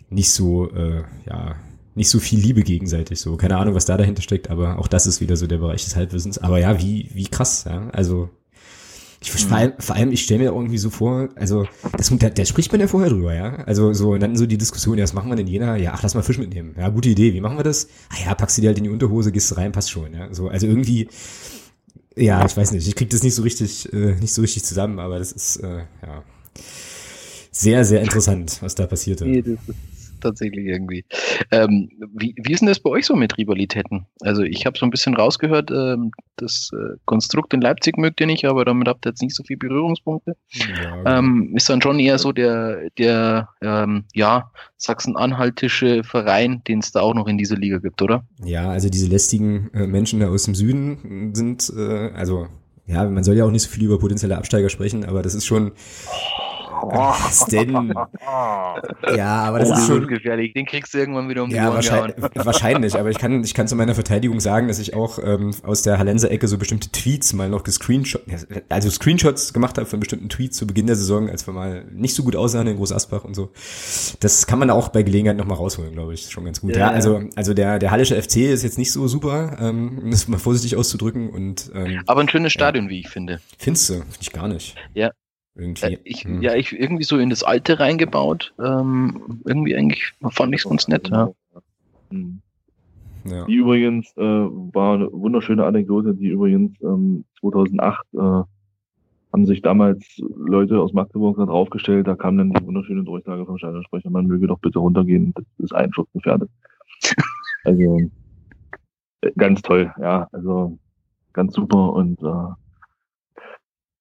nicht so, äh, ja, nicht so viel Liebe gegenseitig so. Keine Ahnung, was da dahinter steckt, aber auch das ist wieder so der Bereich des Halbwissens. Aber ja, wie, wie krass, ja. Also ich, mhm. vor, allem, vor allem, ich stelle mir irgendwie so vor, also das, da, da spricht man ja vorher drüber, ja. Also so, und dann so die Diskussion, ja, was machen wir denn Jena? Ja, ach, lass mal Fisch mitnehmen. Ja, gute Idee. Wie machen wir das? Ah ja, packst du dir halt in die Unterhose, gehst rein, passt schon, ja. So, also irgendwie, ja, ich weiß nicht, ich krieg das nicht so richtig, äh, nicht so richtig zusammen, aber das ist, äh, ja, sehr, sehr interessant, was da passierte. Nee, das ist tatsächlich irgendwie. Ähm, wie, wie ist denn das bei euch so mit Rivalitäten? Also ich habe so ein bisschen rausgehört, ähm, das äh, Konstrukt in Leipzig mögt ihr nicht, aber damit habt ihr jetzt nicht so viele Berührungspunkte. Ja, genau. ähm, ist dann schon eher so der, der ähm, ja, Sachsen-Anhaltische Verein, den es da auch noch in dieser Liga gibt, oder? Ja, also diese lästigen äh, Menschen da aus dem Süden sind, äh, also ja, man soll ja auch nicht so viel über potenzielle Absteiger sprechen, aber das ist schon was denn? ja, aber das oh, ist schon gefährlich. Den kriegst du irgendwann wieder um die ja, Ohren wahrscheinlich, wahrscheinlich, aber ich kann, ich kann zu meiner Verteidigung sagen, dass ich auch ähm, aus der Hallenser Ecke so bestimmte Tweets mal noch gescreenshot, also Screenshots gemacht habe von bestimmten Tweets zu Beginn der Saison, als wir mal nicht so gut aussahen in Groß Asbach und so. Das kann man auch bei Gelegenheit noch mal rausholen, glaube ich, schon ganz gut. Ja, ja, also also der der Hallische FC ist jetzt nicht so super, ähm, um das mal vorsichtig auszudrücken und ähm, aber ein schönes Stadion, ja. wie ich finde. Findest du? Finde ich gar nicht. Ja, irgendwie. Äh, ich, hm. Ja, ich irgendwie so in das Alte reingebaut. Ähm, irgendwie eigentlich fand ich es ganz nett. Ja. Hm. Ja. Die übrigens äh, war eine wunderschöne Anekdote, die übrigens ähm, 2008 äh, haben sich damals Leute aus Magdeburg da draufgestellt, da kam dann die wunderschöne Durchsage vom Stadionsprecher, man möge doch bitte runtergehen, das ist einschutzgefährdet. also äh, ganz toll, ja, also ganz super und äh,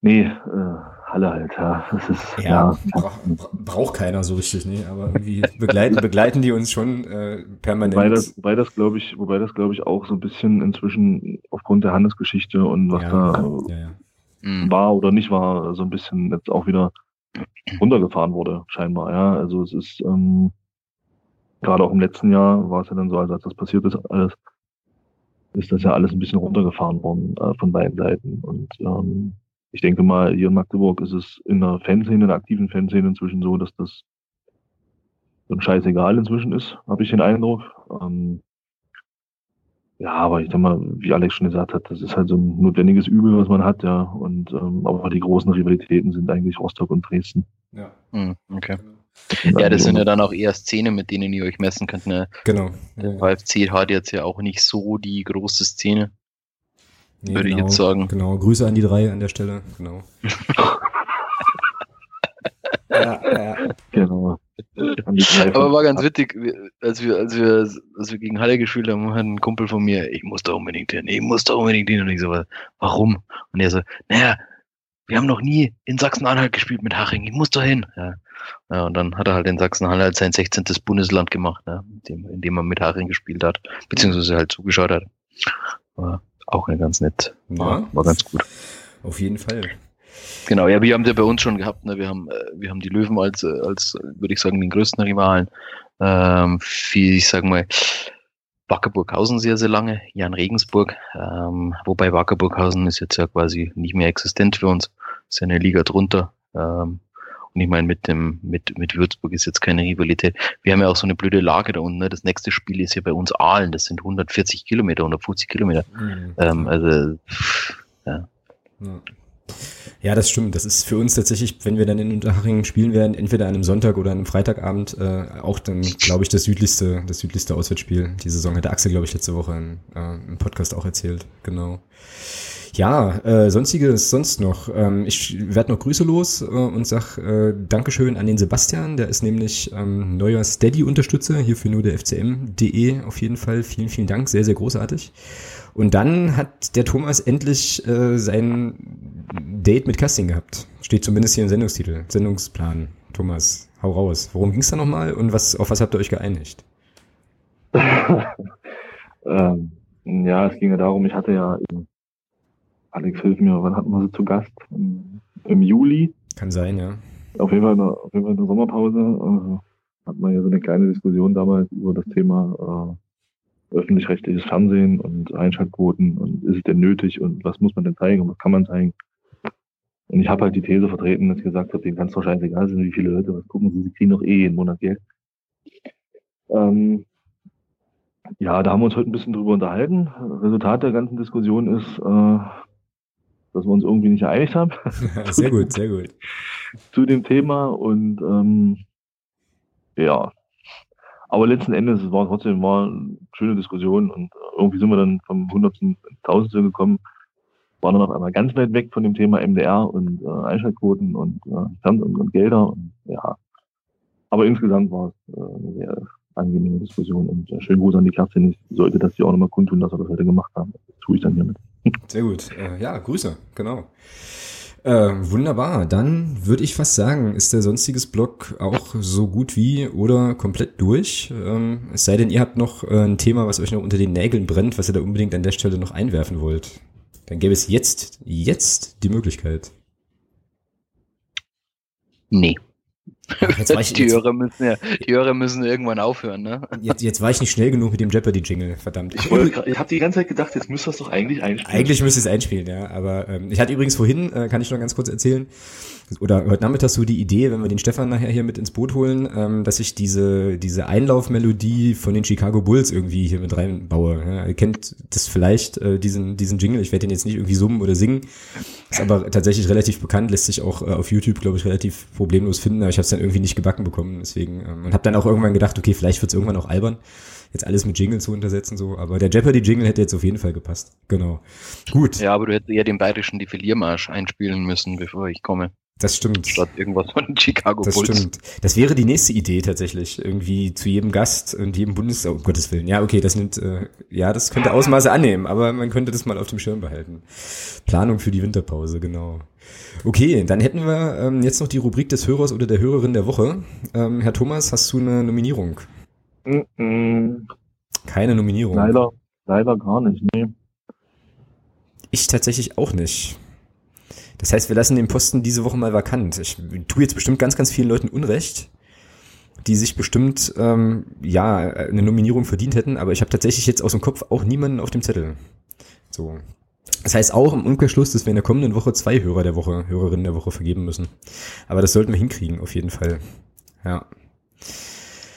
nee, äh, Halle halt, ja. Das ist, ja, ja. Bra braucht keiner so richtig, nee, aber irgendwie begleiten, begleiten die uns schon äh, permanent. Wobei das, wobei das glaube ich, wobei das glaube ich auch so ein bisschen inzwischen aufgrund der Handelsgeschichte und was ja, da ja, ja. Mhm. war oder nicht war, so ein bisschen jetzt auch wieder runtergefahren wurde, scheinbar, ja. Also es ist ähm, gerade auch im letzten Jahr war es ja dann so, als, als das passiert ist, alles, ist das ja alles ein bisschen runtergefahren worden äh, von beiden Seiten. Und ähm, ich denke mal, hier in Magdeburg ist es in der Fanszene, in der aktiven Fanszene inzwischen so, dass das so scheißegal inzwischen ist, habe ich den Eindruck. Ähm, ja, aber ich sag mal, wie Alex schon gesagt hat, das ist halt so ein notwendiges Übel, was man hat, ja. Und ähm, aber die großen Rivalitäten sind eigentlich Rostock und Dresden. Ja. Hm, okay. Ja, das sind ja dann auch eher Szenen, mit denen ihr euch messen könnt. Ne? Genau. Der VfC hat jetzt ja auch nicht so die große Szene. Nee, würde genau, ich jetzt sagen. Genau, Grüße an die drei an der Stelle. Genau. ja, ja. Genau. Aber war ganz witzig, als wir, als wir, als wir gegen Halle gespielt haben, hat ein Kumpel von mir, ich muss da unbedingt hin, ich muss da unbedingt hin. Und ich so, warum? Und er so, naja, wir haben noch nie in Sachsen-Anhalt gespielt mit Haching, ich muss da hin. Ja. ja. und dann hat er halt in Sachsen-Anhalt sein 16. Bundesland gemacht, ja, in, dem, in dem er mit Haching gespielt hat, beziehungsweise halt zugeschaut hat. War auch eine ganz nett, war, ja, war ganz gut. Auf jeden Fall. Genau, ja, wir haben ja bei uns schon gehabt, ne? wir haben, äh, wir haben die Löwen als, äh, als, würde ich sagen, den größten Rivalen. Ähm, wie, ich sag mal, Wackerburghausen sehr, sehr lange, Jan Regensburg, ähm, wobei Wackerburghausen ist jetzt ja quasi nicht mehr existent für uns, ist ja eine Liga drunter. Ähm, und ich meine, mit dem, mit, mit Würzburg ist jetzt keine Rivalität. Wir haben ja auch so eine blöde Lage da unten. Ne? Das nächste Spiel ist ja bei uns Aalen. Das sind 140 Kilometer, 150 Kilometer. Mhm. Ähm, also, ja. ja. Ja, das stimmt. Das ist für uns tatsächlich, wenn wir dann in Unterhaching spielen werden, entweder an einem Sonntag oder einem Freitagabend, äh, auch dann, glaube ich, das südlichste, das südlichste Auswärtsspiel. Die Saison hat Axel, glaube ich, letzte Woche in, äh, im Podcast auch erzählt. Genau. Ja, äh, sonstiges sonst noch. Ähm, ich werde noch Grüße los äh, und sag äh, Dankeschön an den Sebastian. Der ist nämlich ähm, neuer Steady-Unterstützer hier für nur der FCM.de auf jeden Fall. Vielen, vielen Dank. Sehr, sehr großartig. Und dann hat der Thomas endlich äh, sein Date mit Casting gehabt. Steht zumindest hier im Sendungstitel, Sendungsplan. Thomas, hau raus. Worum ging's da nochmal und was, auf was habt ihr euch geeinigt? ähm, ja, es ging ja darum, ich hatte ja, Alex hilf mir, wann hatten wir sie zu Gast? Im, Im, Juli. Kann sein, ja. Auf jeden Fall, auf jeden Fall in der Sommerpause äh, hat man ja so eine kleine Diskussion damals über das Thema äh, öffentlich-rechtliches Fernsehen und Einschaltquoten und ist es denn nötig und was muss man denn zeigen und was kann man zeigen. Und ich habe halt die These vertreten, dass ich gesagt habe, denen kann es doch scheißegal sein, wie viele Leute was gucken, sie kriegen doch eh jeden Monat Geld. Ähm, ja, da haben wir uns heute ein bisschen drüber unterhalten. Resultat der ganzen Diskussion ist, äh, dass wir uns irgendwie nicht geeinigt haben. sehr gut, sehr gut. Zu dem Thema und ähm, ja, aber letzten Endes, es war trotzdem mal eine schöne Diskussion und irgendwie sind wir dann vom Hundertsten Tausendste gekommen, waren dann auf einmal ganz weit weg von dem Thema MDR und äh, Einschaltquoten und, äh, und, und Gelder und ja. Aber insgesamt war es äh, eine sehr angenehme Diskussion und äh, schönen Gruß an die Kerstin. Ich sollte das hier auch nochmal kundtun, dass wir das heute gemacht haben. Das tue ich dann hiermit. Sehr gut. Äh, ja, Grüße, genau. Äh, wunderbar. Dann würde ich fast sagen, ist der sonstiges Blog auch so gut wie oder komplett durch. Ähm, es sei denn, ihr habt noch äh, ein Thema, was euch noch unter den Nägeln brennt, was ihr da unbedingt an der Stelle noch einwerfen wollt. Dann gäbe es jetzt, jetzt die Möglichkeit. Nee. Jetzt war ich, die, Hörer müssen ja, die Hörer müssen irgendwann aufhören, ne? Jetzt, jetzt war ich nicht schnell genug mit dem Jeopardy-Jingle, verdammt. Ich, wollte, ich habe die ganze Zeit gedacht, jetzt müsste das doch eigentlich einspielen. Eigentlich müsste es einspielen, ja. Aber ähm, ich hatte übrigens vorhin, äh, kann ich noch ganz kurz erzählen, oder heute Nachmittag so die Idee, wenn wir den Stefan nachher hier mit ins Boot holen, ähm, dass ich diese, diese Einlaufmelodie von den Chicago Bulls irgendwie hier mit reinbaue. Ja, ihr kennt das vielleicht, äh, diesen, diesen Jingle. Ich werde den jetzt nicht irgendwie summen oder singen. Ist aber tatsächlich relativ bekannt, lässt sich auch äh, auf YouTube, glaube ich, relativ problemlos finden, aber ich habe es dann irgendwie nicht gebacken bekommen. Deswegen, ähm, und habe dann auch irgendwann gedacht, okay, vielleicht wird es irgendwann auch albern jetzt alles mit Jingle zu untersetzen, so, aber der Jeopardy-Jingle hätte jetzt auf jeden Fall gepasst. Genau. Gut. Ja, aber du hättest eher den bayerischen Defiliermarsch einspielen müssen, bevor ich komme. Das stimmt. Statt irgendwas von Chicago das Bulls. Das stimmt. Das wäre die nächste Idee tatsächlich. Irgendwie zu jedem Gast und jedem Bundes... Oh, Gottes Willen. Ja, okay, das nimmt... Äh, ja, das könnte Ausmaße annehmen, aber man könnte das mal auf dem Schirm behalten. Planung für die Winterpause, genau. Okay, dann hätten wir ähm, jetzt noch die Rubrik des Hörers oder der Hörerin der Woche. Ähm, Herr Thomas, hast du eine Nominierung? Mm -mm. Keine Nominierung. Leider, leider gar nicht, nee. Ich tatsächlich auch nicht. Das heißt, wir lassen den Posten diese Woche mal vakant. Ich tue jetzt bestimmt ganz, ganz vielen Leuten Unrecht, die sich bestimmt ähm, ja eine Nominierung verdient hätten, aber ich habe tatsächlich jetzt aus dem Kopf auch niemanden auf dem Zettel. So. Das heißt auch im Umkehrschluss, dass wir in der kommenden Woche zwei Hörer der Woche, Hörerinnen der Woche vergeben müssen. Aber das sollten wir hinkriegen, auf jeden Fall. Ja.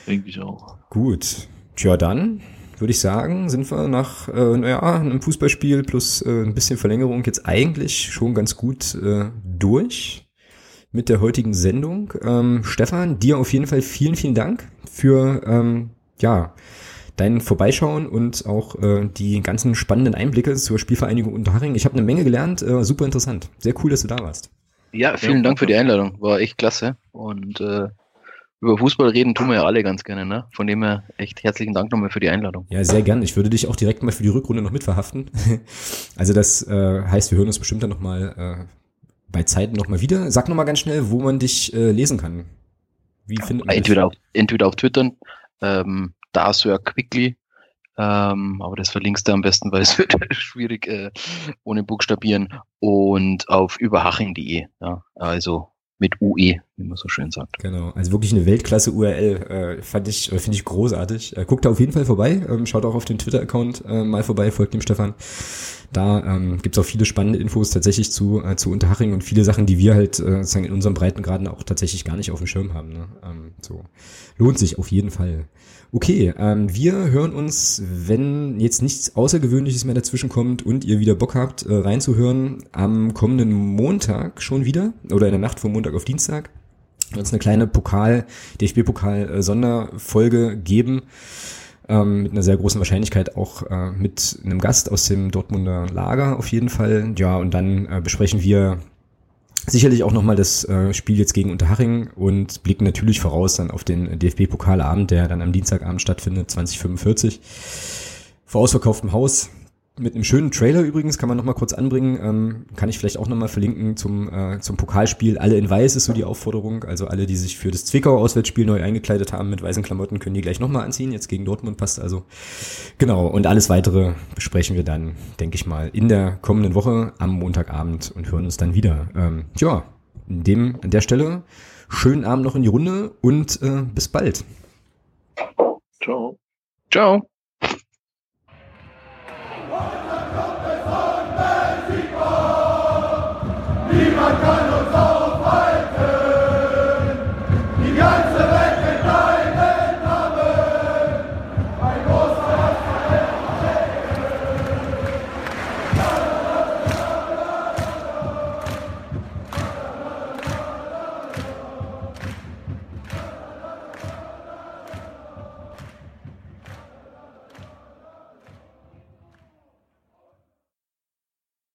Denke ich auch. Gut. Tja, dann würde ich sagen, sind wir nach äh, naja, einem Fußballspiel plus äh, ein bisschen Verlängerung jetzt eigentlich schon ganz gut äh, durch mit der heutigen Sendung. Ähm, Stefan, dir auf jeden Fall vielen, vielen Dank für ähm, ja dein Vorbeischauen und auch äh, die ganzen spannenden Einblicke zur Spielvereinigung Unterhaching. Ich habe eine Menge gelernt, äh, super interessant. Sehr cool, dass du da warst. Ja, vielen Dank für die Einladung. War echt klasse. Und äh, über Fußball reden tun wir ja alle ganz gerne, ne? Von dem her echt herzlichen Dank nochmal für die Einladung. Ja, sehr gern. Ich würde dich auch direkt mal für die Rückrunde noch mitverhaften. also das äh, heißt, wir hören uns bestimmt dann nochmal äh, bei Zeiten nochmal wieder. Sag nochmal ganz schnell, wo man dich äh, lesen kann. Wie findet man entweder dich? auf, entweder auf Twitter, ähm, da Sir Quickly, ähm, aber das verlinkst du am besten, weil es wird schwierig äh, ohne Buchstabieren und auf überhaching.de. Ja, also mit UE, wie man so schön sagt. Genau, also wirklich eine Weltklasse URL, äh, fand ich, äh, finde ich großartig. Äh, guckt da auf jeden Fall vorbei, ähm, schaut auch auf den Twitter-Account äh, mal vorbei, folgt dem Stefan. Da ähm, gibt auch viele spannende Infos tatsächlich zu, äh, zu Unterhaching und viele Sachen, die wir halt äh, sozusagen in unserem Breitengraden auch tatsächlich gar nicht auf dem Schirm haben. Ne? Ähm, so lohnt sich auf jeden Fall. Okay, ähm, wir hören uns, wenn jetzt nichts Außergewöhnliches mehr dazwischen kommt und ihr wieder Bock habt, äh, reinzuhören, am kommenden Montag schon wieder oder in der Nacht vom Montag auf Dienstag wird es eine kleine Pokal, DFB-Pokal-Sonderfolge äh, geben. Ähm, mit einer sehr großen Wahrscheinlichkeit auch äh, mit einem Gast aus dem Dortmunder Lager auf jeden Fall. Ja, und dann äh, besprechen wir sicherlich auch nochmal das äh, Spiel jetzt gegen Unterhaching und blicken natürlich voraus dann auf den DFB-Pokalabend, der dann am Dienstagabend stattfindet, 2045. Vor ausverkauftem Haus mit einem schönen Trailer übrigens, kann man nochmal kurz anbringen, ähm, kann ich vielleicht auch nochmal verlinken zum, äh, zum Pokalspiel. Alle in weiß ist so die Aufforderung, also alle, die sich für das Zwickau-Auswärtsspiel neu eingekleidet haben mit weißen Klamotten, können die gleich nochmal anziehen, jetzt gegen Dortmund passt also. Genau, und alles weitere besprechen wir dann, denke ich mal, in der kommenden Woche am Montagabend und hören uns dann wieder. Ähm, ja, in dem, an der Stelle, schönen Abend noch in die Runde und äh, bis bald. Ciao. Ciao. e matar